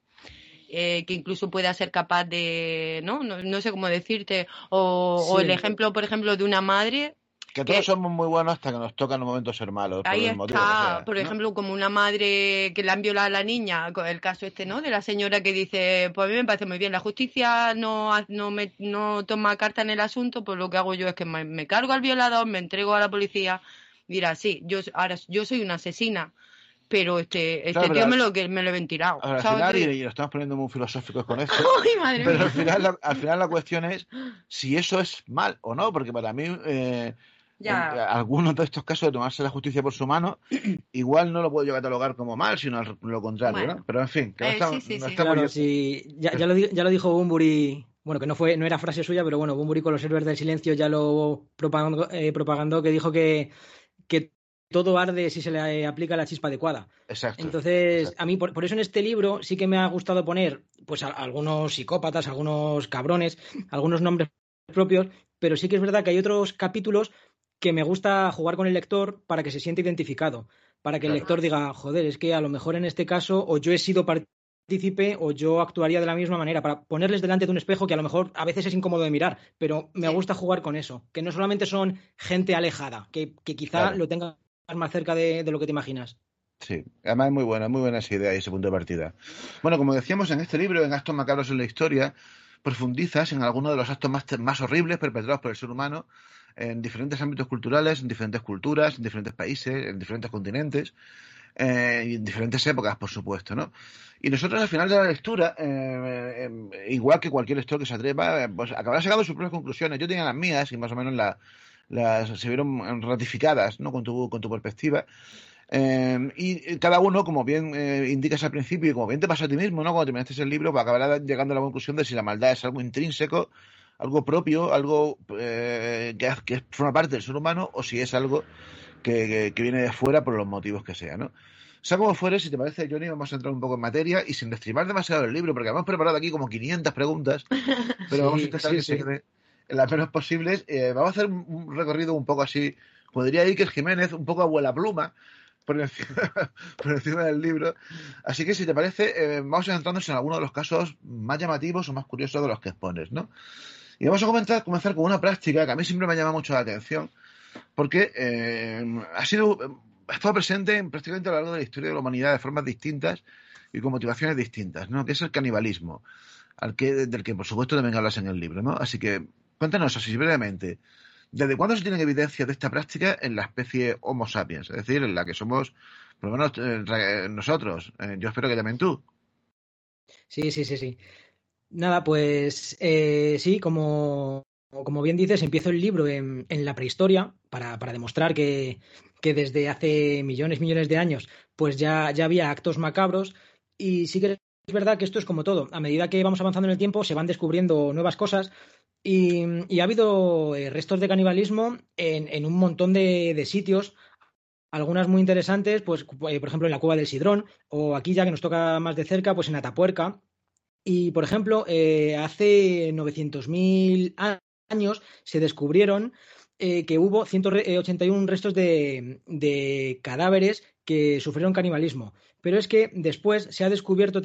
Eh, que incluso pueda ser capaz de, ¿no? No, no sé cómo decirte, o, sí. o, el ejemplo, por ejemplo, de una madre que todos que, somos muy buenos hasta que nos toca en un momento ser malos. Ahí por está, sea, por ¿no? ejemplo, como una madre que le han violado a la niña, el caso este, ¿no? De la señora que dice, pues a mí me parece muy bien, la justicia no, no, me, no toma carta en el asunto, pues lo que hago yo es que me, me cargo al violador, me entrego a la policía, dirá, sí, yo, ahora, yo soy una asesina, pero este, este Claro, tío me lo, que me lo he ventilado. Ahora, al final, y, y nos estamos poniendo muy filosóficos con esto, ¡Ay, madre pero mía! al final, la, al final la cuestión es si eso es mal o no, porque para mí eh, Ya. en algunos de estos casos de tomarse la justicia por su mano, igual no lo puedo yo catalogar como mal, sino al- lo contrario, Bueno. ¿no? Pero en fin, que no Eh, estamos, sí, sí, no sí. estamos Claro, yo- sí, ya, ya lo, di- ya lo dijo Bumburi, bueno, que no fue, no era frase suya, pero bueno, Bumburi con los héroes del silencio ya lo propagandó, eh, que dijo que, que todo arde si se le aplica la chispa adecuada. Exacto. Entonces, exacto. a mí, por, por eso en este libro sí que me ha gustado poner, pues, a- algunos psicópatas, algunos cabrones, algunos nombres propios, pero sí que es verdad que hay otros capítulos que me gusta jugar con el lector para que se sienta identificado, para que el lector diga, joder, es que a lo mejor en este caso o yo he sido partícipe o yo actuaría de la misma manera, para ponerles delante de un espejo que a lo mejor a veces es incómodo de mirar, pero me Sí. gusta jugar con eso, que no solamente son gente alejada, que, que quizá Claro. lo tengas más cerca de, de lo que te imaginas. Sí, además es muy buena, muy buena esa idea y ese punto de partida. Bueno, como decíamos en este libro, en Actos Macabros en la Historia, profundizas en algunos de los actos más, más horribles perpetrados por el ser humano en diferentes ámbitos culturales, en diferentes culturas, en diferentes países, en diferentes continentes eh, y en diferentes épocas, por supuesto, ¿no? Y nosotros al final de la lectura, eh, eh, igual que cualquier lector que se atreva, eh, pues acabará sacando sus propias conclusiones. Yo tenía las mías y más o menos la- las se vieron ratificadas, ¿no? Con tu, con tu perspectiva. Eh, y cada uno, como bien eh, indicas al principio y como bien te pasa a ti mismo, ¿no? Cuando terminaste el libro, pues acabará llegando a la conclusión de si la maldad es algo intrínseco, algo propio, algo eh, que, que forma parte del ser humano o si es algo que, que- que viene de fuera por los motivos que sea, ¿no? Sea como fuere, si te parece, Johnny, vamos a entrar un poco en materia y sin destripar demasiado el libro, porque hemos preparado aquí como 500 preguntas, pero Sí, vamos a intentar sí, que se sí. quede las menos posibles. Eh, vamos a hacer un, un recorrido un poco así, podría Iker Jiménez, un poco abuela pluma, por encima, por encima del libro. Así que si te parece, eh, vamos a centrarnos en algunos de los casos más llamativos o más curiosos de los que expones, ¿no? Y vamos a comenzar, comenzar con una práctica que a mí siempre me llama mucho la atención, porque eh, ha sido, ha estado presente en prácticamente a lo largo de la historia de la humanidad de formas distintas y con motivaciones distintas, ¿no? Que es el canibalismo, al que, del que por supuesto también hablas en el libro, ¿no? Así que cuéntanos así brevemente, ¿desde cuándo se tienen evidencias de esta práctica en la especie Homo sapiens? Es decir, en la que somos, por lo menos eh, ra- nosotros, eh, yo espero que también tú. Sí, sí, sí, sí. Nada, pues eh, sí, como, como bien dices, empiezo el libro en, en la prehistoria para, para demostrar que, que desde hace millones, millones de años, pues ya, ya había actos macabros y sí que es verdad que esto es como todo. A medida que vamos avanzando en el tiempo, se van descubriendo nuevas cosas y, y ha habido eh, restos de canibalismo en, en un montón de, de sitios algunas muy interesantes, pues por ejemplo en la cueva del Sidrón, o aquí ya que nos toca más de cerca, pues en Atapuerca. Y por ejemplo, eh, hace 900.000 años se descubrieron eh, que hubo 181 restos de, de, cadáveres que sufrieron canibalismo. Pero es que después se ha descubierto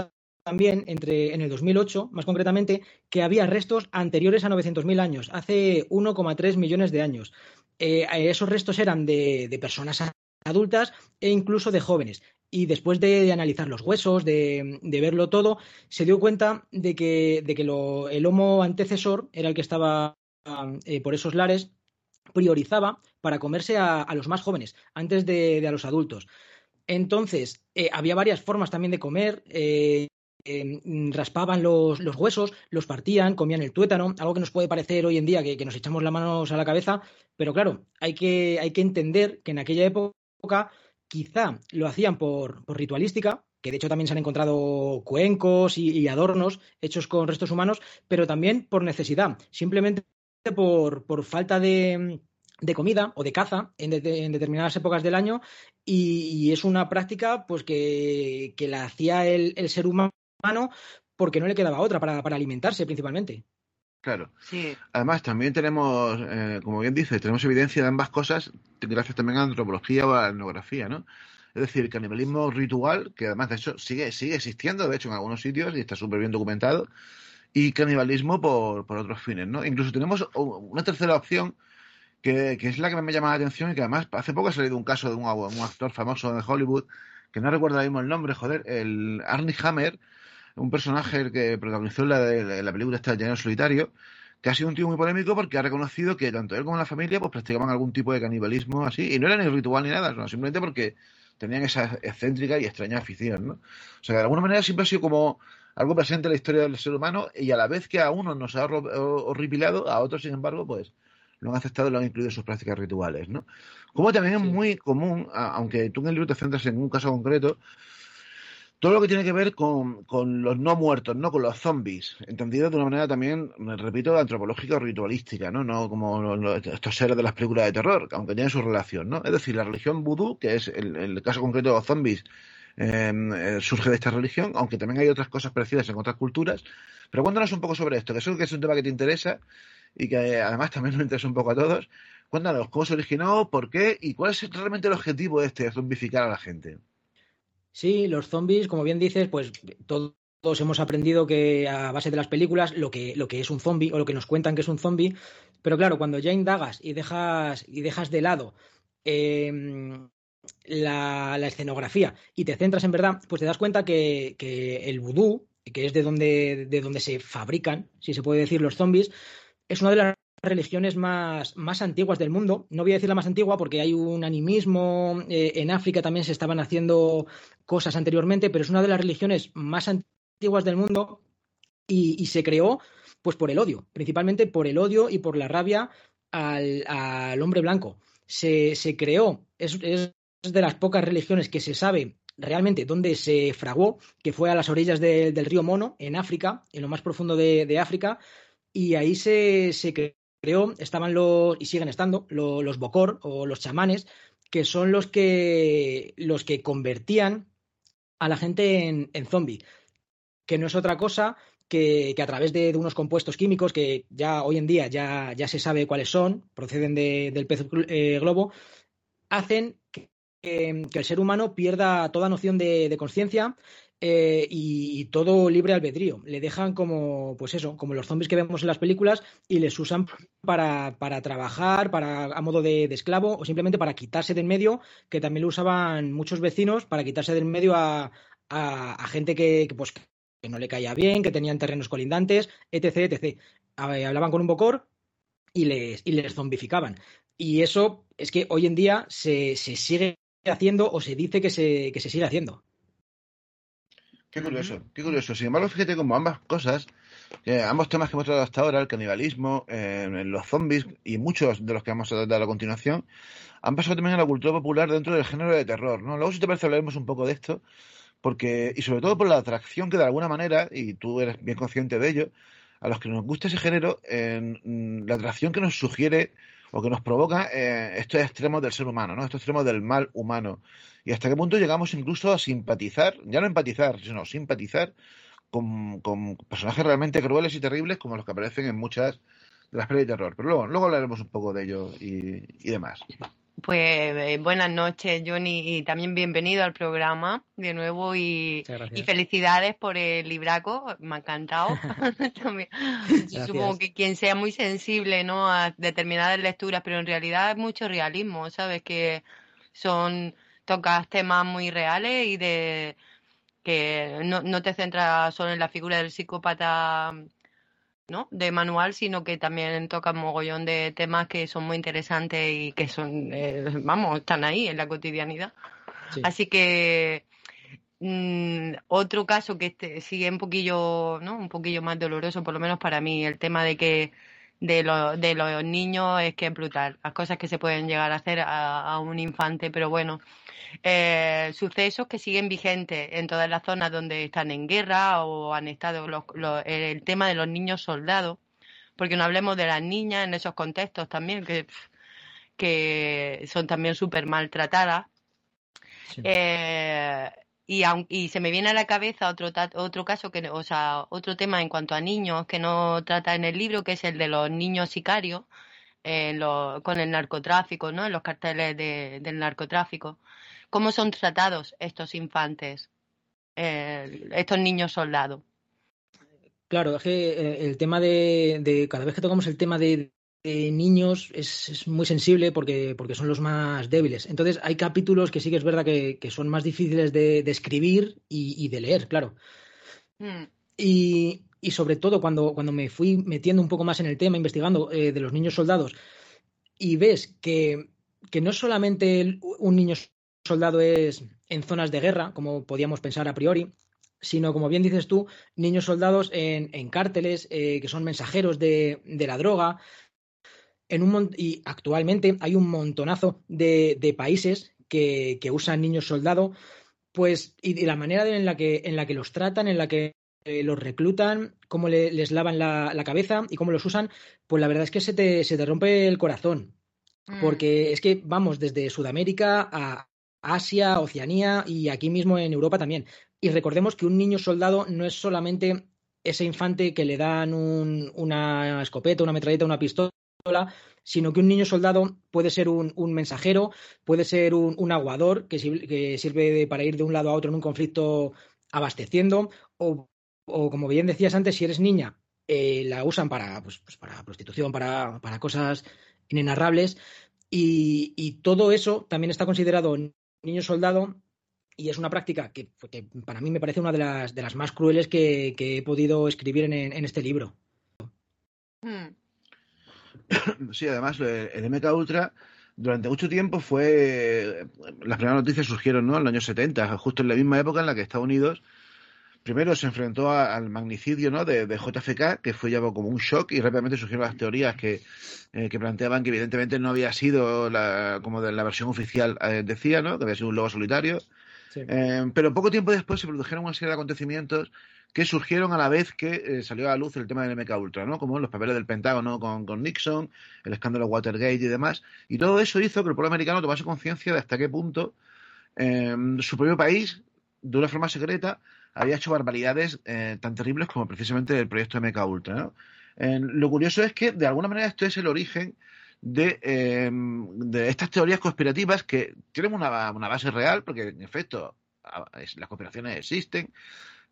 también entre, en el 2008, más concretamente, que había restos anteriores a 900.000 años, hace 1,3 millones de años. Eh, esos restos eran de, de, personas adultas e incluso de jóvenes. Y después de, analizar los huesos, de, verlo todo, se dio cuenta de que, de que el homo antecesor era el que estaba eh, por esos lares, priorizaba para comerse a, los más jóvenes, antes de, a los adultos. Entonces, eh, había varias formas también de comer. Eh, em, raspaban los, huesos, los partían, comían el tuétano, algo que nos puede parecer hoy en día que, nos echamos las manos a la cabeza, pero claro, hay que entender que en aquella época quizá lo hacían por, ritualística, que de hecho también se han encontrado cuencos y, adornos hechos con restos humanos, pero también por necesidad, simplemente por, por falta de, comida o de caza en, determinadas épocas del año y, es una práctica pues que, la hacía el, ser humano porque no le quedaba otra para alimentarse principalmente. Claro. Además, también tenemos, eh, como bien dices, tenemos evidencia de ambas cosas gracias también a la antropología o a la etnografía, ¿no? Es decir, canibalismo ritual, que además, de hecho, sigue, sigue existiendo, de hecho, en algunos sitios y está súper bien documentado, y canibalismo por, por otros fines, ¿no? Incluso tenemos una tercera opción que, que, es la que me llama la atención y que además hace poco ha salido un caso de un, un actor famoso de Hollywood, que no recuerdo ahora mismo el nombre, joder, el Arnie Hammer, un personaje que protagonizó la, la película esta Llanero Solitario, que ha sido un tío muy polémico porque ha reconocido que tanto él como la familia pues practicaban algún tipo de canibalismo así, y no era ni ritual ni nada, sino simplemente porque tenían esa excéntrica y extraña afición, ¿no? O sea, de alguna manera siempre ha sido como algo presente en la historia del ser humano y a la vez que a uno nos ha horripilado, a otros, sin embargo, pues lo han aceptado y lo han incluido en sus prácticas rituales, ¿no? Como también es muy común, aunque tú en el libro te centras en un caso concreto, todo lo que tiene que ver con, con, los no muertos, ¿no? Con los zombies, entendido de una manera también, repito, antropológica o ritualística, ¿no? No como estos seres de las películas de terror, aunque tienen su relación, ¿no? Es decir, la religión vudú, que es el, caso concreto de los zombies, em, eh, surge de esta religión, aunque también hay otras cosas parecidas en otras culturas. Pero cuéntanos un poco sobre esto, que eso que es un tema que te interesa y que además también nos interesa un poco a todos. Cuéntanos cómo se originó, por qué y cuál es realmente el objetivo de este, zombificar a la gente. Sí, los zombies, como bien dices, pues todos hemos aprendido que a base de las películas lo que, lo que es un zombie o lo que nos cuentan que es un zombie. Pero claro, cuando ya indagas y dejas, y dejas de lado em, la, escenografía y te centras en verdad, pues te das cuenta que, el vudú, que es de donde, de donde se fabrican, si se puede decir, los zombies, es una de las religiones más, más antiguas del mundo. No voy a decir la más antigua porque hay un animismo, eh, en África también se estaban haciendo cosas anteriormente, pero es una de las religiones más antiguas del mundo y, se creó pues por el odio, principalmente por el odio y por la rabia al, hombre blanco. Se, creó, es, de las pocas religiones que se sabe realmente dónde se fraguó, que fue a las orillas del río Mono, en África, en lo más profundo de, África, y ahí se, se, estaban los, y siguen estando, los, bokor o los chamanes, que son los que, los que convertían a la gente en, en zombie, que no es otra cosa que, a través de, unos compuestos químicos que ya hoy en día ya, ya se sabe cuáles son, proceden del pez eh, globo, hacen que, el ser humano pierda toda noción de conciencia, eh, y, todo libre albedrío. Le dejan como, pues eso, como los zombies que vemos en las películas y les usan para, para trabajar, para, a modo de, esclavo o simplemente para quitarse del medio, que también lo usaban muchos vecinos para quitarse del medio a, a, gente que, pues, que no le caía bien, que tenían terrenos colindantes, etc. etc. Hablaban con un bocor y les, y les zombificaban. Y eso es que hoy en día se, se sigue haciendo o se dice que se, que se sigue haciendo. Qué curioso, qué curioso. Sin embargo, fíjate como ambas cosas, ambos temas que hemos tratado hasta ahora, el canibalismo, eh, los zombies y muchos de los que vamos a tratar a continuación, han pasado también a la cultura popular dentro del género de terror, ¿no? Luego, si te parece, hablaremos un poco de esto, porque, y sobre todo por la atracción que de alguna manera, y tú eres bien consciente de ello, a los que nos gusta ese género, en, la atracción que nos sugiere o que nos provoca eh, estos extremos del ser humano, ¿no? Estos extremos del mal humano. Y hasta qué punto llegamos incluso a simpatizar, ya no empatizar, sino simpatizar con, con personajes realmente crueles y terribles como los que aparecen en muchas de las pelis de terror. Pero luego, luego hablaremos un poco de ello y, y demás. Pues eh, buenas noches, Johnny, y también bienvenido al programa de nuevo y, y felicidades por el libraco, me ha encantado. También, yo supongo que quien sea muy sensible ¿no? a determinadas lecturas, pero en realidad es mucho realismo, ¿sabes? Que son, tocas temas muy reales y de que no, no te centras solo en la figura del psicópata ¿no? de manual, sino que también toca un mogollón de temas que son muy interesantes y que son, eh, vamos, están ahí en la cotidianidad. Así que mm, otro caso que este, sigue un poquillo, ¿no? Un poquillo más doloroso, por lo menos para mí, el tema de que de, lo, de los niños es que es brutal. Las cosas que se pueden llegar a hacer a un infante, pero bueno, eh, sucesos que siguen vigentes en todas las zonas donde están en guerra o han estado el tema de los niños soldados, porque no hablemos de las niñas en esos contextos también, que, que son también súper maltratadas. Eh, y, y, se me viene a la cabeza otro, otro caso, que, o sea, otro tema en cuanto a niños que no trata en el libro, que es el de los niños sicarios eh, con el narcotráfico, ¿no? En los carteles del narcotráfico cómo son tratados estos infantes, eh, estos niños soldados. Claro, es que eh, el tema de, cada vez que tocamos el tema de, niños es, muy sensible porque, porque son los más débiles. Entonces hay capítulos que sí que es verdad que, son más difíciles de, escribir y, de leer, claro. Hmm. Y, sobre todo cuando, cuando me fui metiendo un poco más en el tema, investigando eh, de los niños soldados, y ves que, que no solamente un niño soldado es en zonas de guerra, como podíamos pensar a priori, sino, como bien dices tú, niños soldados en, cárteles, eh, que son mensajeros de, la droga. En un y actualmente hay un montonazo de, países que, usan niños soldado, pues, y, la manera en la, que, en la que los tratan, en la que eh, los reclutan, cómo les lavan la, cabeza y cómo los usan, pues la verdad es que se te, se te rompe el corazón. Mm. Porque es que vamos desde Sudamérica a, Asia, Oceanía y aquí mismo en Europa también. Y recordemos que un niño soldado no es solamente ese infante que le dan una escopeta, una metralleta, una pistola, sino que un niño soldado puede ser un, mensajero, puede ser un, aguador que, sirve para ir de un lado a otro en un conflicto abasteciendo, o, como bien decías antes, si eres niña, eh, la usan para, pues, pues para prostitución, para, cosas inenarrables, y, todo eso también está considerado niño soldado y es una práctica que, para mí me parece una de las, de las más crueles que, he podido escribir en, este libro. Hmm. Sí, además el MK Ultra durante mucho tiempo fue las primeras noticias surgieron ¿no? en los años 70, justo en la misma época en la que Estados Unidos primero se enfrentó al magnicidio ¿no? de, JFK, que fue ya como un shock, y rápidamente surgieron las teorías que, eh, que planteaban que evidentemente no había sido la, como de la versión oficial eh, decía, ¿no? que había sido un lobo solitario. Eh, pero poco tiempo después se produjeron una serie de acontecimientos que surgieron a la vez que salió a la luz el tema del MK Ultra, ¿no? como los papeles del Pentágono con, con Nixon, el escándalo Watergate y demás. Y todo eso hizo que el pueblo americano tomase conciencia de hasta qué punto su propio país, de una forma secreta, había hecho barbaridades eh, tan terribles como precisamente el proyecto MK Ultra. lo curioso es que, de alguna manera, esto es el origen de, em, de estas teorías conspirativas que tienen una, base real, porque en efecto las conspiraciones existen,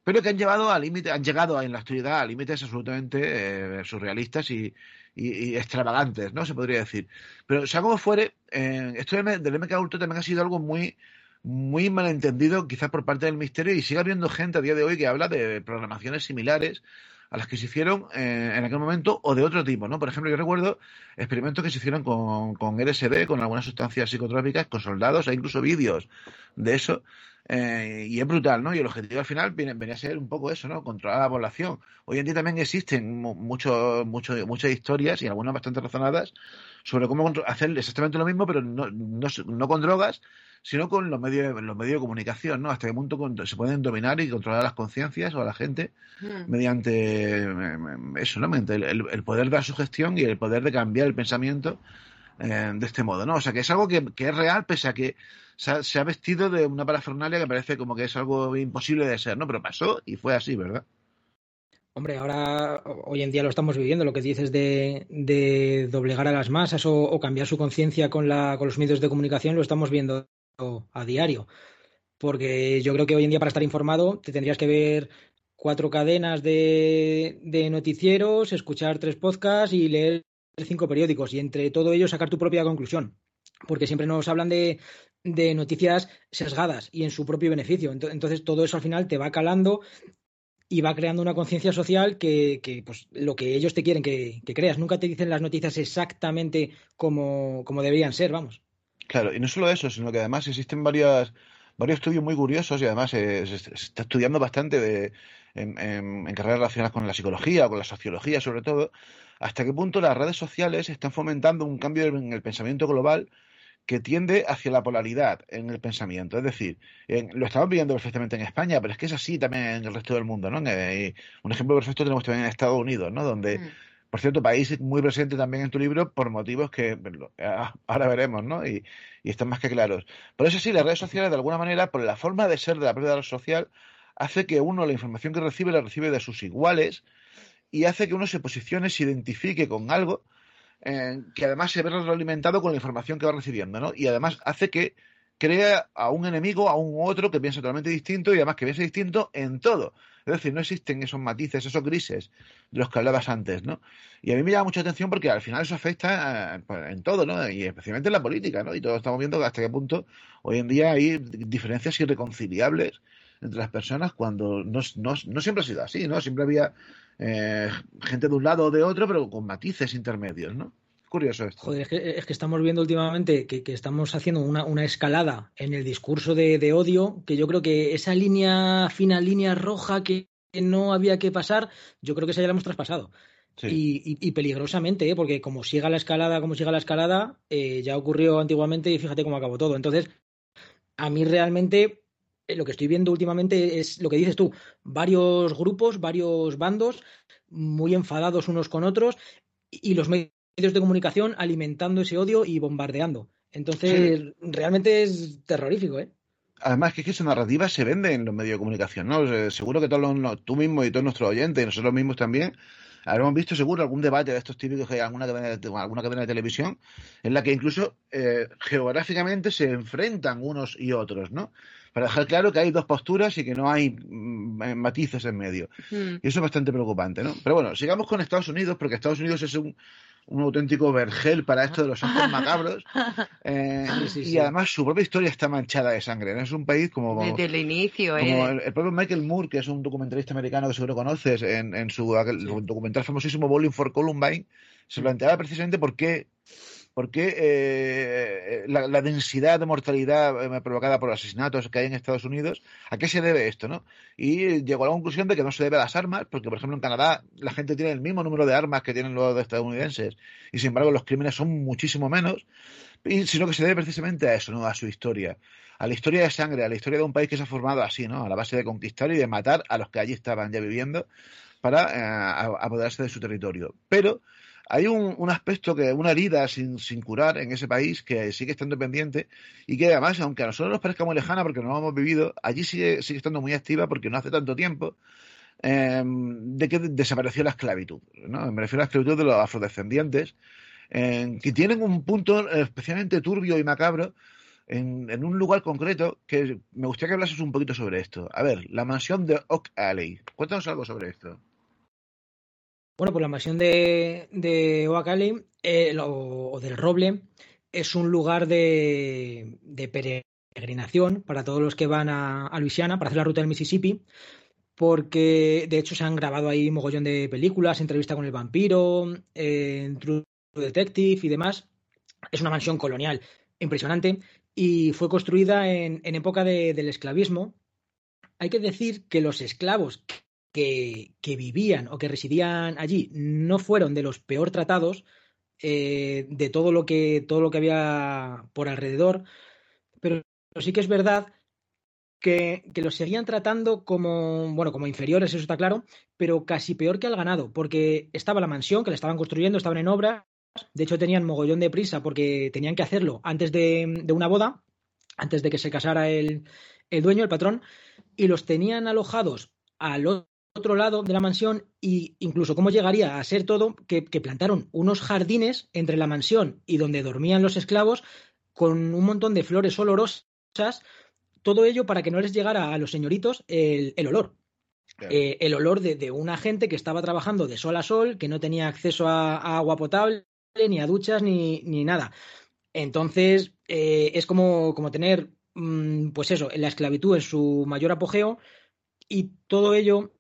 pero que han llevado a límite, han llegado en la actualidad a límites absolutamente eh, surrealistas y, extravagantes, ¿no? Se podría decir. Pero sea como fuere, eh, esto del MK Ultra también ha sido algo muy muy malentendido quizás por parte del misterio y sigue habiendo gente a día de hoy que habla de programaciones similares a las que se hicieron eh, en aquel momento o de otro tipo, ¿no? Por ejemplo, yo recuerdo experimentos que se hicieron con, con LSD, con algunas sustancias psicotrópicas, con soldados, hay incluso vídeos de eso, eh, y es brutal, ¿no? Y el objetivo al final viene, venía a ser un poco eso, ¿no? Controlar a la población. Hoy en día también existen mucho, mucho, muchas historias y algunas bastante razonadas sobre cómo hacer exactamente lo mismo, pero no, no, no con drogas, sino con los medios, los medios de comunicación, ¿no? Hasta qué punto se pueden dominar y controlar las conciencias o a la gente hmm. mediante eso, ¿no? el, poder de la sugestión y el poder de cambiar el pensamiento eh, de este modo, ¿no? O sea, que es algo que, que es real, pese a que se ha, se ha, vestido de una parafernalia que parece como que es algo imposible de ser, ¿no? Pero pasó y fue así, ¿verdad? Hombre, ahora hoy en día lo estamos viviendo, lo que dices de, de doblegar a las masas o, o cambiar su conciencia con, la, con los medios de comunicación, lo estamos viendo a diario. Porque yo creo que hoy en día para estar informado te tendrías que ver cuatro cadenas de, noticieros, escuchar tres podcasts y leer cinco periódicos y entre todo ello sacar tu propia conclusión. Porque siempre nos hablan de, noticias sesgadas y en su propio beneficio. Entonces todo eso al final te va calando y va creando una conciencia social que, pues, lo que ellos te quieren que, que, creas. Nunca te dicen las noticias exactamente como, como, deberían ser, vamos. Claro, y no solo eso, sino que además existen varias, varios estudios muy curiosos y además se, se, está estudiando bastante de, en, en, carreras relacionadas con la psicología con la sociología sobre todo, hasta qué punto las redes sociales están fomentando un cambio en el pensamiento global que tiende hacia la polaridad en el pensamiento. Es decir, en, lo estamos viendo perfectamente en España, pero es que es así también en el resto del mundo. ¿no? Eh, un ejemplo perfecto tenemos también en Estados Unidos, ¿no? donde, mm. Por cierto, país muy presente también en tu libro por motivos que ahora veremos, ¿no? Y, están más que claros. Por eso sí, las redes sociales, de alguna manera, por la forma de ser de la propia red social, hace que uno la información que recibe la recibe de sus iguales y hace que uno se posicione, se identifique con algo eh, que además se ve retroalimentado con la información que va recibiendo, ¿no? Y además hace que crea a un enemigo, a un otro que piensa totalmente distinto y además que piensa distinto en todo. Es decir, no existen esos matices, esos grises de los que hablabas antes, ¿no? Y a mí me llama mucha atención porque al final eso afecta eh, en todo, ¿no? Y especialmente en la política, ¿no? Y todos estamos viendo hasta qué punto hoy en día hay diferencias irreconciliables entre las personas cuando no, no, no siempre ha sido así, ¿no? Siempre había eh, gente de un lado o de otro, pero con matices intermedios, ¿no? Curioso esto. Joder, es que, es que estamos viendo últimamente que, que estamos haciendo una, una, escalada en el discurso de, de, odio, que yo creo que esa línea fina, línea roja que no había que pasar, yo creo que esa ya la hemos traspasado. Sí. Y, y, y, peligrosamente, ¿eh? porque como siga la escalada, como siga la escalada, eh, ya ocurrió antiguamente y fíjate cómo acabó todo. Entonces, a mí realmente eh, lo que estoy viendo últimamente es lo que dices tú, varios grupos, varios bandos muy enfadados unos con otros y los medios de comunicación alimentando ese odio y bombardeando. Entonces, sí. realmente es terrorífico, ¿eh? Además, que, es que esa narrativa se vende en los medios de comunicación, ¿no? O sea, seguro que todos los, tú mismo y todos nuestros oyentes, y nosotros mismos también, habremos visto seguro algún debate de estos típicos que hay alguna cadena de, alguna cadena de televisión en la que incluso eh, geográficamente se enfrentan unos y otros, ¿no? Para dejar claro que hay dos posturas y que no hay mm, matices en medio. Mm. Y eso es bastante preocupante, ¿no? Pero bueno, sigamos con Estados Unidos, porque Estados Unidos es un, un auténtico vergel para esto de los actos macabros. Eh, sí, sí, y además su propia historia está manchada de sangre. ¿no? Es un país como. Desde el inicio, como ¿eh? el, el, propio Michael Moore, que es un documentalista americano que seguro conoces, en, en su aquel, documental famosísimo Bowling for Columbine, se planteaba precisamente por qué porque eh, la, la, densidad de mortalidad eh, provocada por asesinatos que hay en Estados Unidos, ¿a qué se debe esto? ¿no? Y llegó a la conclusión de que no se debe a las armas, porque por ejemplo en Canadá la gente tiene el mismo número de armas que tienen los estadounidenses, y sin embargo los crímenes son muchísimo menos, sino que se debe precisamente a eso, ¿no? a su historia, a la historia de sangre, a la historia de un país que se ha formado así, ¿no? a la base de conquistar y de matar a los que allí estaban ya viviendo para eh, apoderarse de su territorio. Pero hay un, aspecto que, una herida sin, curar en ese país que sigue estando pendiente y que además, aunque a nosotros nos parezca muy lejana porque no lo hemos vivido, allí sigue, sigue estando muy activa porque no hace tanto tiempo eh, de que desapareció la esclavitud. ¿no? Me refiero a la esclavitud de los afrodescendientes, que tienen un punto especialmente turbio y macabro en, en, un lugar concreto que me gustaría que hablases un poquito sobre esto. A ver, la mansión de Oak Alley. Cuéntanos algo sobre esto. Bueno, pues la mansión de, de Oakale eh, o, del Roble es un lugar de, de, peregrinación para todos los que van a, a, Luisiana para hacer la ruta del Mississippi, porque de hecho se han grabado ahí mogollón de películas, entrevista con el vampiro, eh, True Detective y demás. Es una mansión colonial impresionante y fue construida en, en época de, del esclavismo. Hay que decir que los esclavos que, vivían o que residían allí no fueron de los peor tratados eh, de todo lo que todo lo que había por alrededor, pero sí que es verdad que, que, los seguían tratando como bueno como inferiores, eso está claro, pero casi peor que al ganado, porque estaba la mansión que la estaban construyendo, estaban en obra De hecho, tenían mogollón de prisa porque tenían que hacerlo antes de, de una boda, antes de que se casara el, el dueño, el patrón, y los tenían alojados al otro lado de la mansión y incluso cómo llegaría a ser todo que, que, plantaron unos jardines entre la mansión y donde dormían los esclavos con un montón de flores olorosas, todo ello para que no les llegara a los señoritos el, el olor. Claro. Eh, el olor de, de, una gente que estaba trabajando de sol a sol, que no tenía acceso a, a agua potable, ni a duchas, ni, ni nada. Entonces, eh, es como, como tener, mmm, pues eso, la esclavitud en su mayor apogeo y todo ello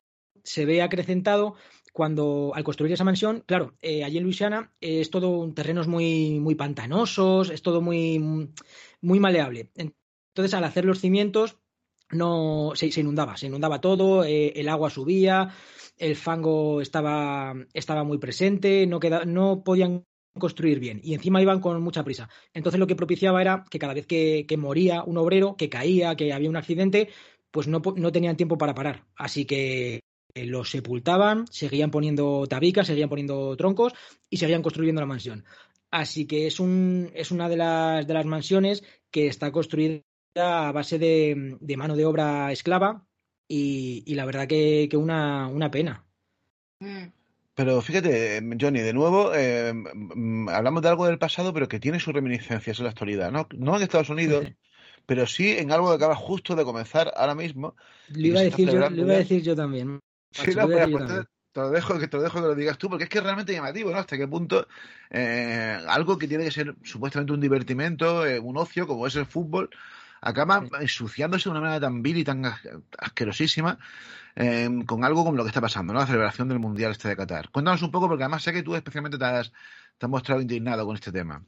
se ve acrecentado cuando al construir esa mansión, claro, eh, allí en Luisiana es todo terrenos muy, muy pantanosos, es todo muy, muy maleable. Entonces, al hacer los cimientos, no se, inundaba, se inundaba todo, eh, el agua subía, el fango estaba, estaba muy presente, no, no podían construir bien y encima iban con mucha prisa. Entonces lo que propiciaba era que cada vez que, que moría un obrero, que caía, que había un accidente, pues no, no tenían tiempo para parar. Así que los sepultaban, seguían poniendo tabicas, seguían poniendo troncos y seguían construyendo la mansión. Así que es, un, es una de las, de las mansiones que está construida a base de, de mano de obra esclava y, y la verdad que, que una, una, pena. Pero fíjate, Johnny, de nuevo, eh, hablamos de algo del pasado, pero que tiene sus reminiscencias en la actualidad, ¿no? No en Estados Unidos, pero sí en algo que acaba justo de comenzar ahora mismo. Lo iba, a decir, yo, lo iba a decir yo también. Sí, no, pues, pues te, te, lo dejo, que te lo dejo que lo digas tú, porque es que es realmente llamativo, ¿no? Hasta qué punto eh, algo que tiene que ser supuestamente un divertimento, eh, un ocio, como es el fútbol, acaba ensuciándose de una manera tan vil y tan asquerosísima eh, con algo como lo que está pasando, ¿no? La celebración del Mundial este de Qatar. Cuéntanos un poco, porque además sé que tú especialmente te has, te has mostrado indignado con este tema.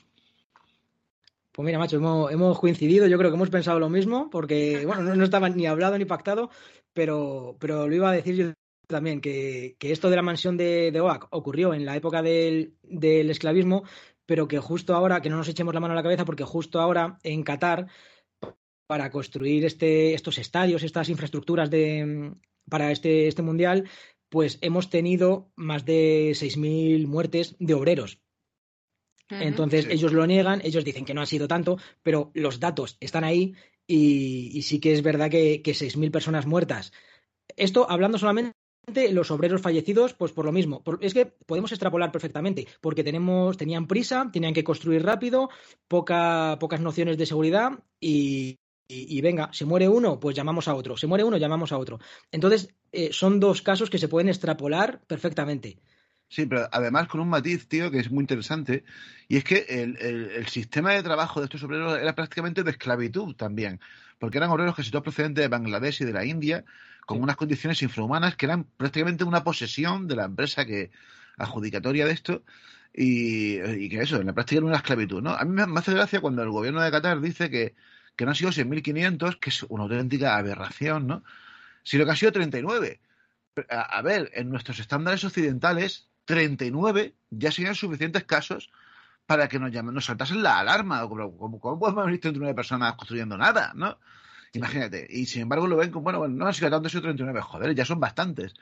Pues mira, macho, hemos, hemos, coincidido, yo creo que hemos pensado lo mismo, porque, bueno, no, no estaba ni hablado ni pactado, pero, pero lo iba a decir yo también, que, que esto de la mansión de, de, Oak ocurrió en la época del, del esclavismo, pero que justo ahora, que no nos echemos la mano a la cabeza, porque justo ahora en Qatar, para construir este, estos estadios, estas infraestructuras de, para este, este mundial, pues hemos tenido más de 6.000 muertes de obreros. Uh -huh. Entonces sí. ellos lo niegan, ellos dicen que no ha sido tanto, pero los datos están ahí y, y sí que es verdad que, que 6.000 personas muertas. Esto hablando solamente los obreros fallecidos, pues por lo mismo. Es que podemos extrapolar perfectamente, porque tenemos, tenían prisa, tenían que construir rápido, poca, pocas nociones de seguridad y, venga, se muere uno, pues llamamos a otro. Se muere uno, llamamos a otro. Entonces, eh, son dos casos que se pueden extrapolar perfectamente. Sí, pero además con un matiz, tío, que es muy interesante, y es que el, sistema de trabajo de estos obreros era prácticamente de esclavitud también, porque eran obreros casi todos procedentes de Bangladesh y de la India, con unas condiciones infrahumanas que eran prácticamente una posesión de la empresa que adjudicatoria de esto, y, y que eso, en la práctica era una esclavitud, ¿no? A mí me hace gracia cuando el gobierno de Qatar dice que, que no han sido 6.500, que es una auténtica aberración, ¿no? Sino que ha sido 39. A, a ver, en nuestros estándares occidentales, 39 ya serían suficientes casos para que nos, llamen, nos saltasen la alarma. ¿Cómo, cómo, cómo podemos venir 39 personas construyendo nada? ¿no? Imagínate. Y sin embargo lo ven como, bueno, bueno no han sido tanto, han sido 39. Joder, ya son bastantes.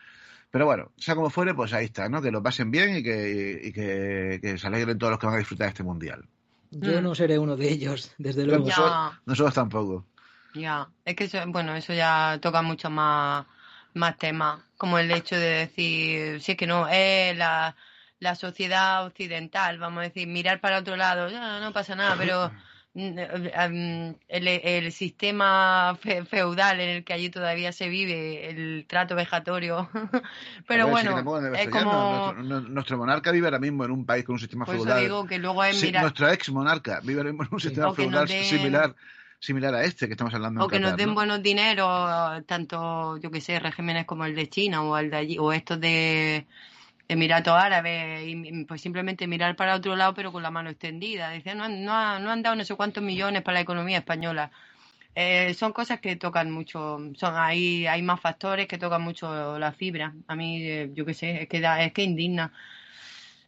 Pero bueno, sea como fuere, pues ahí está, ¿no? Que lo pasen bien y que, y que, que se alegren todos los que van a disfrutar de este mundial. Yo no seré uno de ellos, desde luego. Nosotros, nosotros tampoco. Ya, es que eso, bueno, eso ya toca mucho más, más temas, como el hecho de decir, si es que no, es la, la sociedad occidental, vamos a decir, mirar para otro lado, no, no pasa nada, pero el, el sistema fe, feudal en el que allí todavía se vive, el trato vejatorio, pero ver, bueno, es como... Nuestro, nuestro, monarca vive ahora mismo en un país con un sistema Por feudal. Eso digo que luego es sí, Nuestro ex monarca vive ahora mismo en un sistema feudal den... similar similar a este que estamos hablando. O que Qatar, nos den ¿no? buenos dineros, tanto, yo que sé, regímenes como el de China o el de allí, o estos de Emiratos Árabes, y pues simplemente mirar para otro lado, pero con la mano extendida. Decían, no, no, no han dado no sé cuántos millones para la economía española. Eh, son cosas que tocan mucho, son hay, hay más factores que tocan mucho la fibra. A mí, eh, yo qué sé, es que, da, es que indigna.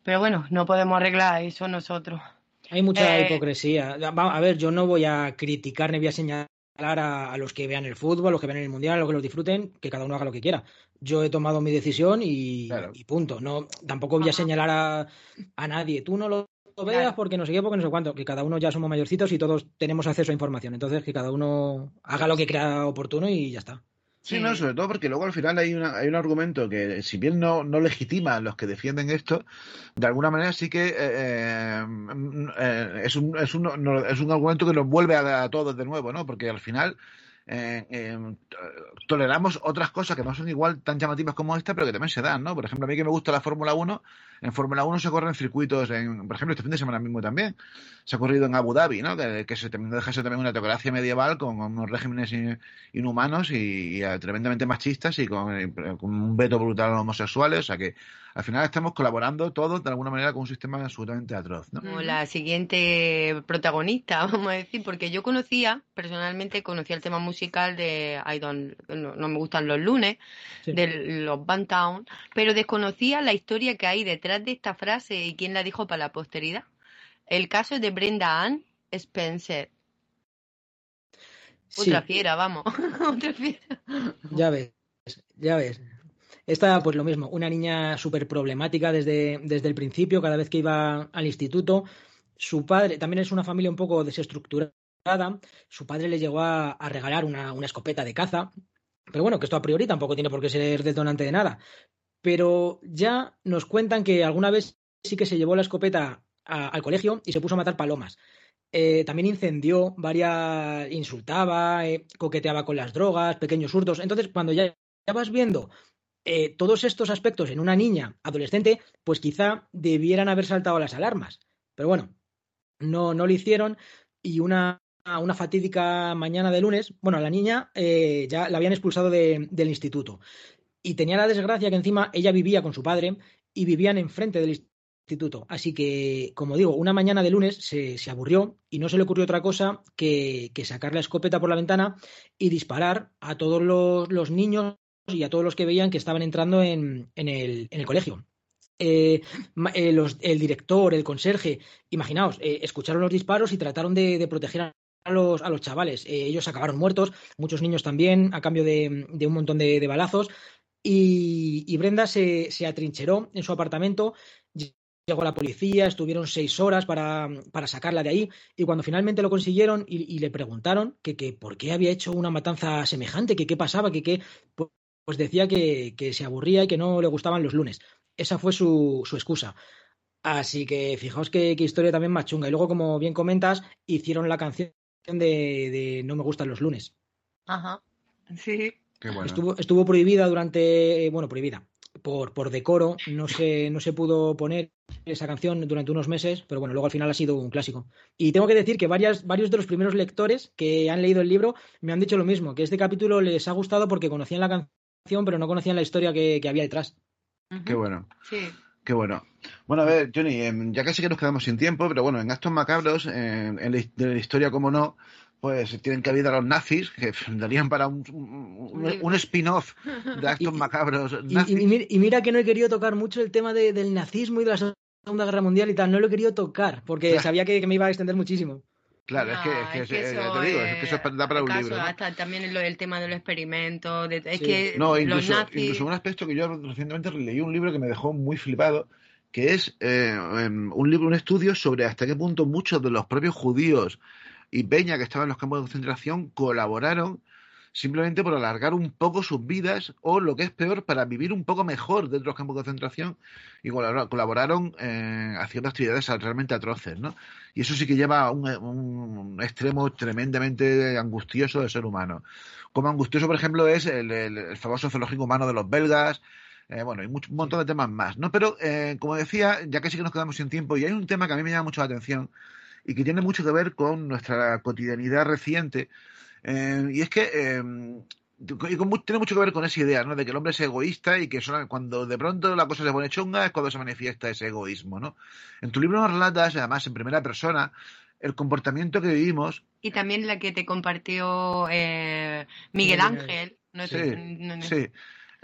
Pero bueno, no podemos arreglar eso nosotros. Hay mucha eh, hipocresía. A ver, yo no voy a criticar ni voy a señalar a, a, los que vean el fútbol, a los que vean el mundial, a los que lo disfruten, que cada uno haga lo que quiera. Yo he tomado mi decisión y, claro. y punto. No, tampoco voy a señalar a, a, nadie. Tú no lo veas Claro. porque no sé qué, porque no sé cuánto, que cada uno ya somos mayorcitos y todos tenemos acceso a información, entonces que cada uno haga lo que crea oportuno y ya está. Sí, no, sobre todo porque luego al final hay, una, hay un argumento que, si bien no, no legitima a los que defienden esto, de alguna manera sí que eh, eh, mm, eh, es, un, es, un, no- es un argumento que nos vuelve a, a todos de nuevo, ¿no? Porque al final eh, t- toleramos otras cosas que no son igual tan llamativas como esta, pero que también se dan, ¿no? Por ejemplo, a mí que me gusta la Fórmula 1, en Fórmula 1 se corren circuitos, en, por ejemplo, este fin de semana mismo también, se ha corrido en Abu Dhabi, ¿no? Que, que se también deja ser también una teocracia medieval con unos regímenes in- inhumanos y, y, eh, tremendamente machistas y con, eh, con un veto brutal a los homosexuales, o sea que al final estamos colaborando todos de alguna manera con un sistema absolutamente atroz, ¿no? Como la siguiente protagonista, vamos a decir, porque yo conocía, personalmente conocía el tema musical de I don't, no, no me gustan los lunes, Sí. de los Bantown, pero desconocía la historia que hay detrás de esta frase y quién la dijo para la posteridad. El caso de Brenda Ann Spencer. Sí, Otra fiera, vamos. Otra fiera. ya ves, ya ves. Esta, pues lo mismo, una niña súper problemática desde, desde el principio, cada vez que iba al instituto. Su padre, también es una familia un poco desestructurada. Su padre le llegó a, a regalar una, una escopeta de caza. Pero bueno, que esto a priori tampoco tiene por qué ser detonante de nada. Pero ya nos cuentan que alguna vez sí que se llevó la escopeta al colegio y se puso a matar palomas. Eh, también incendió varias, insultaba, eh, coqueteaba con las drogas, pequeños hurtos. Entonces, cuando ya, ya vas viendo eh, todos estos aspectos en una niña adolescente, pues quizá debieran haber saltado las alarmas. Pero bueno, no, no lo hicieron y una, una fatídica mañana de lunes, bueno, a la niña ya la habían expulsado de- del instituto. Y tenía la desgracia que encima ella vivía con su padre y vivían enfrente del instituto. Así que, como digo, una mañana de lunes se, se aburrió y no se le ocurrió otra cosa que, que sacar la escopeta por la ventana y disparar a todos los, los niños y a todos los que veían que estaban entrando en, en el, en el colegio. Eh, eh, el director, el conserje, imaginaos, eh, escucharon los disparos y trataron de, de proteger a los, a los chavales. Ellos acabaron muertos, muchos niños también, a cambio de, de un montón de balazos. Y, Brenda se, se atrincheró en su apartamento, llegó la policía, estuvieron seis horas para, para sacarla de ahí, y cuando finalmente lo consiguieron y, le preguntaron que, que por qué había hecho una matanza semejante, que qué pasaba, que qué, pues, pues decía que, que se aburría y que no le gustaban los lunes. Esa fue su, su excusa. Así que fijaos qué historia también más chunga. Y luego, como bien comentas, hicieron la canción de, de No me gustan los lunes. Ajá. Sí. Bueno. Estuvo, estuvo prohibida durante, eh, bueno, prohibida. Por, por decoro, no se, no se pudo poner esa canción durante unos meses, pero bueno, luego al final ha sido un clásico. Y tengo que decir que varias, varios de los primeros lectores que han leído el libro me han dicho lo mismo, que este capítulo les ha gustado porque conocían la canción, pero no conocían la historia que, que había detrás. Qué bueno. Sí. Qué bueno. Bueno, a ver, Johnny, em, ya casi que nos quedamos sin tiempo, pero bueno, en Actos Macabros, en, en la, his- de la historia, como no, pues tienen que haber a los nazis, que darían para un, un, un spin-off de Actos Macabros Y, nazis. y- y mira, y mira que no he querido tocar mucho el tema de- del nazismo y de la Segunda Guerra Mundial y tal, no lo he querido tocar, porque Claro. sabía que, que me iba a extender muchísimo. Claro, es que, es que, es que eh, eso, te digo, es que eso da para un acaso, libro. ¿no? Hasta también lo- el tema de los experimentos. de- es Sí. que No, los incluso, nazis. incluso un aspecto que yo recientemente leí un libro que me dejó muy flipado, que es eh, em, un libro, un estudio sobre hasta qué punto muchos de los propios judíos y Peña que estaban en los campos de concentración colaboraron simplemente por alargar un poco sus vidas o lo que es peor para vivir un poco mejor dentro de los campos de concentración y colabora- colaboraron eh, haciendo actividades realmente atroces, ¿no? Y eso sí que lleva a un, un extremo tremendamente angustioso del ser humano. Como angustioso, por ejemplo, es el, famoso zoológico humano de los belgas. eh, bueno, hay mucho- un montón de temas más, ¿no? Pero, eh, como decía, ya sí que nos quedamos sin tiempo, y hay un tema que a mí me llama mucho la atención y que tiene mucho que ver con nuestra cotidianidad reciente, eh, y es que eh, y con tiene mucho que ver con esa idea, ¿no? De que el hombre es egoísta y que solo- cuando de pronto la cosa se pone chunga es cuando se manifiesta ese egoísmo, ¿no? En tu libro nos relatas, además en primera persona, el comportamiento que vivimos Y también la que te compartió eh, Miguel Ángel. No Sí, no- no- sí.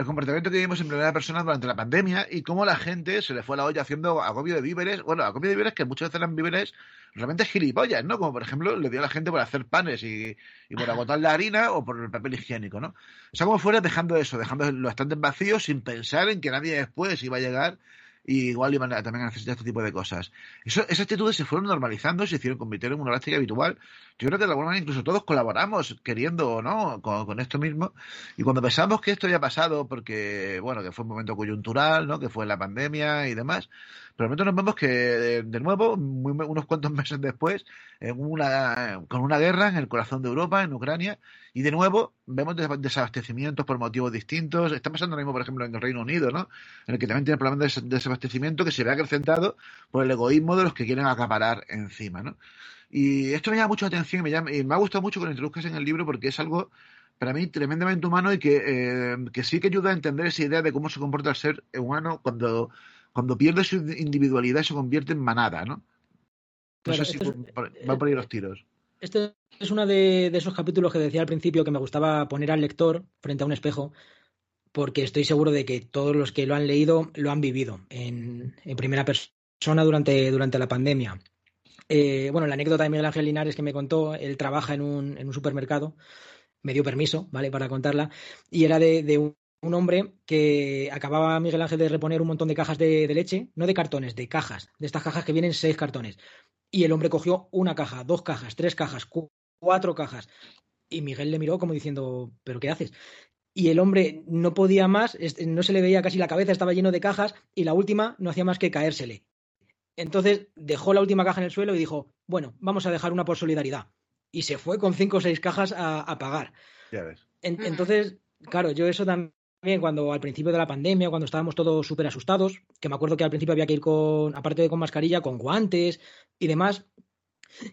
El comportamiento que vimos en primera persona durante la pandemia y cómo la gente se le fue a la olla haciendo agobio de víveres. Bueno, agobio de víveres que muchas veces eran víveres realmente gilipollas, ¿no? Como por ejemplo le dio a la gente por hacer panes y, y por agotar la harina o por el papel higiénico, ¿no? O sea, como fuera dejando eso, dejando los estantes vacíos sin pensar en que nadie después iba a llegar y igual iban a, también a necesitar este tipo de cosas. Eso, esas actitudes se fueron normalizando se hicieron convirtieron en una práctica habitual. Yo creo que de alguna manera incluso todos colaboramos, queriendo o no, con, con, esto mismo. Y cuando pensamos que esto ya ha pasado, porque, bueno, que fue un momento coyuntural, ¿no? Que fue la pandemia y demás, pero de momento nos vemos que, de, nuevo, unos cuantos meses después, en una, con una guerra en el corazón de Europa, en Ucrania, y de nuevo vemos desabastecimientos por motivos distintos. Está pasando ahora mismo, por ejemplo, en el Reino Unido, ¿no? En el que también tiene problemas de desabastecimiento que se ve acrecentado por el egoísmo de los que quieren acaparar encima, ¿no? Y esto me llama mucho la atención y me, llama, y me ha gustado mucho que lo introduzcas en el libro porque es algo para mí tremendamente humano y que, eh, que sí que ayuda a entender esa idea de cómo se comporta el ser humano cuando, cuando pierde su individualidad se convierte en manada, ¿no? No Claro, sé si es- van por ahí los tiros. Este es uno de, de esos capítulos que decía al principio que me gustaba poner al lector frente a un espejo, porque estoy seguro de que todos los que lo han leído lo han vivido en, en primera persona durante, durante la pandemia. Eh, bueno, la anécdota de Miguel Ángel Linares que me contó, él trabaja en un, en un supermercado, me dio permiso, ¿vale? Para contarla, y era de, de un, un hombre que acababa Miguel Ángel de reponer un montón de cajas de, de leche, no de cartones, de cajas, de estas cajas que vienen seis cartones. Y el hombre cogió una caja, dos cajas, tres cajas, cu- cuatro cajas. Y Miguel le miró como diciendo, ¿pero qué haces? Y el hombre no podía más, no se le veía casi la cabeza, estaba lleno de cajas y la última no hacía más que caérsele. Entonces dejó la última caja en el suelo y dijo, bueno, vamos a dejar una por solidaridad. Y se fue con cinco o seis cajas a, a pagar. Ya ves. En- entonces, claro, yo eso también cuando al principio de la pandemia, cuando estábamos todos súper asustados, que me acuerdo que al principio había que ir con, aparte de con mascarilla, con guantes y demás,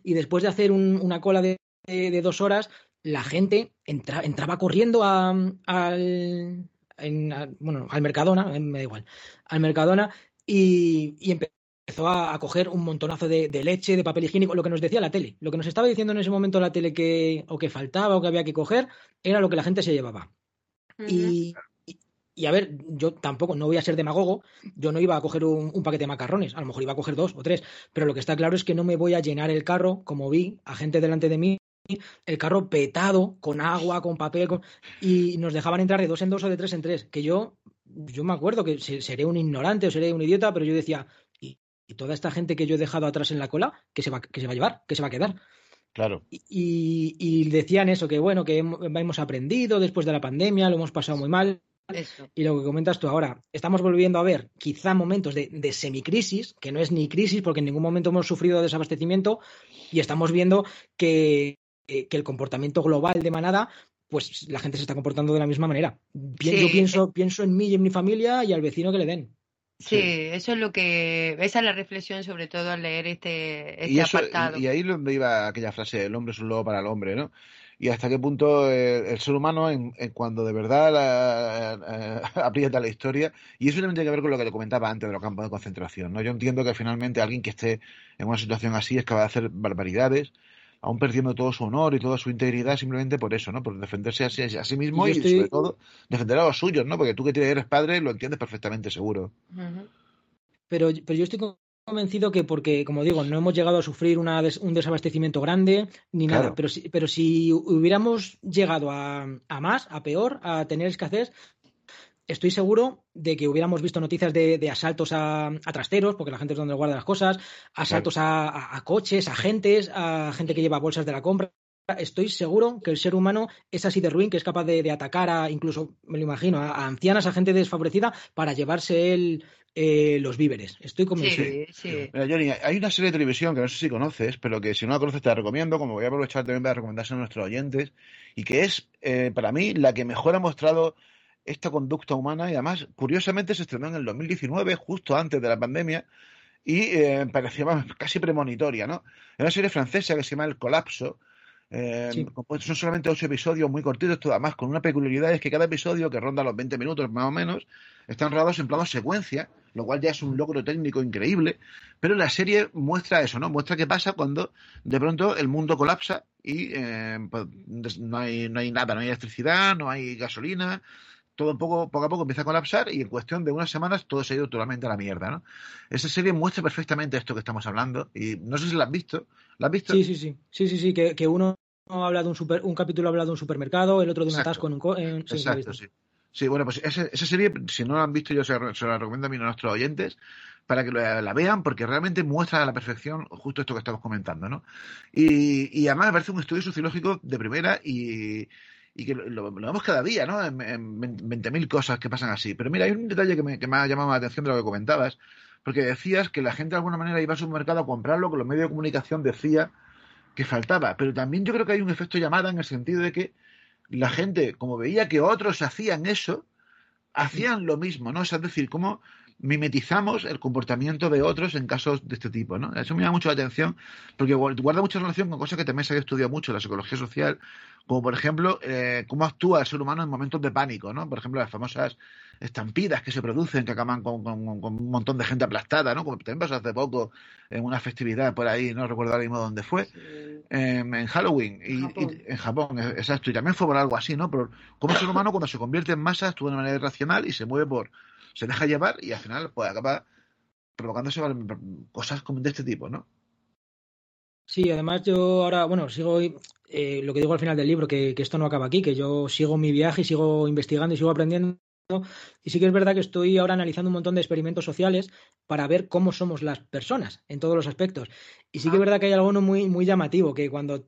y después de hacer un- una cola de, de- de dos horas, la gente entra- entraba corriendo a- al, en- a- bueno, al Mercadona, eh, me da igual, al Mercadona y, y empezó a, a coger un montonazo de, de leche, de papel higiénico, lo que nos decía la tele, lo que nos estaba diciendo en ese momento la tele que o que faltaba o que había que coger, era lo que la gente se llevaba. Y, y- y a ver, yo tampoco, no voy a ser demagogo, yo no iba a coger un, un paquete de macarrones, a lo mejor iba a coger dos o tres, pero lo que está claro es que no me voy a llenar el carro, como vi a gente delante de mí, el carro petado, con agua, con papel, con- y nos dejaban entrar de dos en dos o de tres en tres, que yo, yo me acuerdo que se- seré un ignorante o seré un idiota, pero yo decía, ¿y, y toda esta gente que yo he dejado atrás en la cola, qué se va, qué se va a llevar? ¿Qué se va a quedar? Claro. Y, y decían eso, que bueno, que hem- hemos aprendido después de la pandemia, lo hemos pasado muy mal. Eso. Y lo que comentas tú ahora, estamos volviendo a ver quizá momentos de, de semicrisis, que no es ni crisis porque en ningún momento hemos sufrido desabastecimiento y estamos viendo que, que el comportamiento global de manada, pues la gente se está comportando de la misma manera. Sí. Yo pienso, pienso en mí y en mi familia y al vecino que le den. Sí, eso es lo que, esa es la reflexión sobre todo al leer este, este y, eso, apartado. y, y ahí es donde iba aquella frase, el hombre es un lobo para el hombre, ¿no? Y hasta qué punto el ser humano, en, en cuando de verdad la- eh, aprieta la historia, y eso también tiene que ver con lo que te comentaba antes de los campos de concentración, ¿no? Yo entiendo que finalmente alguien que esté en una situación así es capaz de hacer barbaridades, aún perdiendo todo su honor y toda su integridad simplemente por eso, ¿no? Por defenderse a sí, a sí mismo Y y, yo estoy- sobre todo defender a los suyos, ¿no? Porque tú que eres padre lo entiendes perfectamente, seguro. Pero, pero yo estoy convencido que porque, como digo, no hemos llegado a sufrir una des- un desabastecimiento grande ni nada, pero si, pero si hubiéramos llegado a, a más, a peor, a tener escasez, estoy seguro de que hubiéramos visto noticias de, de asaltos a, a trasteros, porque la gente es donde guarda las cosas, asaltos a, a- a coches, a agentes, a gente que lleva bolsas de la compra. Estoy seguro que el ser humano es así de ruin, que es capaz de, de atacar a, incluso, me lo imagino, a, a ancianas, a gente desfavorecida, para llevarse él eh, los víveres. Estoy convencido. Sí, sí. Mira, Johnny, hay una serie de televisión que no sé si conoces, pero que si no la conoces te la recomiendo, como voy a aprovechar también para recomendarse a nuestros oyentes, y que es, eh, para mí, la que mejor ha mostrado esta conducta humana y además, curiosamente, se estrenó en el 2019, justo antes de la pandemia, y eh, parecía casi premonitoria, ¿no? Es una serie francesa que se llama El Colapso. eh, Sí. son solamente ocho episodios muy cortitos, todo además con una peculiaridad es que cada episodio, que ronda los 20 minutos más o menos, están rodados en plano secuencia, lo cual ya es un logro técnico increíble, pero la serie muestra eso, ¿no? Muestra qué pasa cuando de pronto el mundo colapsa y eh, pues, no, hay, no hay nada, no hay electricidad, no hay gasolina, todo un poco, poco a poco empieza a colapsar y en cuestión de unas semanas todo se ha ido totalmente a la mierda, ¿no? Esa serie muestra perfectamente esto que estamos hablando y no sé si la has visto. ¿La has visto? Sí, sí, sí. Sí, sí, sí. Que, que uno habla de un super, un capítulo habla de un supermercado, el otro de un Exacto. atasco en un co- en- Exacto, sí. Sí, bueno, pues esa, serie, si no la han visto, yo se, se la recomiendo a, mí, a nuestros oyentes para que la, vean, porque realmente muestra a la perfección justo esto que estamos comentando, ¿no? Y, y además me parece un estudio sociológico de primera y, que lo, vemos cada día, ¿no? En, en 20.000 cosas que pasan así. Pero mira, hay un detalle que me, que me ha llamado la atención de lo que comentabas, porque decías que la gente de alguna manera iba al supermercado a comprar lo que los medios de comunicación decía que faltaba. Pero también yo creo que hay un efecto llamada en el sentido de que la gente, como veía que otros hacían eso, hacían lo mismo, ¿no? Es decir, cómo mimetizamos el comportamiento de otros en casos de este tipo, ¿no? Eso me llama mucho la atención porque guarda mucha relación con cosas que también se había estudiado mucho en la psicología social, como por ejemplo, eh, cómo actúa el ser humano en momentos de pánico, ¿no? Por ejemplo, las famosas estampidas que se producen, que acaban con, con, con un montón de gente aplastada, ¿no? Como también pasó hace poco en una festividad por ahí, no recuerdo ahora mismo dónde fue, eh, en Halloween, y, Japón. y- en Japón, eh, exacto, y también fue por algo así, ¿no? Por cómo el ser humano cuando se convierte en masa actúa de una manera irracional y se mueve por, se deja llevar y al final pues acaba provocándose cosas como de este tipo, ¿no? Sí, además yo ahora, bueno, sigo eh, lo que digo al final del libro, que, que esto no acaba aquí, que yo sigo mi viaje y sigo investigando y sigo aprendiendo. Y sí que es verdad que estoy ahora analizando un montón de experimentos sociales para ver cómo somos las personas en todos los aspectos. Y sí que es verdad que hay algo muy, muy llamativo, que cuando,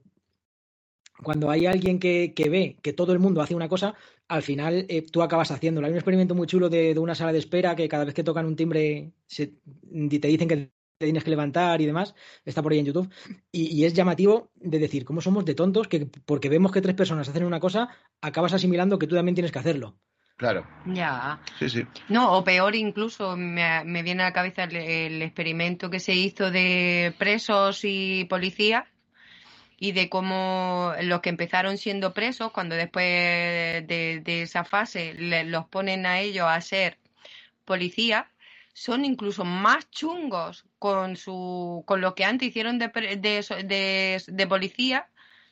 cuando hay alguien que, que ve que todo el mundo hace una cosa, al final eh, tú acabas haciéndolo. Hay un experimento muy chulo de, de una sala de espera que cada vez que tocan un timbre se, te dicen que te tienes que levantar y demás. Está por ahí en YouTube. Y, y es llamativo de decir cómo somos de tontos que porque vemos que tres personas hacen una cosa, acabas asimilando que tú también tienes que hacerlo. Claro, Ya. sí, sí. No, o peor incluso, me, me viene a la cabeza el, el experimento que se hizo de presos y policías y de cómo los que empezaron siendo presos, cuando después de, de esa fase le- los ponen a ellos a ser policías, son incluso más chungos con su con lo que antes hicieron de, de, de, policía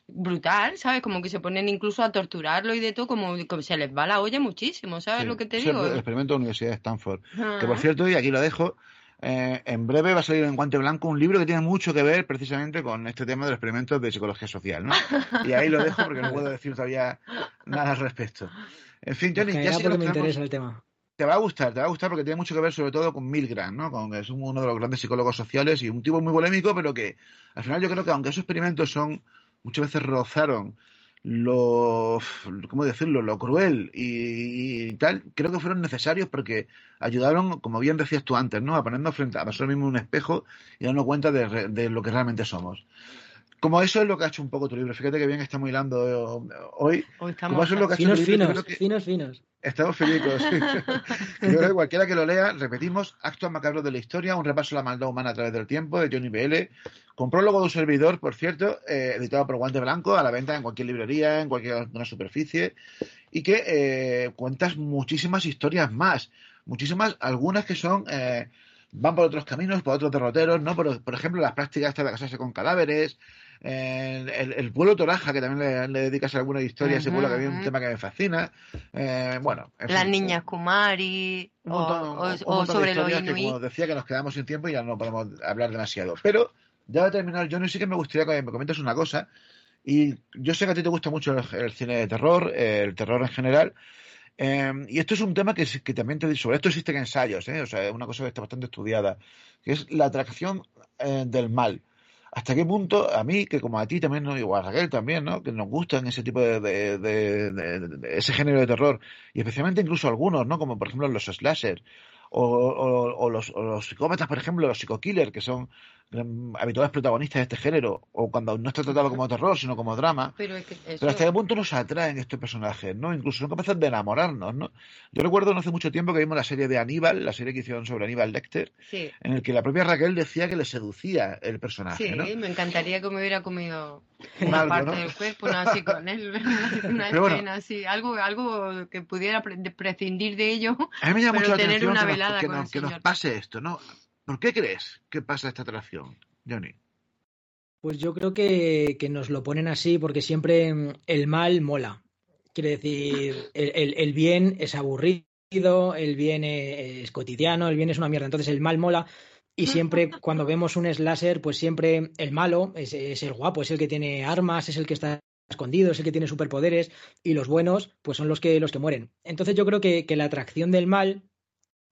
brutal, ¿sabes? Como que se ponen incluso a torturarlo y de todo, como, como se les va la olla muchísimo, ¿sabes Sí, lo que te digo? El, experimento de la Universidad de Stanford. Que por cierto, y aquí lo dejo, eh, en breve va a salir en Guante Blanco un libro que tiene mucho que ver precisamente con este tema de los experimentos de psicología social, ¿no? Y ahí lo dejo porque no puedo decir todavía nada al respecto. En fin, Johnny, Pues ya sí que nos me interesa el tema. te va a gustar, te va a gustar porque tiene mucho que ver sobre todo con Milgram, ¿no? Con, es uno de los grandes psicólogos sociales y un tipo muy polémico, pero que al final yo creo que aunque esos experimentos son, muchas veces rozaron lo, ¿cómo decirlo?, lo cruel y, tal, creo que fueron necesarios porque ayudaron, como bien decías tú antes, ¿no? A ponernos frente a nosotros mismos un espejo y darnos cuenta de, de lo que realmente somos. Como eso es lo que ha hecho un poco tu libro. Fíjate que bien estamos hilando eh, hoy. Hoy Como estamos eso es lo que ha hecho tu Finos, libro, finos, que- finos, finos. Estamos felices. sí. Yo creo que cualquiera que lo lea, repetimos, Actos macabros de la historia, un repaso a la maldad humana a través del tiempo, de Johnny BL, con prólogo de un servidor, por cierto, eh, editado por Guante Blanco, a la venta en cualquier librería, en cualquier una superficie, y que eh, cuentas muchísimas historias más, muchísimas, algunas que son... eh, van por otros caminos, por otros derroteros, ¿no? Por, por ejemplo, las prácticas de casarse con cadáveres, eh, el, el pueblo Toraja, que también le, le dedicas alguna historia, ese pueblo que a es un tema que me fascina. Eh, bueno, en Las fin, niñas Kumari un o, montón, o- un o montón de sobre los historias que, Inuit. como decía, que nos quedamos sin tiempo y ya no podemos hablar demasiado. Pero, ya de terminar, Johnny, sí que me gustaría que me comentes una cosa. Y yo sé que a ti te gusta mucho el, el cine de terror, eh, el terror en general. Eh, y esto es un tema que, que también te sobre esto existen ensayos, ¿eh? o sea, es una cosa que está bastante estudiada, que es la atracción eh, del mal. ¿Hasta qué punto a mí, que como a ti también, ¿no? y a Raquel también, ¿no? que nos gustan ese tipo de, de- ese género de terror, y especialmente incluso algunos, ¿no? como por ejemplo los slasher, o los, o los psicópatas, por ejemplo, los psico-killers, que son habituales protagonistas de este género, o cuando no está tratado como terror, sino como drama, Pero es que eso... pero hasta qué punto nos atraen estos personajes, ¿no? Incluso son capaces de enamorarnos, ¿no? Yo recuerdo no hace mucho tiempo que vimos la serie de Aníbal, la serie que hicieron sobre Aníbal Lecter, Sí, en el que la propia Raquel decía que le seducía el personaje, sí, ¿no? me encantaría que me hubiera comido Un una algo, parte ¿no? del cuerpo, no así con él, una, bueno. escena así, algo, algo que pudiera prescindir de ello, A mí me llama pero mucho la tener atención una que, nos, velada que nos- que nos pase esto, ¿no? ¿Por qué crees que pasa esta atracción, Johnny? Pues yo creo que, que nos lo ponen así porque siempre mm, el mal mola. Quiere decir, el, el- bien es aburrido, el bien e- es, cotidiano, el bien es una mierda. Entonces el mal mola. Y siempre cuando vemos un slasher, pues siempre el malo es, es el guapo, es el que tiene armas, es el que está escondido, es el que tiene superpoderes, y los buenos, pues son los que, los que mueren. Entonces yo creo que, que la atracción del mal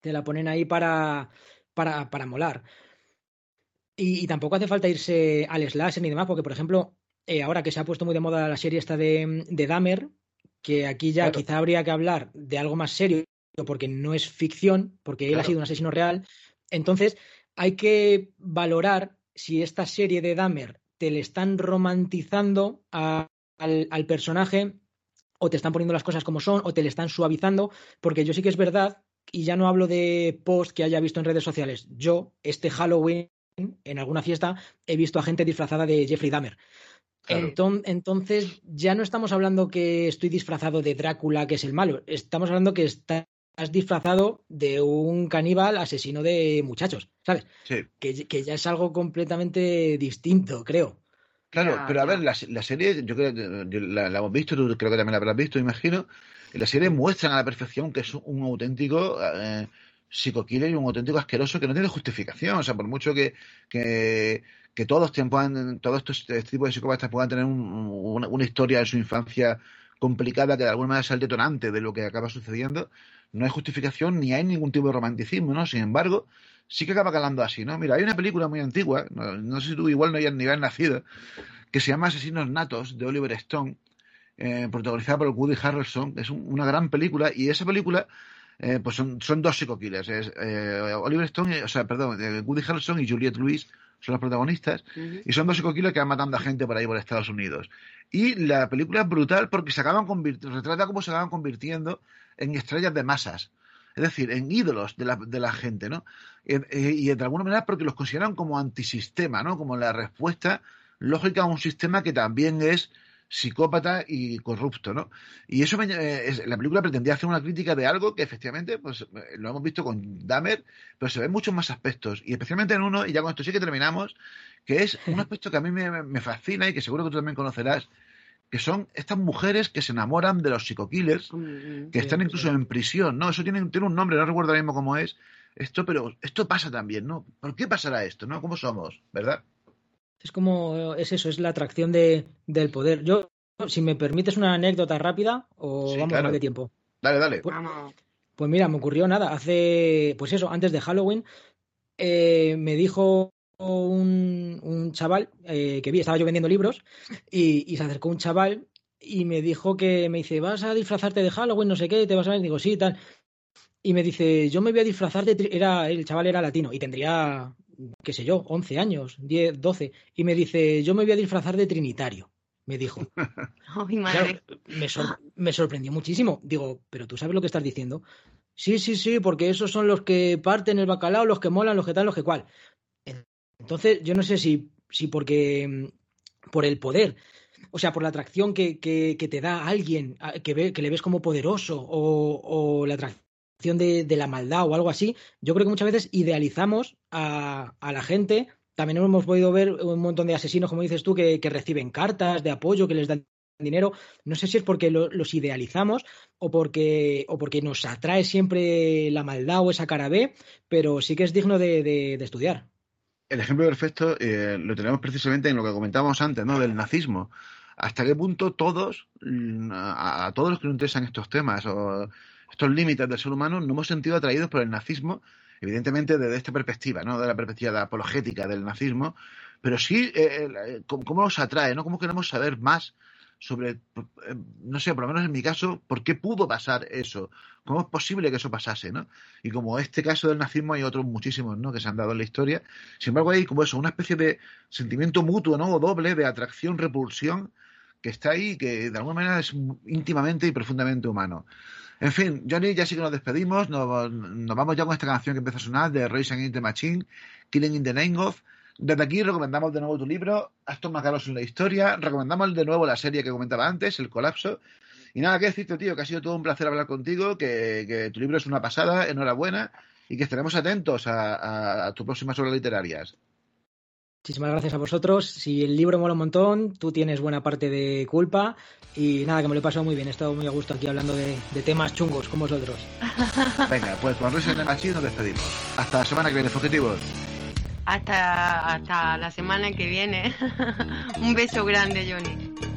te la ponen ahí para, para, para molar. Y, y tampoco hace falta irse al slasher ni demás, porque, por ejemplo, eh, ahora que se ha puesto muy de moda la serie esta de, de Dahmer, que aquí ya Claro. quizá habría que hablar de algo más serio, porque no es ficción, porque él ha sido un asesino real. Entonces, hay que valorar si esta serie de Dahmer te le están romantizando a- al, al personaje o te están poniendo las cosas como son o te le están suavizando, porque yo sí que es verdad, y ya no hablo de post que haya visto en redes sociales, yo este Halloween en alguna fiesta he visto a gente disfrazada de Jeffrey Dahmer. Claro. Enton- entonces ya no estamos hablando que estoy disfrazado de Drácula, que es el malo, estamos hablando que estás disfrazado de un caníbal asesino de muchachos, ¿sabes? Sí. Que, que ya es algo completamente distinto, creo. Claro, Ya, pero a ver, la, la serie, yo creo que la hemos visto, tú creo que también la habrás visto, imagino. En la muestran a la perfección que es un auténtico eh, psico-killer y un auténtico asqueroso que no tiene justificación. O sea, por mucho que, que, todos, puedan, todos estos este tipo de psicópatas puedan tener un- una, historia en su infancia complicada que de alguna manera es el detonante de lo que acaba sucediendo, no hay justificación ni hay ningún tipo de romanticismo, ¿no? Sin embargo, sí que acaba calando así, ¿no? Mira, hay una película muy antigua, no, no sé si tú igual no hayas ni habías nacido, que se llama Asesinos Natos, de Oliver Stone, eh, protagonizada por Woody Harrelson. Es un- una gran película y esa película, eh, pues son, son dos psico-killers. Es, eh, Oliver Stone, o sea, perdón, Woody Harrelson y Juliette Lewis son los protagonistas y son dos psico-killers que van matando a gente por ahí por Estados Unidos. Y la película es brutal porque se acaban convirtiendo, retrata cómo se acaban convirtiendo en estrellas de masas. Es decir, en ídolos de la, de la gente, ¿no? Eh, y de alguna manera porque los consideran como antisistema, ¿no? Como la respuesta lógica a un sistema que también es psicópata y corrupto, ¿no? Y eso me- eh, es- la película pretendía hacer una crítica de algo que efectivamente, pues eh, lo hemos visto con Dahmer, pero se ven muchos más aspectos, y especialmente en uno, y ya con esto sí que terminamos, que es un aspecto que a mí me, me fascina y que seguro que tú también conocerás, que son estas mujeres que se enamoran de los psicokillers, que están incluso en prisión, ¿no? Eso tiene, tiene un nombre, no recuerdo ahora mismo cómo es, esto, pero esto pasa también, ¿no? ¿Por qué pasará esto, no? ¿Cómo somos, verdad? Es como, es eso, es la atracción de, del poder. Yo, si me permites una anécdota rápida, o Sí, vamos claro. mal de tiempo. Dale, dale. Pues, pues mira, me ocurrió nada. Hace, pues eso, antes de Halloween, eh, me dijo un, un chaval eh, que vi, estaba yo vendiendo libros, y, y se acercó un chaval y me dijo que, me dice, ¿vas a disfrazarte de Halloween? No sé qué, ¿te vas a ver? Digo, sí, tal. Y me dice, yo me voy a disfrazar de... tri-". Era, el chaval era latino y tendría, qué sé yo, 11 años, 10, 12. Y me dice, yo me voy a disfrazar de trinitario. Me dijo. Ay, Claro, madre. me, sor- me sorprendió muchísimo. Digo, pero tú sabes lo que estás diciendo. Sí, sí, sí, porque esos son los que parten el bacalao, los que molan, los que tal, los que cual. En- Entonces, yo no sé si, si porque mm, por el poder, o sea, por la atracción que, que, que te da alguien que, ve, que le ves como poderoso, o, o la atracción de, de la maldad o algo así, yo creo que muchas veces idealizamos a, a la gente. También hemos podido ver un montón de asesinos, como dices tú, que, que reciben cartas de apoyo, que les dan dinero. No sé si es porque lo- los idealizamos o porque, o porque nos atrae siempre la maldad o esa cara B, pero sí que es digno de, de- de estudiar. El ejemplo perfecto eh, lo tenemos precisamente en lo que comentábamos antes, ¿no? Del nazismo. ¿Hasta qué punto todos, mm, a, a todos los que nos interesan estos temas o estos límites del ser humano, no hemos sentido atraídos por el nazismo? Evidentemente desde esta perspectiva, ¿no? De la perspectiva apologética del nazismo, pero sí, eh, eh, ¿cómo, cómo nos atrae, ¿no? ¿Cómo queremos saber más sobre, eh, no sé, por lo menos en mi caso, por qué pudo pasar eso? ¿Cómo es posible que eso pasase, ¿no? Y como este caso del nazismo hay otros muchísimos, ¿no? Que se han dado en la historia. Sin embargo, hay como eso, una especie de sentimiento mutuo, ¿no? O doble de atracción-repulsión que está ahí y que de alguna manera es íntimamente y profundamente humano. En fin, Johnny, ya sí que nos despedimos. Nos, nos vamos ya con esta canción que empieza a sonar de Rage Against the Machine, Killing in the Name of. Desde aquí recomendamos de nuevo tu libro, Actos Macabros en la Historia. Recomendamos de nuevo la serie que comentaba antes, El Colapso. Y nada que decirte, tío, que ha sido todo un placer hablar contigo, que, que tu libro es una pasada, enhorabuena, y que estaremos atentos a, a, a tus próximas obras literarias. Muchísimas gracias a vosotros. Si el libro mola un montón, tú tienes buena parte de culpa. Y nada, que me lo he pasado muy bien. He estado muy a gusto aquí hablando de, de temas chungos con vosotros. Venga, pues con the Machine nos despedimos. Hasta la semana que viene, fugitivos. Hasta, hasta la semana que viene. Un beso grande, Johnny.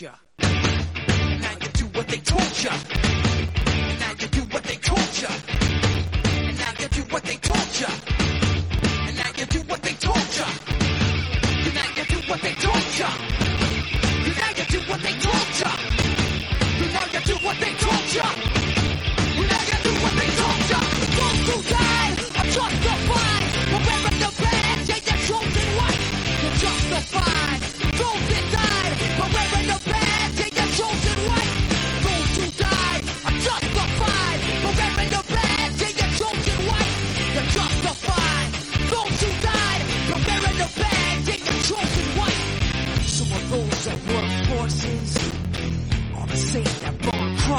future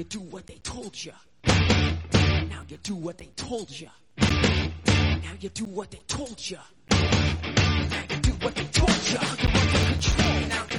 you do what they told you. Now you do what they told you. Now you do what they told you. Now you do what they told you. Under control. Now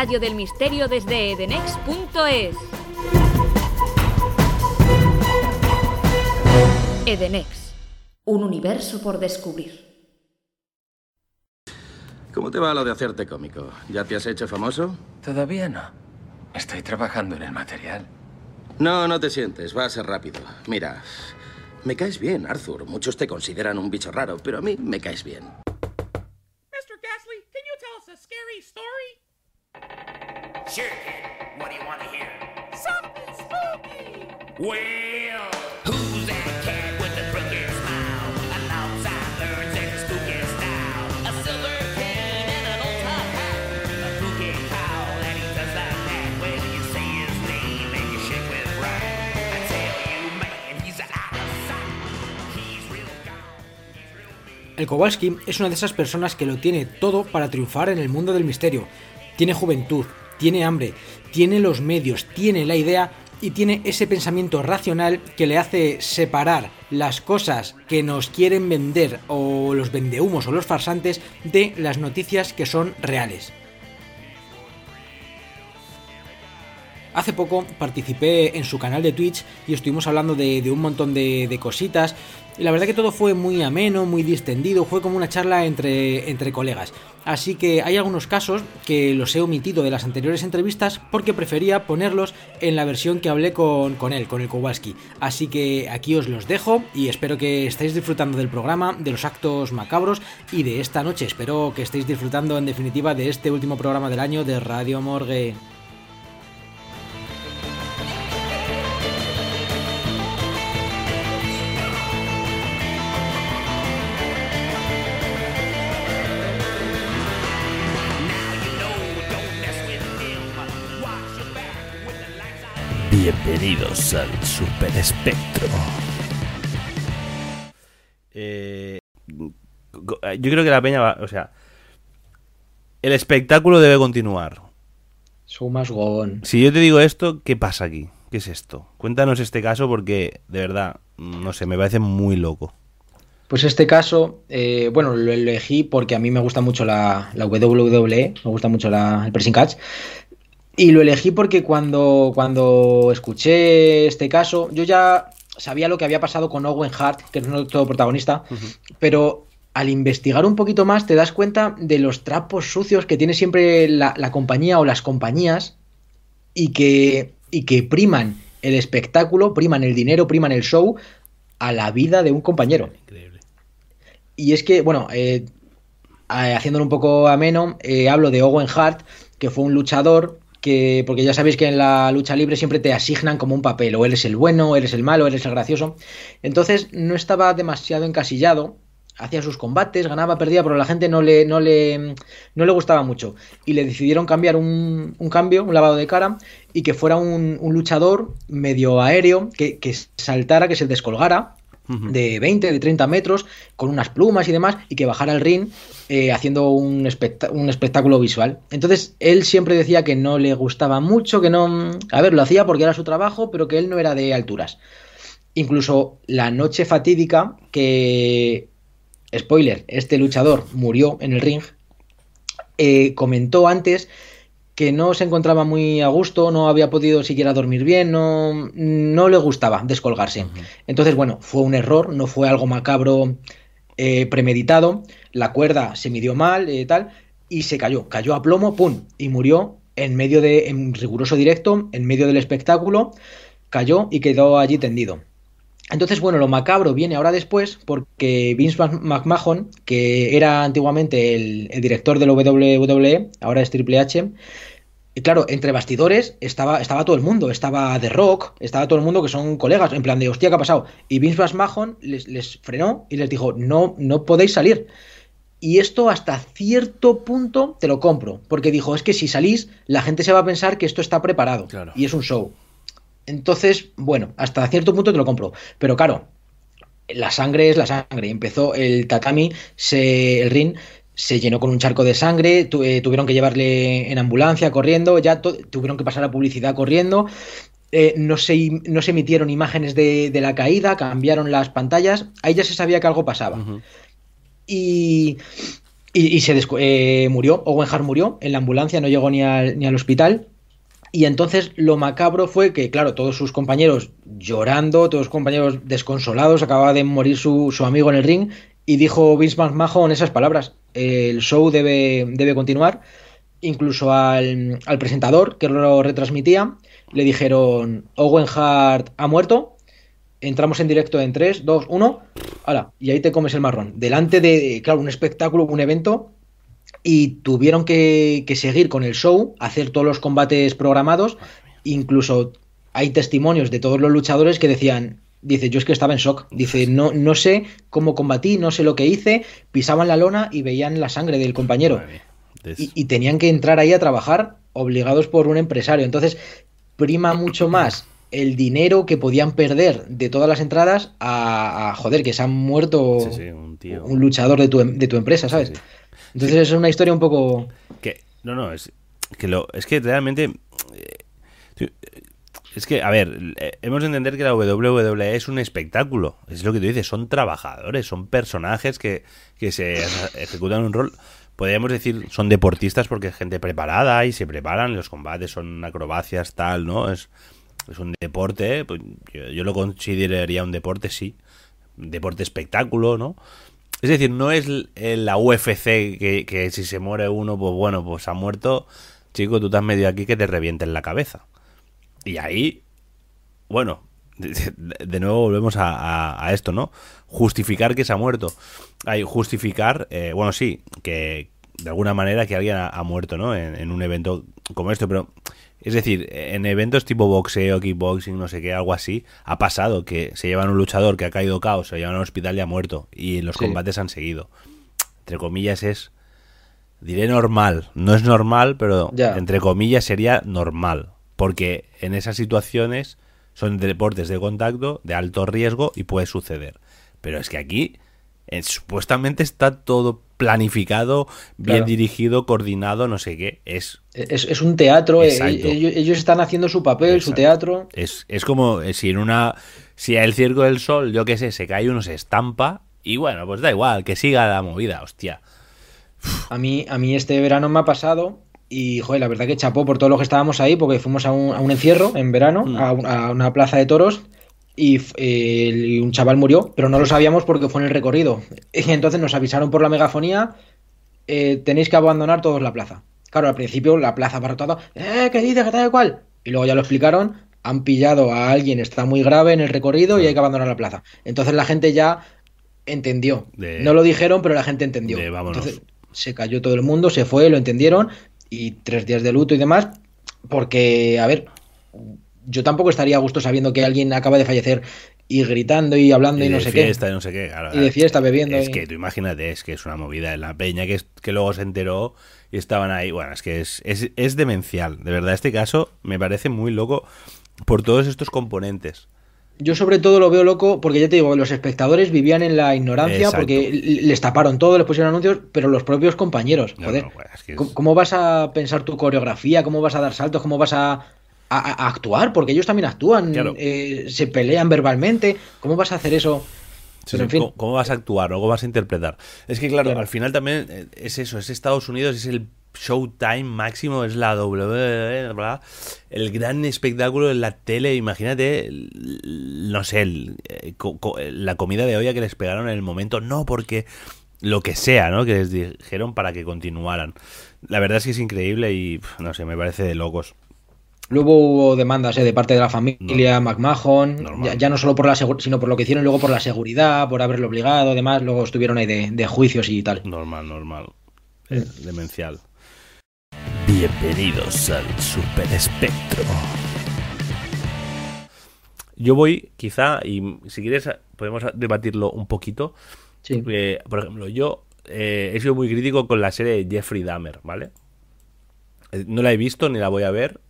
Radio del Misterio desde edenex.es. Edenex, un universo por descubrir. ¿Cómo te va lo de hacerte cómico? ¿Ya te has hecho famoso? Todavía no. Estoy trabajando en el material. No, no te sientes, va a ser rápido. Mira, me caes bien, Arthur. Muchos te consideran un bicho raro, pero a mí me caes bien. Mr. Gasly, can you tell us a scary story? Sure, kid. What do you want to hear? Something spooky. Well, who's that cat with the crooked smile? An outside bird that's spooky style. A silver pin and an old top hat. A crooked cow that he does like that. When you say his name and you shake with pride. I tell you, man, he's out of sight. He's real gone. He's real mean. El Kowalski es una de esas personas que lo tiene todo para triunfar en el mundo del misterio. Tiene juventud, tiene hambre, tiene los medios, tiene la idea y tiene ese pensamiento racional que le hace separar las cosas que nos quieren vender o los vendehumos o los farsantes de las noticias que son reales. Hace poco participé en su canal de Twitch y estuvimos hablando de, un montón de, de cositas. Y la verdad que todo fue muy ameno, muy distendido, fue como una charla entre, entre colegas. Así que hay algunos casos que los he omitido de las anteriores entrevistas porque prefería ponerlos en la versión que hablé con, con él, con el Kowalski. Así que aquí os los dejo y espero que estéis disfrutando del programa, de los actos macabros y de esta noche. Espero que estéis disfrutando en definitiva de este último programa del año de Radio Morgue. Bienvenidos al Super Espectro. Eh, yo creo que la peña va, o sea, el espectáculo debe continuar. Más gone. Si yo te digo esto, ¿qué pasa aquí? ¿Qué es esto? Cuéntanos este caso porque, de verdad, no sé, me parece muy loco. Pues este caso, eh, bueno, lo elegí porque a mí me gusta mucho la, la WWE, me gusta mucho la, el pressing catch. Y lo elegí porque cuando, cuando escuché este caso, yo ya sabía lo que había pasado con Owen Hart, que es nuestro protagonista, pero al investigar un poquito más te das cuenta de los trapos sucios que tiene siempre la, la compañía o las compañías y que, y que priman el espectáculo, priman el dinero, priman el show a la vida de un compañero. Y es que, bueno, eh, eh, haciéndolo un poco ameno, eh, hablo de Owen Hart, que fue un luchador que, porque ya sabéis que en la lucha libre siempre te asignan como un papel, o eres el bueno, o eres el malo, eres el gracioso. Entonces no estaba demasiado encasillado, hacía sus combates, ganaba, perdía, pero la gente no le, no le, no le gustaba mucho. Y le decidieron cambiar un, un cambio, un lavado de cara, y que fuera un, un luchador medio aéreo, que, que saltara, que se descolgara, de 20, de 30 metros, con unas plumas y demás, y que bajara al ring eh, haciendo un, espect un, espectáculo visual. Entonces, él siempre decía que no le gustaba mucho, que no... A ver, lo hacía porque era su trabajo, pero que él no era de alturas. Incluso la noche fatídica que... Spoiler, este luchador murió en el ring, eh, comentó antes que no se encontraba muy a gusto, no había podido siquiera dormir bien, no, no le gustaba descolgarse. Entonces, bueno, fue un error, no fue algo macabro eh, premeditado, la cuerda se midió mal, eh, tal, y se cayó, cayó a plomo, ¡pum! Y murió en medio de, en riguroso directo, en medio del espectáculo, cayó y quedó allí tendido. Entonces, bueno, lo macabro viene ahora después porque Vince McMahon, que era antiguamente el, el director del WWE, ahora es Triple H, y claro, entre bastidores estaba, estaba todo el mundo, estaba The Rock, estaba todo el mundo que son colegas, en plan de hostia, ¿qué ha pasado? Y Vince McMahon les, les frenó y les dijo, no, no podéis salir. Y esto hasta cierto punto te lo compro, porque dijo, es que si salís, la gente se va a pensar que esto está preparado claro. y es un show. Entonces, bueno, hasta cierto punto te lo compro. Pero claro, la sangre es la sangre. Empezó el tatami, se, el ring se llenó con un charco de sangre, tu, eh, tuvieron que llevarle en ambulancia corriendo, ya tuvieron que pasar a publicidad corriendo. Eh, no, se, no se emitieron imágenes de, de, la caída, cambiaron las pantallas, ahí ya se sabía que algo pasaba. Uh -huh. Y, y, y, se eh, murió, Owen Hart murió en la ambulancia, no llegó ni al, ni al hospital. Y entonces lo macabro fue que, claro, todos sus compañeros llorando, todos sus compañeros desconsolados, acababa de morir su, amigo en el ring, y dijo Vince McMahon esas palabras, el show debe, debe continuar, incluso al, presentador que lo retransmitía, le dijeron, Owen Hart ha muerto, entramos en directo en 3, 2, 1, ¡hala! y ahí te comes el marrón, delante de, claro, un espectáculo, un evento, y tuvieron que, que seguir con el show, hacer todos los combates programados, incluso hay testimonios de todos los luchadores que decían, Dice, yo es que estaba en shock. Dice, no, no sé cómo combatí, no sé lo que hice. Pisaban la lona y veían la sangre del compañero. Y, y, tenían que entrar ahí a trabajar obligados por un empresario. Entonces, prima mucho más el dinero que podían perder de todas las entradas a, a, joder, que se han muerto Sí, sí, un tío. un luchador de tu, em- de tu empresa, ¿sabes? Entonces es una historia un poco... Que, no, no, es que, lo, es que realmente... eh, Es que, a ver, eh, hemos de entender que la WWE es un espectáculo. Es lo que tú dices, son trabajadores, son personajes que, que se ejecutan un rol. Podríamos decir, son deportistas porque es gente preparada y se preparan, los combates son acrobacias, tal, ¿no? Es, es un deporte, pues, yo, lo consideraría un deporte, sí. Deporte espectáculo, ¿no? Es decir, no es la UFC que, si se muere uno, pues bueno, pues ha muerto. Chico, tú te has medio aquí que te revienten la cabeza. Y ahí, bueno, de, nuevo volvemos a esto, ¿no? Justificar que se ha muerto. Hay justificar, eh, bueno, sí, que de alguna manera que alguien ha, ha muerto, ¿no? En, en un evento como esto, pero es decir, en eventos tipo boxeo, kickboxing, no sé qué, algo así, ha pasado que se llevan un luchador que ha caído caos, se lo llevan al hospital y ha muerto, y los Sí. combates han seguido. Entre comillas es, diré normal, no es normal, pero Ya. entre comillas sería normal, porque en esas situaciones son deportes de contacto, de alto riesgo y puede suceder. Pero es que aquí eh, supuestamente está todo planificado, bien Claro. dirigido, coordinado, no sé qué. Es, Es, es un teatro, eh, Exacto. ellos, ellos están haciendo su papel, su teatro. es, es como eh, si en una. Si el Circo del Sol, yo qué sé, se cae uno, se estampa. Y bueno, pues da igual, que siga la movida, hostia. A mí, a mí este verano me ha pasado y, joder, la verdad que chapó por todos los que estábamos ahí porque fuimos a un, a un encierro en verano, Mm. a una plaza de toros y, eh, y un chaval murió, pero no lo sabíamos porque fue en el recorrido. Y entonces nos avisaron por la megafonía, eh, tenéis que abandonar todos la plaza. Claro, al principio la plaza abarrotada, eh, ¿qué dices? ¿Qué tal cual? Y luego ya lo explicaron, han pillado a alguien, está muy grave en el recorrido y hay que abandonar la plaza. Entonces la gente ya entendió. De- No lo dijeron, pero la gente entendió. de. Entonces se cayó todo el mundo, se fue, lo entendieron y tres días de luto y demás, porque, a ver, yo tampoco estaría a gusto sabiendo que alguien acaba de fallecer y gritando y hablando y, Y no sé fiesta y no sé qué. claro, Y de fiesta, bebiendo Es y- que tú imagínate, es que es una movida en la peña que, es- que luego se enteró y estaban ahí. Bueno, es que es, es, es demencial. De verdad, este caso me parece muy loco por todos estos componentes. qué. Yo sobre todo lo veo loco porque ya te digo, los espectadores vivían en la ignorancia Exacto. porque les taparon todo, les pusieron anuncios, pero los propios compañeros, joder. no, bueno, es que es- ¿Cómo, cómo vas a pensar tu coreografía? ¿Cómo vas a dar saltos? ¿Cómo vas a, a- a actuar? Porque ellos también actúan, Claro. eh, se pelean verbalmente. ¿Cómo vas a hacer eso? Sí, en fin. ¿cómo, cómo vas a actuar o cómo vas a interpretar? Es que, claro, Claro. al final también eh, es eso, es Estados Unidos, es el showtime máximo, es la WWE, ¿verdad? el gran espectáculo en la tele. Imagínate, no sé, el, eh, la comida de olla que les pegaron en el momento, no porque lo que sea, ¿no? Que les dijeron para que continuaran. La verdad es que es increíble y, no sé, me parece de locos. Luego hubo demandas eh, de parte de la familia McMahon, ya, ya no solo por la sino por lo que hicieron luego por la seguridad, por haberlo obligado, demás, luego estuvieron ahí de, de juicios y tal. Normal, normal. Eh, demencial. Bienvenidos al Super Espectro. Yo voy, quizá, y si quieres, podemos debatirlo un poquito. Sí. Eh, por ejemplo, yo eh, he sido muy crítico con la serie de Jeffrey Dahmer, ¿vale? No la he visto ni la voy a ver.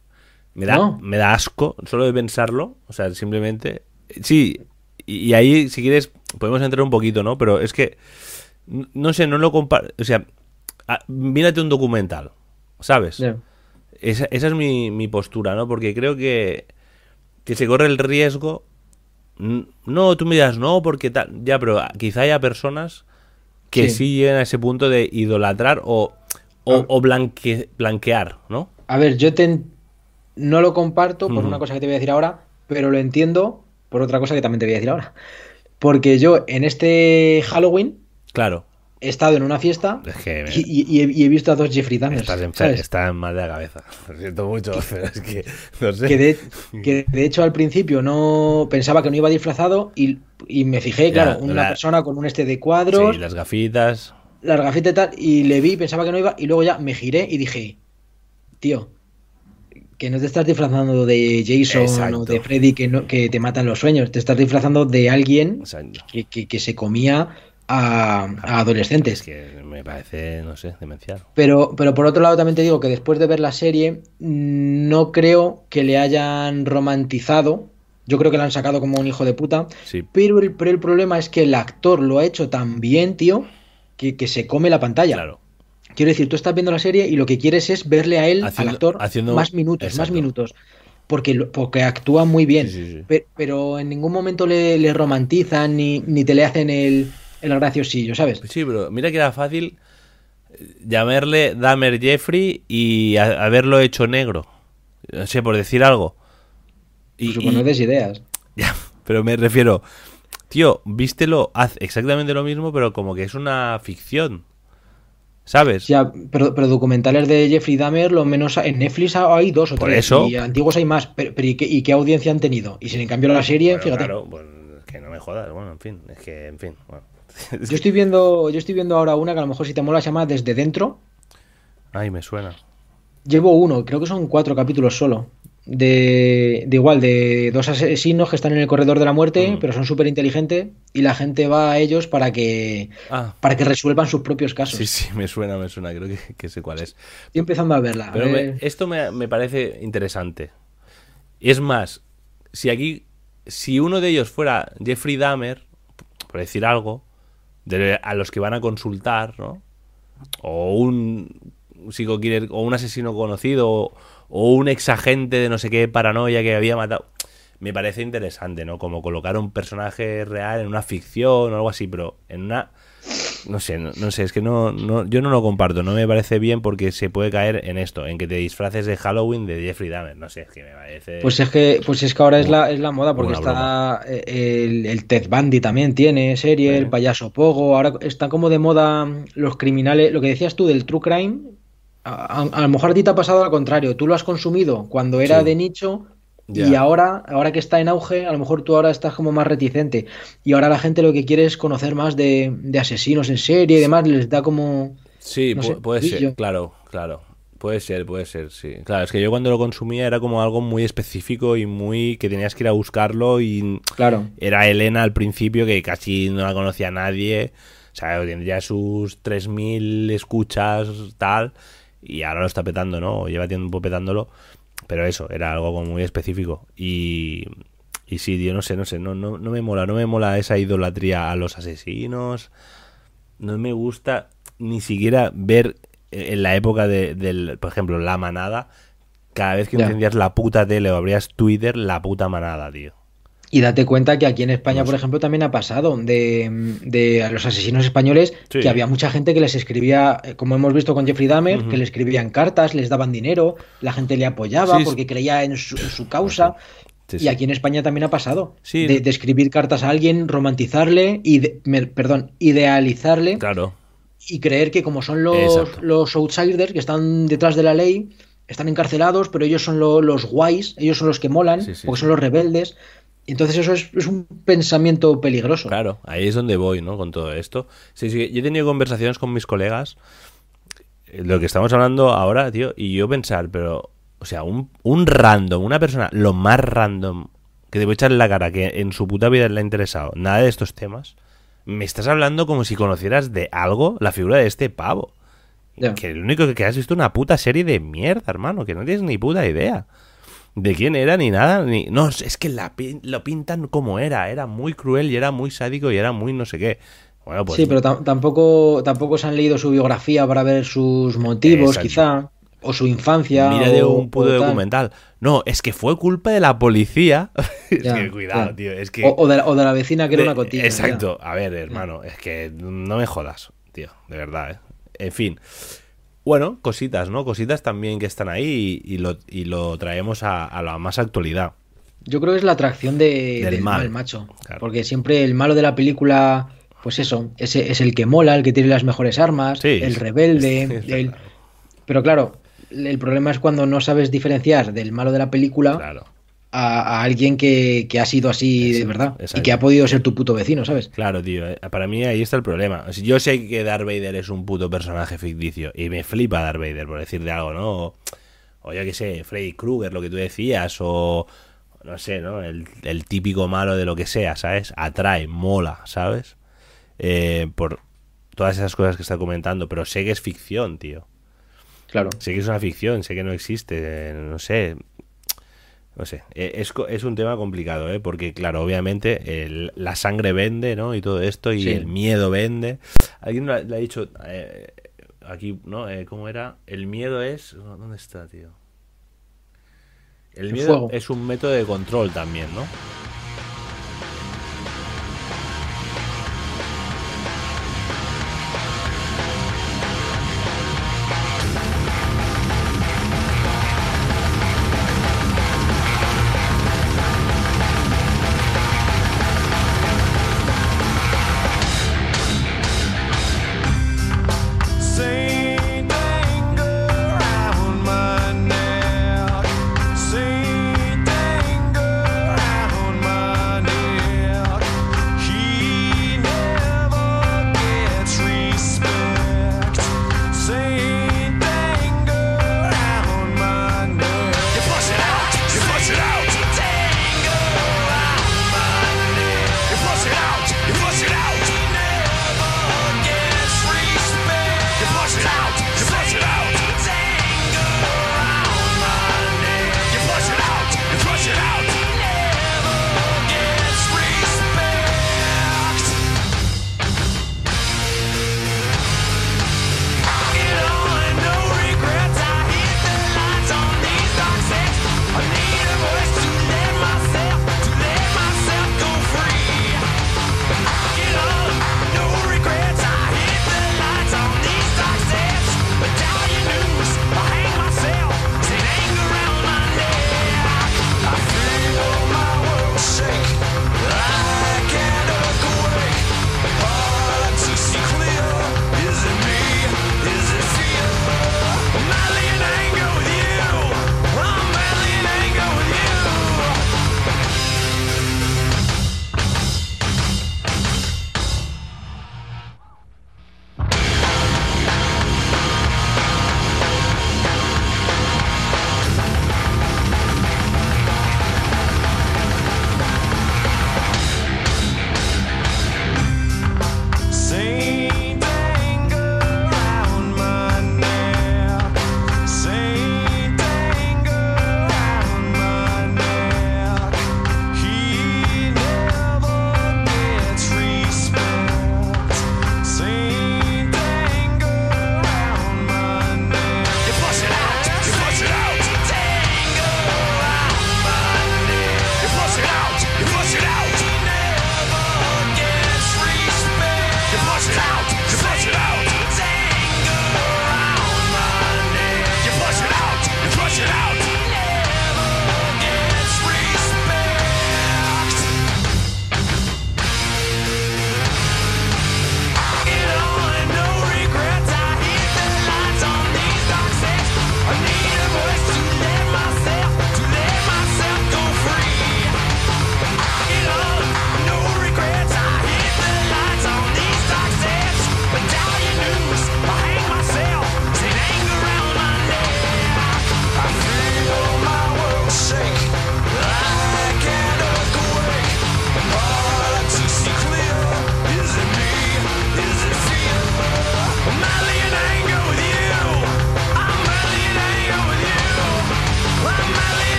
Me da, No. me da asco solo de pensarlo. O sea, simplemente. Sí, y, ahí, si quieres, podemos entrar un poquito, ¿no? Pero es que. No sé, no lo comparo. O sea, ah, mírate un documental, ¿sabes? Esa, esa es mi, mi postura, ¿no? Porque creo que, que se corre el riesgo. No, tú me dirás, no, porque tal. Ya, pero quizá haya personas que Sí. sí, lleguen a ese punto de idolatrar o, o, o blanque- blanquear, ¿no? A ver, yo te no lo comparto por una cosa que te voy a decir ahora, pero lo entiendo por otra cosa que también te voy a decir ahora. Porque yo en este Halloween Claro. he estado en una fiesta Es que y, y- y he, y he visto a dos Jeffrey Dahmer. estás, estás mal de la cabeza. Lo siento mucho, pero es que. No sé. Que de, que de hecho al principio no pensaba que no iba disfrazado y, y me fijé, claro, una la- persona con un este de cuadros, Sí, las gafitas. las gafitas y tal, y le vi, pensaba que no iba, y luego ya me giré y dije, tío, que no te estás disfrazando de Jason Exacto. o de Freddy que, no, que te matan los sueños, te estás disfrazando de alguien que, que- que se comía a, a adolescentes. Que me parece, no sé, demencial. Pero, pero por otro lado también te digo que después de ver la serie, no creo que le hayan romantizado. Yo creo que la han sacado como un hijo de puta. Sí. Pero el, pero el problema es que el actor lo ha hecho tan bien, tío, que, que se come la pantalla. Claro. Quiero decir, tú estás viendo la serie y lo que quieres es verle a él, Haciendo- al actor, haciendo- más minutos, más minutos. Porque, porque actúa muy bien. Sí, sí, sí. Pe- Pero en ningún momento le, le romantizan ni, ni te le hacen el, el graciosillo, ¿sabes? Sí, pero mira que era fácil eh, llamarle Dahmer Jeffrey y a- haberlo hecho negro. No sé, por decir algo. Y, no y- ideas. Ya, pero me refiero, tío, vístelo, haz exactamente lo mismo, pero como que es una ficción. ¿Sabes? Ya, pero, pero documentales de Jeffrey Dahmer, lo menos en Netflix hay dos o Por tres. eso. Y antiguos hay más. Pero, pero ¿y, qué, y qué audiencia han tenido? Y sin en cambio la serie, Bueno, fíjate. claro, pues que no me jodas, bueno, en fin, es que, en fin, bueno. Yo estoy viendo, yo estoy viendo ahora una que a lo mejor si te mola se llama Desde Dentro. Ay, me suena. Llevo uno, creo que son cuatro capítulos solo. De, de igual, de dos asesinos que están en el corredor de la muerte, Mm. pero son súper inteligentes y la gente va a ellos para que, Ah. para que resuelvan sus propios casos. Sí, sí, me suena, me suena, creo que, que sé cuál es. Estoy empezando a verla. a Pero me- esto me, me parece interesante. Es más, si aquí, si uno de ellos fuera Jeffrey Dahmer, por decir algo, de- a los que van a consultar, ¿no? O un psico killer, o un asesino conocido, o, o un exagente de no sé qué paranoia que había matado. Me parece interesante, ¿no? Como colocar un personaje real en una ficción o algo así, pero en una no sé, no, no sé, es que no, no, yo no lo comparto, no me parece bien porque se puede caer en esto, en que te disfraces de Halloween de Jeffrey Dahmer, no sé, es que me parece... Pues es que, pues es que ahora es la, es la moda, porque está eh, el, el Ted Bundy también tiene serie, el payaso Pogo, ahora están como de moda los criminales, lo que decías tú del true crime, a, lo mejor a ti te ha pasado al contrario, tú lo has consumido cuando era Sí. de nicho y ahora, ahora que está en auge, a lo mejor tú ahora estás como más reticente y ahora la gente lo que quiere es conocer más de, de asesinos en serie y demás, les da como... Sí, no pu- sé, puede ser, claro, claro. Puede ser, puede ser, sí. Claro, es que yo cuando lo consumía era como algo muy específico y muy que tenías que ir a buscarlo y Claro. era Elena al principio que casi no la conocía nadie, o sea, tendría sus 3000 escuchas tal y ahora lo está petando, ¿no? O Lleva tiempo petándolo, pero eso, era algo como muy específico y y sí, tío, no sé, no sé, no, no, no me mola, no me mola esa idolatría a los asesinos, no me gusta ni siquiera ver eh, en la época de, del, por ejemplo, la manada, cada vez que encendías la puta tele o abrías Twitter, la puta manada, tío. Y date cuenta que aquí en España, por ejemplo, también ha pasado de, de a los asesinos españoles Sí. que había mucha gente que les escribía, eh, como hemos visto con Jeffrey Dahmer, que le escribían cartas, les daban dinero, la gente le apoyaba Sí, porque creía en su, en su causa. Sí, y aquí en España también ha pasado. Sí. De, de escribir cartas a alguien, romantizarle, y perdón, idealizarle Claro. y creer que como son los, Exacto. los outsiders que están detrás de la ley, están encarcelados, pero ellos son lo- los guays, ellos son los que molan, porque son los rebeldes. Entonces eso es, es un pensamiento peligroso. Claro, ahí es donde voy, ¿no? Con todo esto. Sí, sí, yo he tenido conversaciones con mis colegas, eh, lo que estamos hablando ahora, tío, y yo pensar, pero, o sea, un, un random, una persona, lo más random que te voy a echar en la cara, que en su puta vida le ha interesado nada de estos temas, me estás hablando como si conocieras de algo la figura de este pavo. Que lo único que has visto una puta serie de mierda, hermano, que no tienes ni puta idea de quién era ni nada, ni no, es que la, pin- lo pintan como era, era muy cruel y era muy sádico y era muy no sé qué. Bueno, pues sí, pero tam- tampoco, tampoco se han leído su biografía para ver sus motivos, Exacto. quizá, o su infancia. mira de un puto documental. No, es que fue culpa de la policía. es Ya, que cuidado, ya. tío, es que O, o de, la- o de la vecina que era una cotilla. Exacto, a ver, hermano, es que no me jodas, tío, de verdad, ¿eh? En fin. Bueno, cositas, ¿no? Cositas también que están ahí y, y lo, y lo traemos a, a la más actualidad. Yo creo que es la atracción de, Del del mal. mal, macho. Porque siempre el malo de la película, pues eso, ese es el que mola, el que tiene las mejores armas, Sí, el es- rebelde. es el- Pero claro, el problema es cuando no sabes diferenciar del malo de la película a, a alguien que, que ha sido así de verdad y que ha podido ser tu puto vecino, ¿sabes? Claro, tío. eh, Para mí ahí está el problema. Yo sé que Darth Vader es un puto personaje ficticio y me flipa Darth Vader, por decirte algo, ¿no? O, o yo qué sé, Freddy Krueger, lo que tú decías, o no sé, ¿no? El, el típico malo de lo que sea, ¿sabes? Atrae, mola, ¿sabes? eh, por todas esas cosas que está comentando, pero sé que es ficción, tío. Claro. Sé que es una ficción, sé que no existe, no sé. No sé, eh, es, es un tema complicado, ¿eh? Porque, claro, obviamente el- la sangre vende, ¿no? Y todo esto, y Sí. el miedo vende. Alguien le ha- dicho eh, aquí, ¿no? Eh, ¿Cómo era? El miedo es... ¿Dónde está, tío? El miedo es un método de control también, ¿no?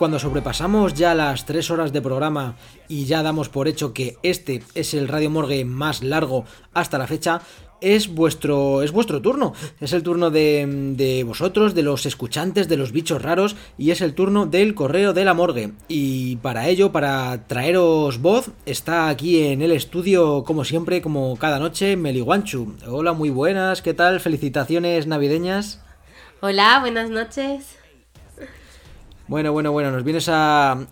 Cuando sobrepasamos ya las tres horas de programa y ya damos por hecho que este es el Radio Morgue más largo hasta la fecha, es vuestro, es vuestro turno. Es el turno de, de vosotros, de los escuchantes, de los bichos raros, y es el turno del correo de la morgue. Y para ello, para traeros voz, está aquí en el estudio, como siempre, como cada noche, Meliguanchu. Hola, muy buenas, ¿qué tal? Felicitaciones navideñas. Hola, buenas noches. Bueno, bueno, bueno, nos vienes a,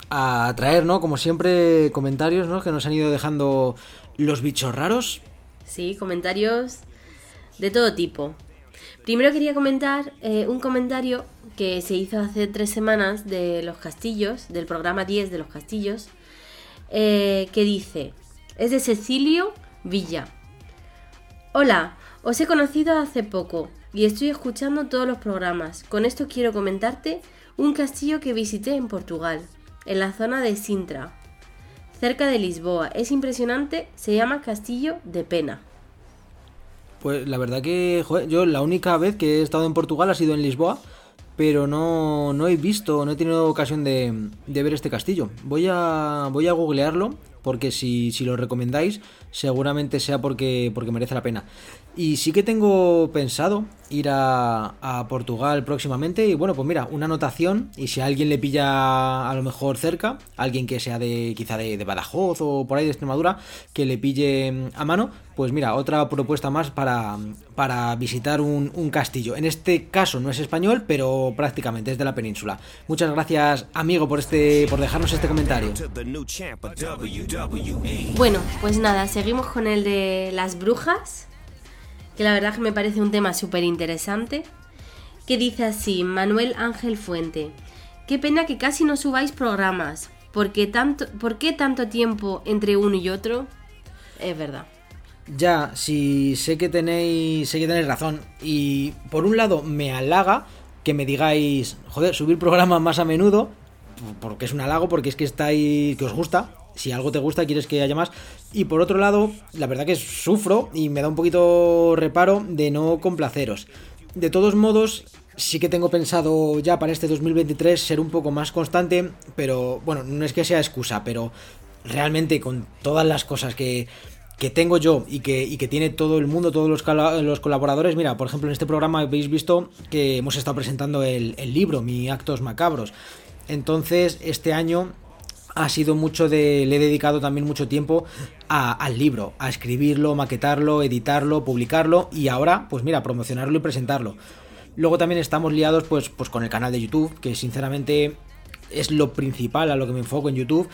traer, ¿no? Como siempre, comentarios, ¿no? Que nos han ido dejando los bichos raros. Sí, comentarios de todo tipo. Primero quería comentar eh, un comentario que se hizo hace tres semanas de los castillos, del programa 10 de los castillos, eh, que dice, es de Cecilio Villa. Hola, os he conocido hace poco y estoy escuchando todos los programas. Con esto quiero comentarte un castillo que visité en Portugal, en la zona de Sintra, cerca de Lisboa. Es impresionante, se llama Castillo de Pena. Pues la verdad que, yo la única vez que he estado en Portugal ha sido en Lisboa, pero no, no he visto, no he tenido ocasión de, de ver este castillo. Voy a, voy a googlearlo, porque si, si lo recomendáis, seguramente sea porque, porque merece la pena. Y sí que tengo pensado ir a, Portugal próximamente. Y bueno, pues mira, una anotación. Y si alguien le pilla a lo mejor cerca, alguien que sea de quizá de, Badajoz o por ahí de Extremadura, que le pille a mano, pues mira, otra propuesta más para, para visitar un, un, castillo. En este caso no es español, pero prácticamente es de la península. Muchas gracias, amigo, por este, por dejarnos este comentario. Bueno, pues nada, seguimos con el de las brujas que la verdad que me parece un tema súper interesante, que dice así, Manuel Ángel Fuente, qué pena que casi no subáis programas, porque tanto, ¿por qué tanto tiempo entre uno y otro? Es verdad. Ya, sí, sé que tenéis, sé que tenéis razón, y por un lado me halaga que me digáis, joder, subir programas más a menudo, porque es un halago, porque es que estáis, que os gusta, si algo te gusta quieres que haya más. Y por otro lado, la verdad que sufro y me da un poquito reparo de no complaceros. De todos modos, sí que tengo pensado ya para este 2023 ser un poco más constante, pero bueno, no es que sea excusa, pero realmente con todas las cosas que, que tengo yo y que, y que tiene todo el mundo, todos los, los, colaboradores. Mira, por ejemplo, en este programa habéis visto que hemos estado presentando el, el libro, Mi Actos Macabros. Entonces, este año ha sido mucho de. Le he dedicado también mucho tiempo al libro, a escribirlo, maquetarlo, editarlo, publicarlo y ahora, pues mira, promocionarlo y presentarlo. Luego también estamos liados pues, pues con el canal de YouTube, que sinceramente es lo principal a lo que me enfoco en YouTube.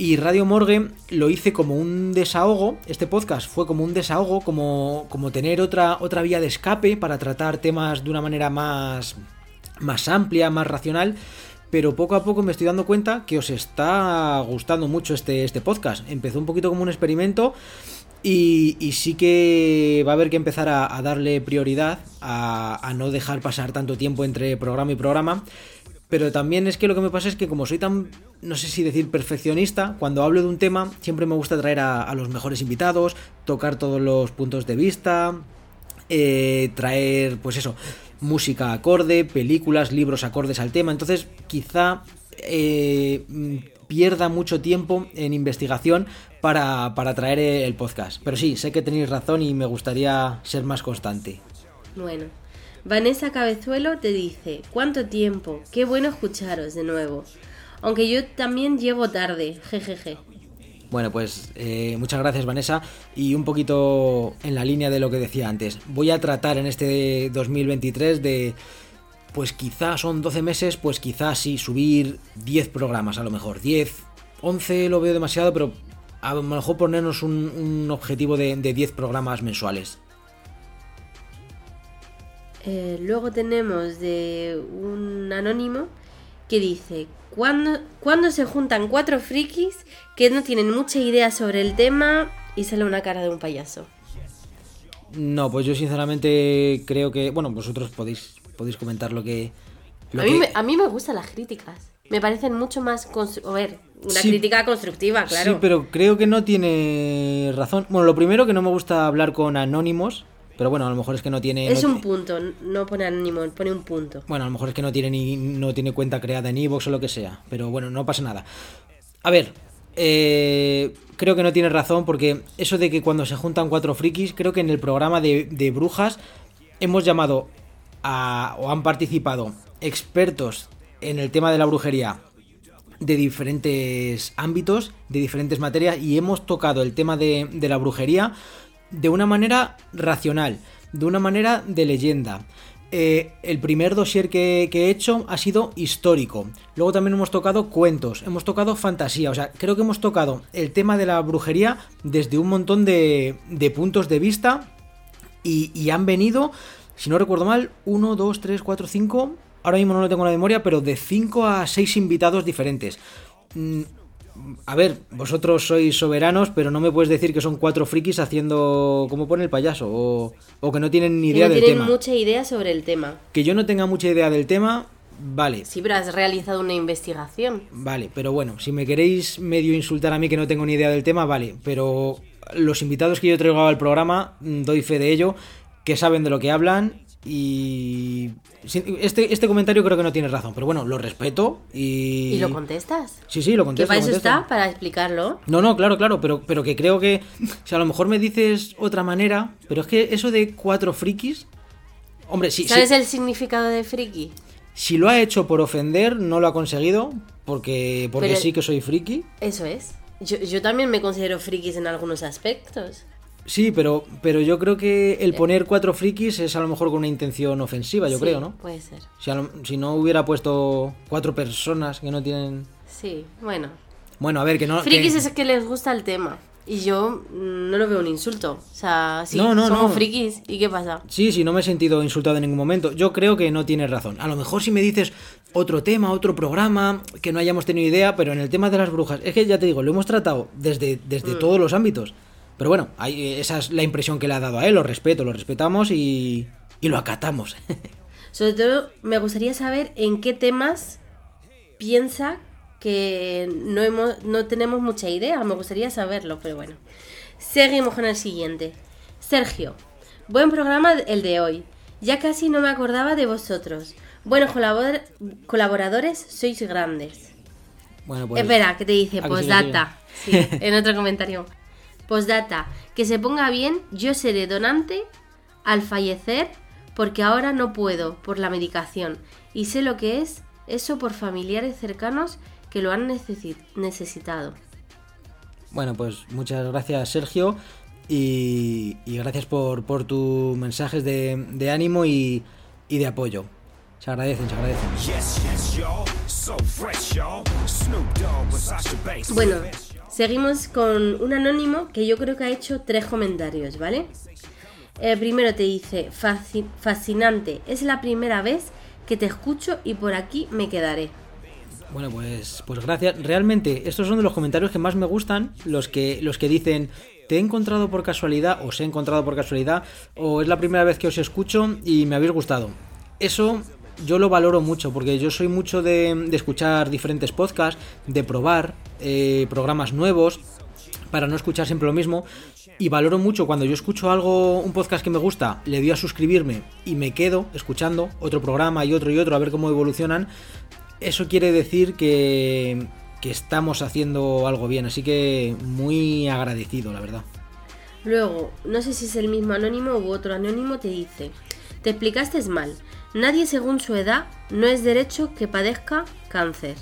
Y Radio Morgue lo hice como un desahogo, este podcast fue como un desahogo, como, como tener otra, otra vía de escape para tratar temas de una manera más, más amplia, más racional pero poco a poco me estoy dando cuenta que os está gustando mucho este, este podcast. Empezó un poquito como un experimento y, sí que va a haber que empezar a, darle prioridad, a, no dejar pasar tanto tiempo entre programa y programa. Pero también es que lo que me pasa es que como soy tan, no sé si decir perfeccionista, cuando hablo de un tema siempre me gusta traer a, a los mejores invitados, tocar todos los puntos de vista, eh, traer, pues eso, música acorde, películas, libros acordes al tema. Entonces, quizá eh, pierda mucho tiempo en investigación para, para traer el podcast. Pero sí, sé que tenéis razón y me gustaría ser más constante. Bueno, Vanessa Cabezuelo te dice, ¿cuánto tiempo? Qué bueno escucharos de nuevo. Aunque yo también llevo tarde, jejeje. Bueno, pues eh, muchas gracias Vanessa y un poquito en la línea de lo que decía antes. Voy a tratar en este 2023 de, pues quizás son 12 meses, pues quizás sí, subir 10 programas a lo mejor. 10, 11 lo veo demasiado, pero a lo mejor ponernos un, un objetivo de, de 10 programas mensuales. Eh, luego tenemos de un anónimo que dice, ¿cuándo, ¿cuándo se juntan cuatro frikis que no tienen mucha idea sobre el tema y sale una cara de un payaso? No, pues yo sinceramente creo que, bueno, vosotros podéis, podéis comentar lo que... Lo a, mí que... me, a mí me gustan las críticas. Me parecen mucho más... A ver, Una Sí. crítica constructiva, claro. Sí, pero creo que no tiene razón. Bueno, lo primero que no me gusta hablar con anónimos, pero bueno, a lo mejor es que no tiene... Es no- un punto, no pone anónimo, pone un punto. Bueno, a lo mejor es que no tiene ni no tiene cuenta creada en Evox o lo que sea, pero bueno, no pasa nada. A ver, eh, creo que no tiene razón porque eso de que cuando se juntan cuatro frikis, creo que en el programa de, de brujas hemos llamado a, o han participado expertos en el tema de la brujería de diferentes ámbitos, de diferentes materias y hemos tocado el tema de, de la brujería de una manera racional, de una manera de leyenda. Eh, el primer dossier que, he hecho ha sido histórico. Luego también hemos tocado cuentos, hemos tocado fantasía. O sea, creo que hemos tocado el tema de la brujería desde un montón de, puntos de vista. Y, y han venido, si no recuerdo mal, 1, 2, 3, 4, 5. Ahora mismo no lo tengo en la memoria, pero de 5 a 6 invitados diferentes. A ver, vosotros sois soberanos, pero no me puedes decir que son cuatro frikis haciendo como pone el payaso, o, o que no tienen ni idea no del tienen tema. mucha idea sobre el tema. Que yo no tenga mucha idea del tema, vale, Sí, pero has realizado una investigación. vale, pero bueno, si me queréis medio insultar a mí que no tengo ni idea del tema, vale, pero los invitados que yo traigo al programa, mm, doy fe de ello, que saben de lo que hablan y... Este, este comentario creo que no tiene razón, pero bueno, lo respeto y... ¿Y lo contestas? Sí, sí, lo Que contesto. para lo eso contesto. está, para explicarlo. No, no, claro, claro, pero, pero que creo que si a lo mejor me dices otra manera, pero es que eso de cuatro frikis, hombre, si, ¿Sabes si, el significado de friki? si lo ha hecho por ofender, no lo ha conseguido, porque, porque Pero- sí que soy friki. Eso es. Yo, yo también me considero frikis en algunos aspectos. Sí, pero, pero yo creo que el poner cuatro frikis es a lo mejor con una intención ofensiva, yo Sí, creo, ¿no? Puede ser. Si, lo- si no hubiera puesto cuatro personas que no tienen... Sí, bueno. Bueno, a ver, que no... Frikis que- es que les gusta el tema. Y yo no lo veo un insulto. O sea, sí, No, no, somos no. frikis. ¿Y qué pasa? Sí, sí, no me he sentido insultado en ningún momento. Yo creo que no tienes razón. A lo mejor si me dices otro tema, otro programa, que no hayamos tenido idea, pero en el tema de las brujas, es que ya te digo, lo hemos tratado desde, desde Mm. todos los ámbitos. Pero bueno, ahí- esa es la impresión que le ha dado a él, lo respeto, lo respetamos y, y lo acatamos. Sobre todo, me gustaría saber en qué temas piensa que no, hemos, no tenemos mucha idea. Me gustaría saberlo, pero bueno. Seguimos con el siguiente. Sergio, buen programa el de hoy. Ya casi no me acordaba de vosotros. Buenos colabor- colaboradores, sois grandes. Bueno, pues... Espera, que te dice? ¿A que Postdata. sigue, Sí, en otro comentario. Postdata. Que se ponga bien, yo seré donante al fallecer porque ahora no puedo por la medicación y sé lo que es eso por familiares cercanos que lo han necesi- necesitado. Bueno, pues muchas gracias Sergio y, y gracias por, por tus mensajes de, de ánimo y, y de apoyo. Se agradecen, se agradecen. Bueno, seguimos con un anónimo que yo creo que ha hecho tres comentarios, ¿vale? Eh, primero te dice, "Fasci- fascinante, es la primera vez que te escucho y por aquí me quedaré. Bueno, pues, pues gracias. Realmente, estos son de los comentarios que más me gustan, los que, los que dicen, te he encontrado por casualidad, os he encontrado por casualidad, o es la primera vez que os escucho y me habéis gustado. Eso yo lo valoro mucho, porque yo soy mucho de, de escuchar diferentes podcasts, de probar eh, programas nuevos, para no escuchar siempre lo mismo. Y valoro mucho cuando yo escucho algo, un podcast que me gusta, le doy a suscribirme y me quedo escuchando otro programa y otro y otro a ver cómo evolucionan. Eso quiere decir que, que estamos haciendo algo bien, así que muy agradecido, la verdad. Luego, no sé si es el mismo anónimo u otro anónimo, te dice, te explicaste mal, nadie según su edad no es derecho que padezca cáncer.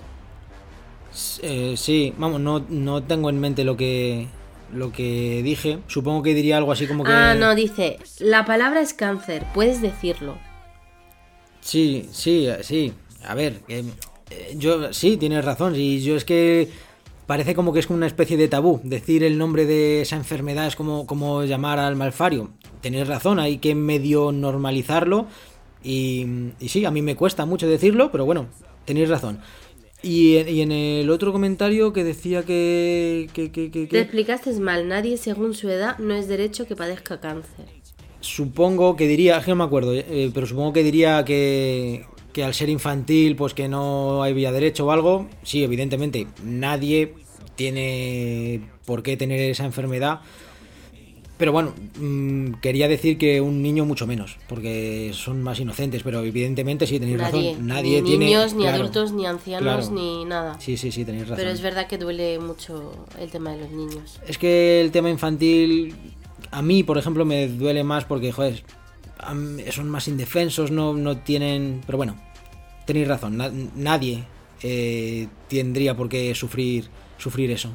Eh, sí, vamos, no, no tengo en mente lo que, lo que dije. Supongo que diría algo así como que... Ah, no, dice, la palabra es cáncer, puedes decirlo. Sí, sí, sí. A ver, eh, yo sí, tienes razón. Y yo es que parece como que es una especie de tabú. Decir el nombre de esa enfermedad es como, como llamar al malfario. Tenéis razón, hay que medio normalizarlo. Y, y sí, a mí me cuesta mucho decirlo, pero bueno, tenéis razón. Y, en- y en el otro comentario que decía que... que, que, que- Te explicaste mal, nadie según su edad no es derecho que padezca cáncer. supongo que diría, es que no me acuerdo, eh, pero supongo que diría que, que al ser infantil, pues que no había derecho o algo. Sí, evidentemente, nadie tiene por qué tener esa enfermedad. Pero bueno, mm, quería decir que un niño mucho menos, porque son más inocentes, pero evidentemente sí, tenéis Nadie, razón. Nadie ni tiene. niños, ni claro, adultos, ni ancianos, claro. ni nada. Sí, sí, sí, tenéis razón. Pero es verdad que duele mucho el tema de los niños. Es que el tema infantil, a mí, por ejemplo, me duele más porque, joder, son más indefensos, no, no tienen... Pero bueno, tenéis razón, na- nadie eh, tendría por qué sufrir, sufrir eso.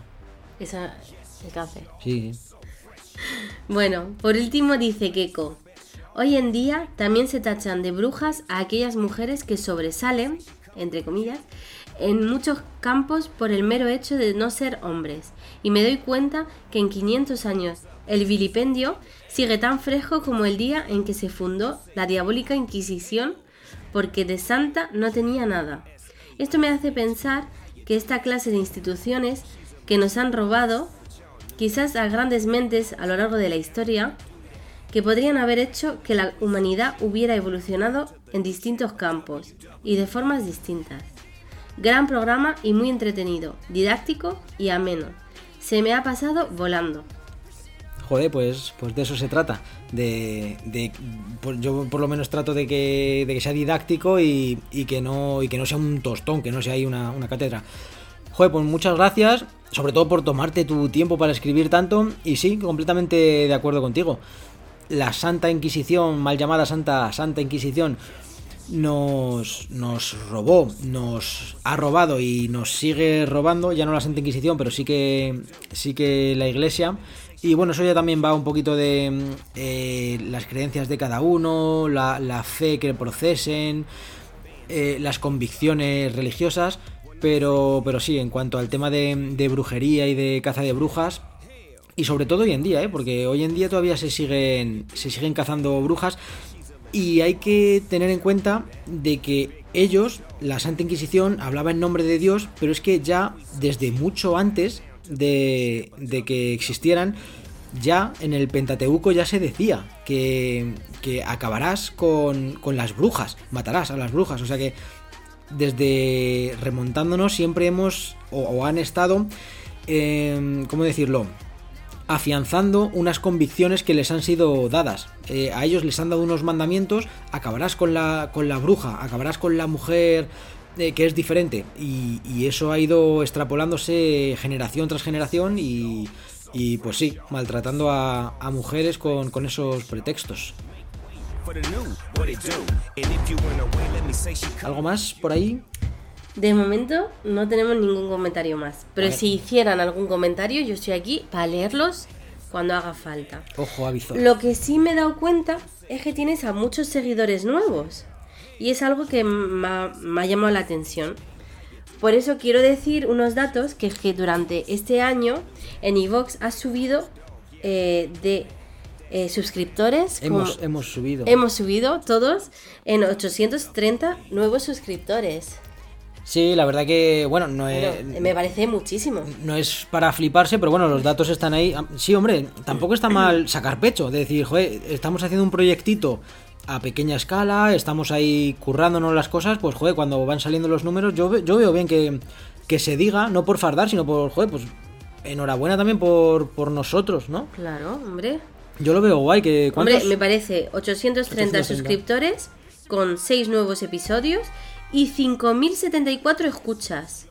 Esa, el cáncer. Sí, Bueno, por último dice Keiko. Hoy en día también se tachan de brujas a aquellas mujeres que sobresalen, entre comillas, en muchos campos por el mero hecho de no ser hombres. Y me doy cuenta que en 500 años el vilipendio sigue tan fresco como el día en que se fundó la diabólica Inquisición, porque de santa no tenía nada. Esto me hace pensar que esta clase de instituciones que nos han robado quizás a grandes mentes a lo largo de la historia, que podrían haber hecho que la humanidad hubiera evolucionado en distintos campos y de formas distintas. Gran programa y muy entretenido, didáctico y ameno. Se me ha pasado volando. Joder, pues, pues de eso se trata. De, pues yo por lo menos trato de que, de que sea didáctico y, y que no, y que no sea un tostón, que no sea ahí una, una cátedra. Joder, pues muchas gracias, sobre todo por tomarte tu tiempo para escribir tanto. Y sí, completamente de acuerdo contigo. La Santa Inquisición, mal llamada Santa, Santa Inquisición, nos, nos robó, nos ha robado y nos sigue robando, ya no la Santa Inquisición, pero sí que, sí que la Iglesia. Y bueno, eso ya también va un poquito de eh, las creencias de cada uno, la, la fe que procesen, eh, las convicciones religiosas. Pero, pero sí, en cuanto al tema de, brujería y de caza de brujas, y sobre todo hoy en día, ¿eh? porque hoy en día todavía se siguen, se siguen cazando brujas y hay que tener en cuenta de que ellos, la Santa Inquisición, hablaba en nombre de Dios, pero es que ya desde mucho antes de, de que existieran, ya en el Pentateuco ya se decía que, que acabarás con, con las brujas, matarás a las brujas, o sea que desde remontándonos siempre hemos o, han estado, eh, ¿cómo decirlo? afianzando unas convicciones que les han sido dadas. Eh, a ellos les han dado unos mandamientos, acabarás con la, con la bruja, acabarás con la mujer eh, que es diferente. Y, eso ha ido extrapolándose generación tras generación y, y pues sí, maltratando a, mujeres con esos pretextos. ¿Algo más por ahí? De momento no tenemos ningún comentario más. Pero si hicieran algún comentario, yo estoy aquí para leerlos cuando haga falta. Ojo, aviso. Lo que sí me he dado cuenta es que tienes a muchos seguidores nuevos. Y es algo que me ha, me ha llamado la atención. Por eso quiero decir unos datos que es que durante este año en iVox has subido eh, de eh, suscriptores. Hemos, como- hemos subido. hemos subido todos en 830 nuevos suscriptores. Sí, la verdad que, bueno, no es, eh, me parece muchísimo. no es para fliparse, pero bueno, los datos están ahí. Ah, Sí, hombre, tampoco está mal sacar pecho, de decir, joder, estamos haciendo un proyectito a pequeña escala, estamos ahí currándonos las cosas, pues joder, cuando van saliendo los números, yo, yo veo bien que, que se diga, no por fardar, sino por, joder, pues enhorabuena también por, por nosotros, ¿no? Claro, hombre. Yo lo veo guay, que Hombre, me parece 830 830. suscriptores con 6 nuevos episodios y 5.074 escuchas.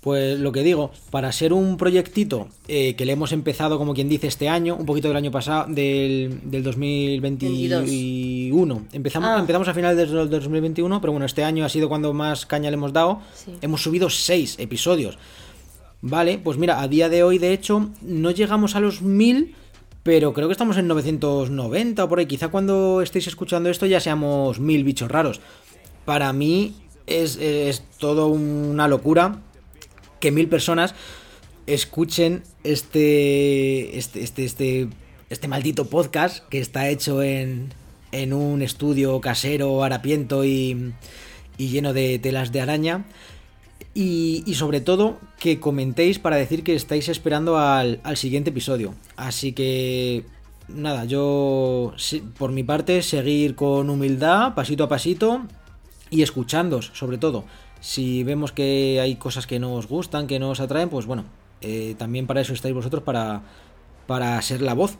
Pues lo que digo, para ser un proyectito eh, que le hemos empezado, como quien dice, este año, un poquito del año pasado, del, del 2021. Empezamos, Ah. empezamos a finales del 2021, pero bueno, este año ha sido cuando más caña le hemos dado. Sí. Hemos subido 6 episodios. Vale, pues mira, a día de hoy, de hecho, no llegamos a los 1000, pero creo que estamos en 990 o por ahí. Quizá cuando estéis escuchando esto ya seamos 1000 bichos raros. Para mí es, es todo una locura que mil personas escuchen este, este, este, este, este maldito podcast que está hecho en, en un estudio casero, harapiento y, y lleno de telas de araña. Y, sobre todo que comentéis para decir que estáis esperando al, al siguiente episodio. Así que nada, yo por mi parte seguir con humildad, pasito a pasito, y escuchándos, sobre todo. Si vemos que hay cosas que no os gustan, que no os atraen, pues bueno, eh, también para eso estáis vosotros, para, para ser la voz.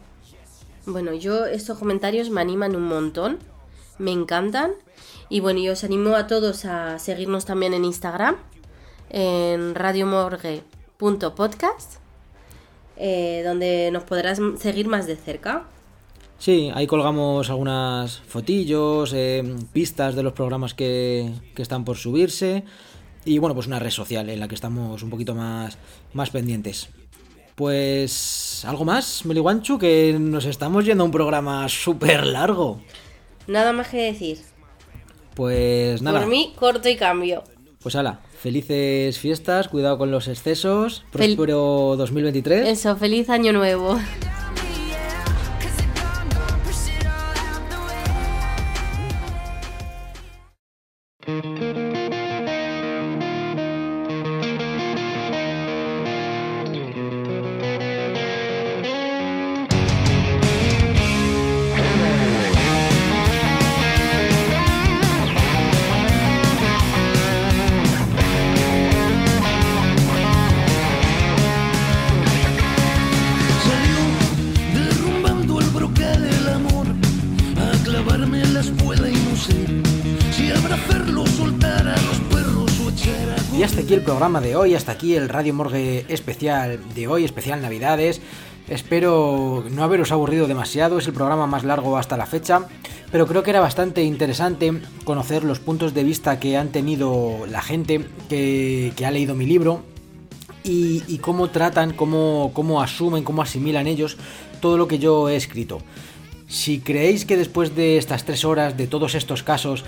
Bueno, yo estos comentarios me animan un montón, me encantan. Y bueno, yo os animo a todos a seguirnos también en Instagram, en radiomorgue.podcast, eh, donde nos podrás seguir más de cerca. Sí, ahí colgamos algunas fotillos, eh, pistas de los programas que, que están por subirse. Y bueno, pues una red social en la que estamos un poquito más, más pendientes. Pues algo más, Meliguanchu, que nos estamos yendo a un programa súper largo. Nada más que decir. Pues nada. Por mí, corto y cambio. Pues ala, felices fiestas, cuidado con los excesos, próspero 2023. Eso, feliz año nuevo. Programa de hoy, hasta aquí el Radio Morgue especial de hoy, especial Navidades. Espero no haberos aburrido demasiado, es el programa más largo hasta la fecha, pero creo que era bastante interesante conocer los puntos de vista que han tenido la gente que, ha leído mi libro y, cómo tratan, cómo asumen, cómo asimilan ellos todo lo que yo he escrito. Si creéis que después de estas tres horas, de todos estos casos,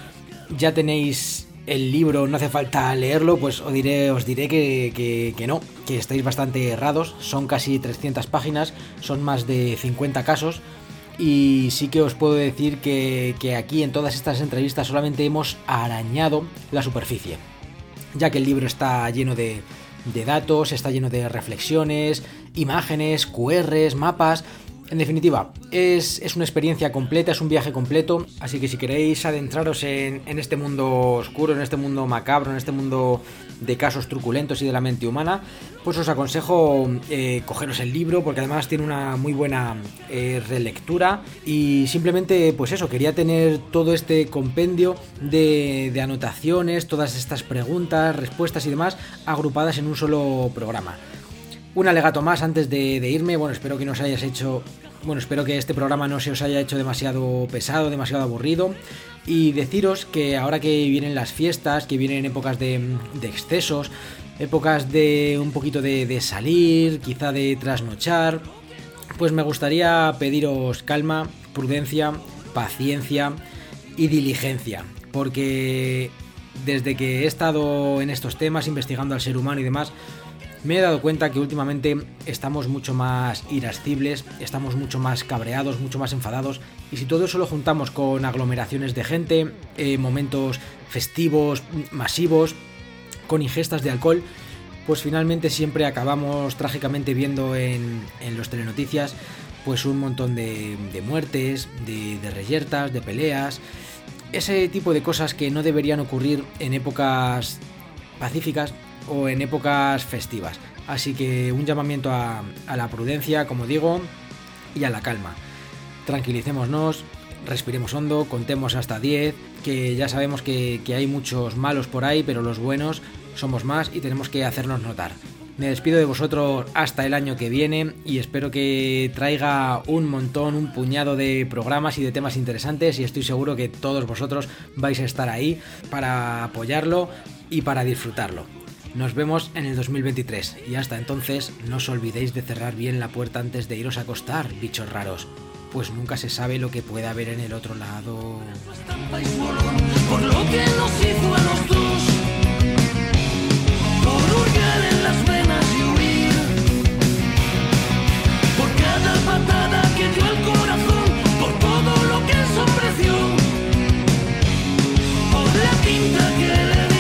ya tenéis el libro, no hace falta leerlo, pues os diré, que, no, que estáis bastante errados. Son casi 300 páginas, son más de 50 casos. Y sí que os puedo decir que, que aquí en todas estas entrevistas solamente hemos arañado la superficie ya que el libro está lleno de, de datos, está lleno de reflexiones, imágenes, QRs, mapas. En definitiva, es, es una experiencia completa, es un viaje completo, así que si queréis adentraros en, en este mundo oscuro, en este mundo macabro, en este mundo de casos truculentos y de la mente humana, pues os aconsejo eh, cogeros el libro porque además tiene una muy buena eh, relectura y simplemente pues eso, quería tener todo este compendio de, anotaciones, todas estas preguntas, respuestas y demás agrupadas en un solo programa. Un alegato más antes de, irme. Bueno, espero que no os hayas hecho. Bueno, espero que este programa no se os haya hecho demasiado pesado, demasiado aburrido. Y deciros que ahora que vienen las fiestas, que vienen épocas de, de excesos, épocas de un poquito de, de salir, quizá de trasnochar, pues me gustaría pediros calma, prudencia, paciencia y diligencia. Porque desde que he estado en estos temas, investigando al ser humano y demás, me he dado cuenta que últimamente estamos mucho más irascibles, estamos mucho más cabreados, mucho más enfadados, y si todo eso lo juntamos con aglomeraciones de gente, eh, momentos festivos, masivos, con ingestas de alcohol, pues finalmente siempre acabamos trágicamente viendo en, los telenoticias pues un montón de, de muertes, de, de reyertas, de peleas, ese tipo de cosas que no deberían ocurrir en épocas pacíficas o en épocas festivas. Así que un llamamiento a, la prudencia, como digo, y a la calma. Tranquilicémonos, respiremos hondo, contemos hasta 10, que ya sabemos que, que hay muchos malos por ahí, pero los buenos somos más y tenemos que hacernos notar. Me despido de vosotros hasta el año que viene y espero que traiga un montón, un puñado de programas y de temas interesantes y estoy seguro que todos vosotros vais a estar ahí para apoyarlo y para disfrutarlo. Nos vemos en el 2023 y hasta entonces no os olvidéis de cerrar bien la puerta antes de iros a acostar, bichos raros, pues nunca se sabe lo que puede haber en el otro lado. Por cada patada que dio el corazón, por todo lo que por tinta que le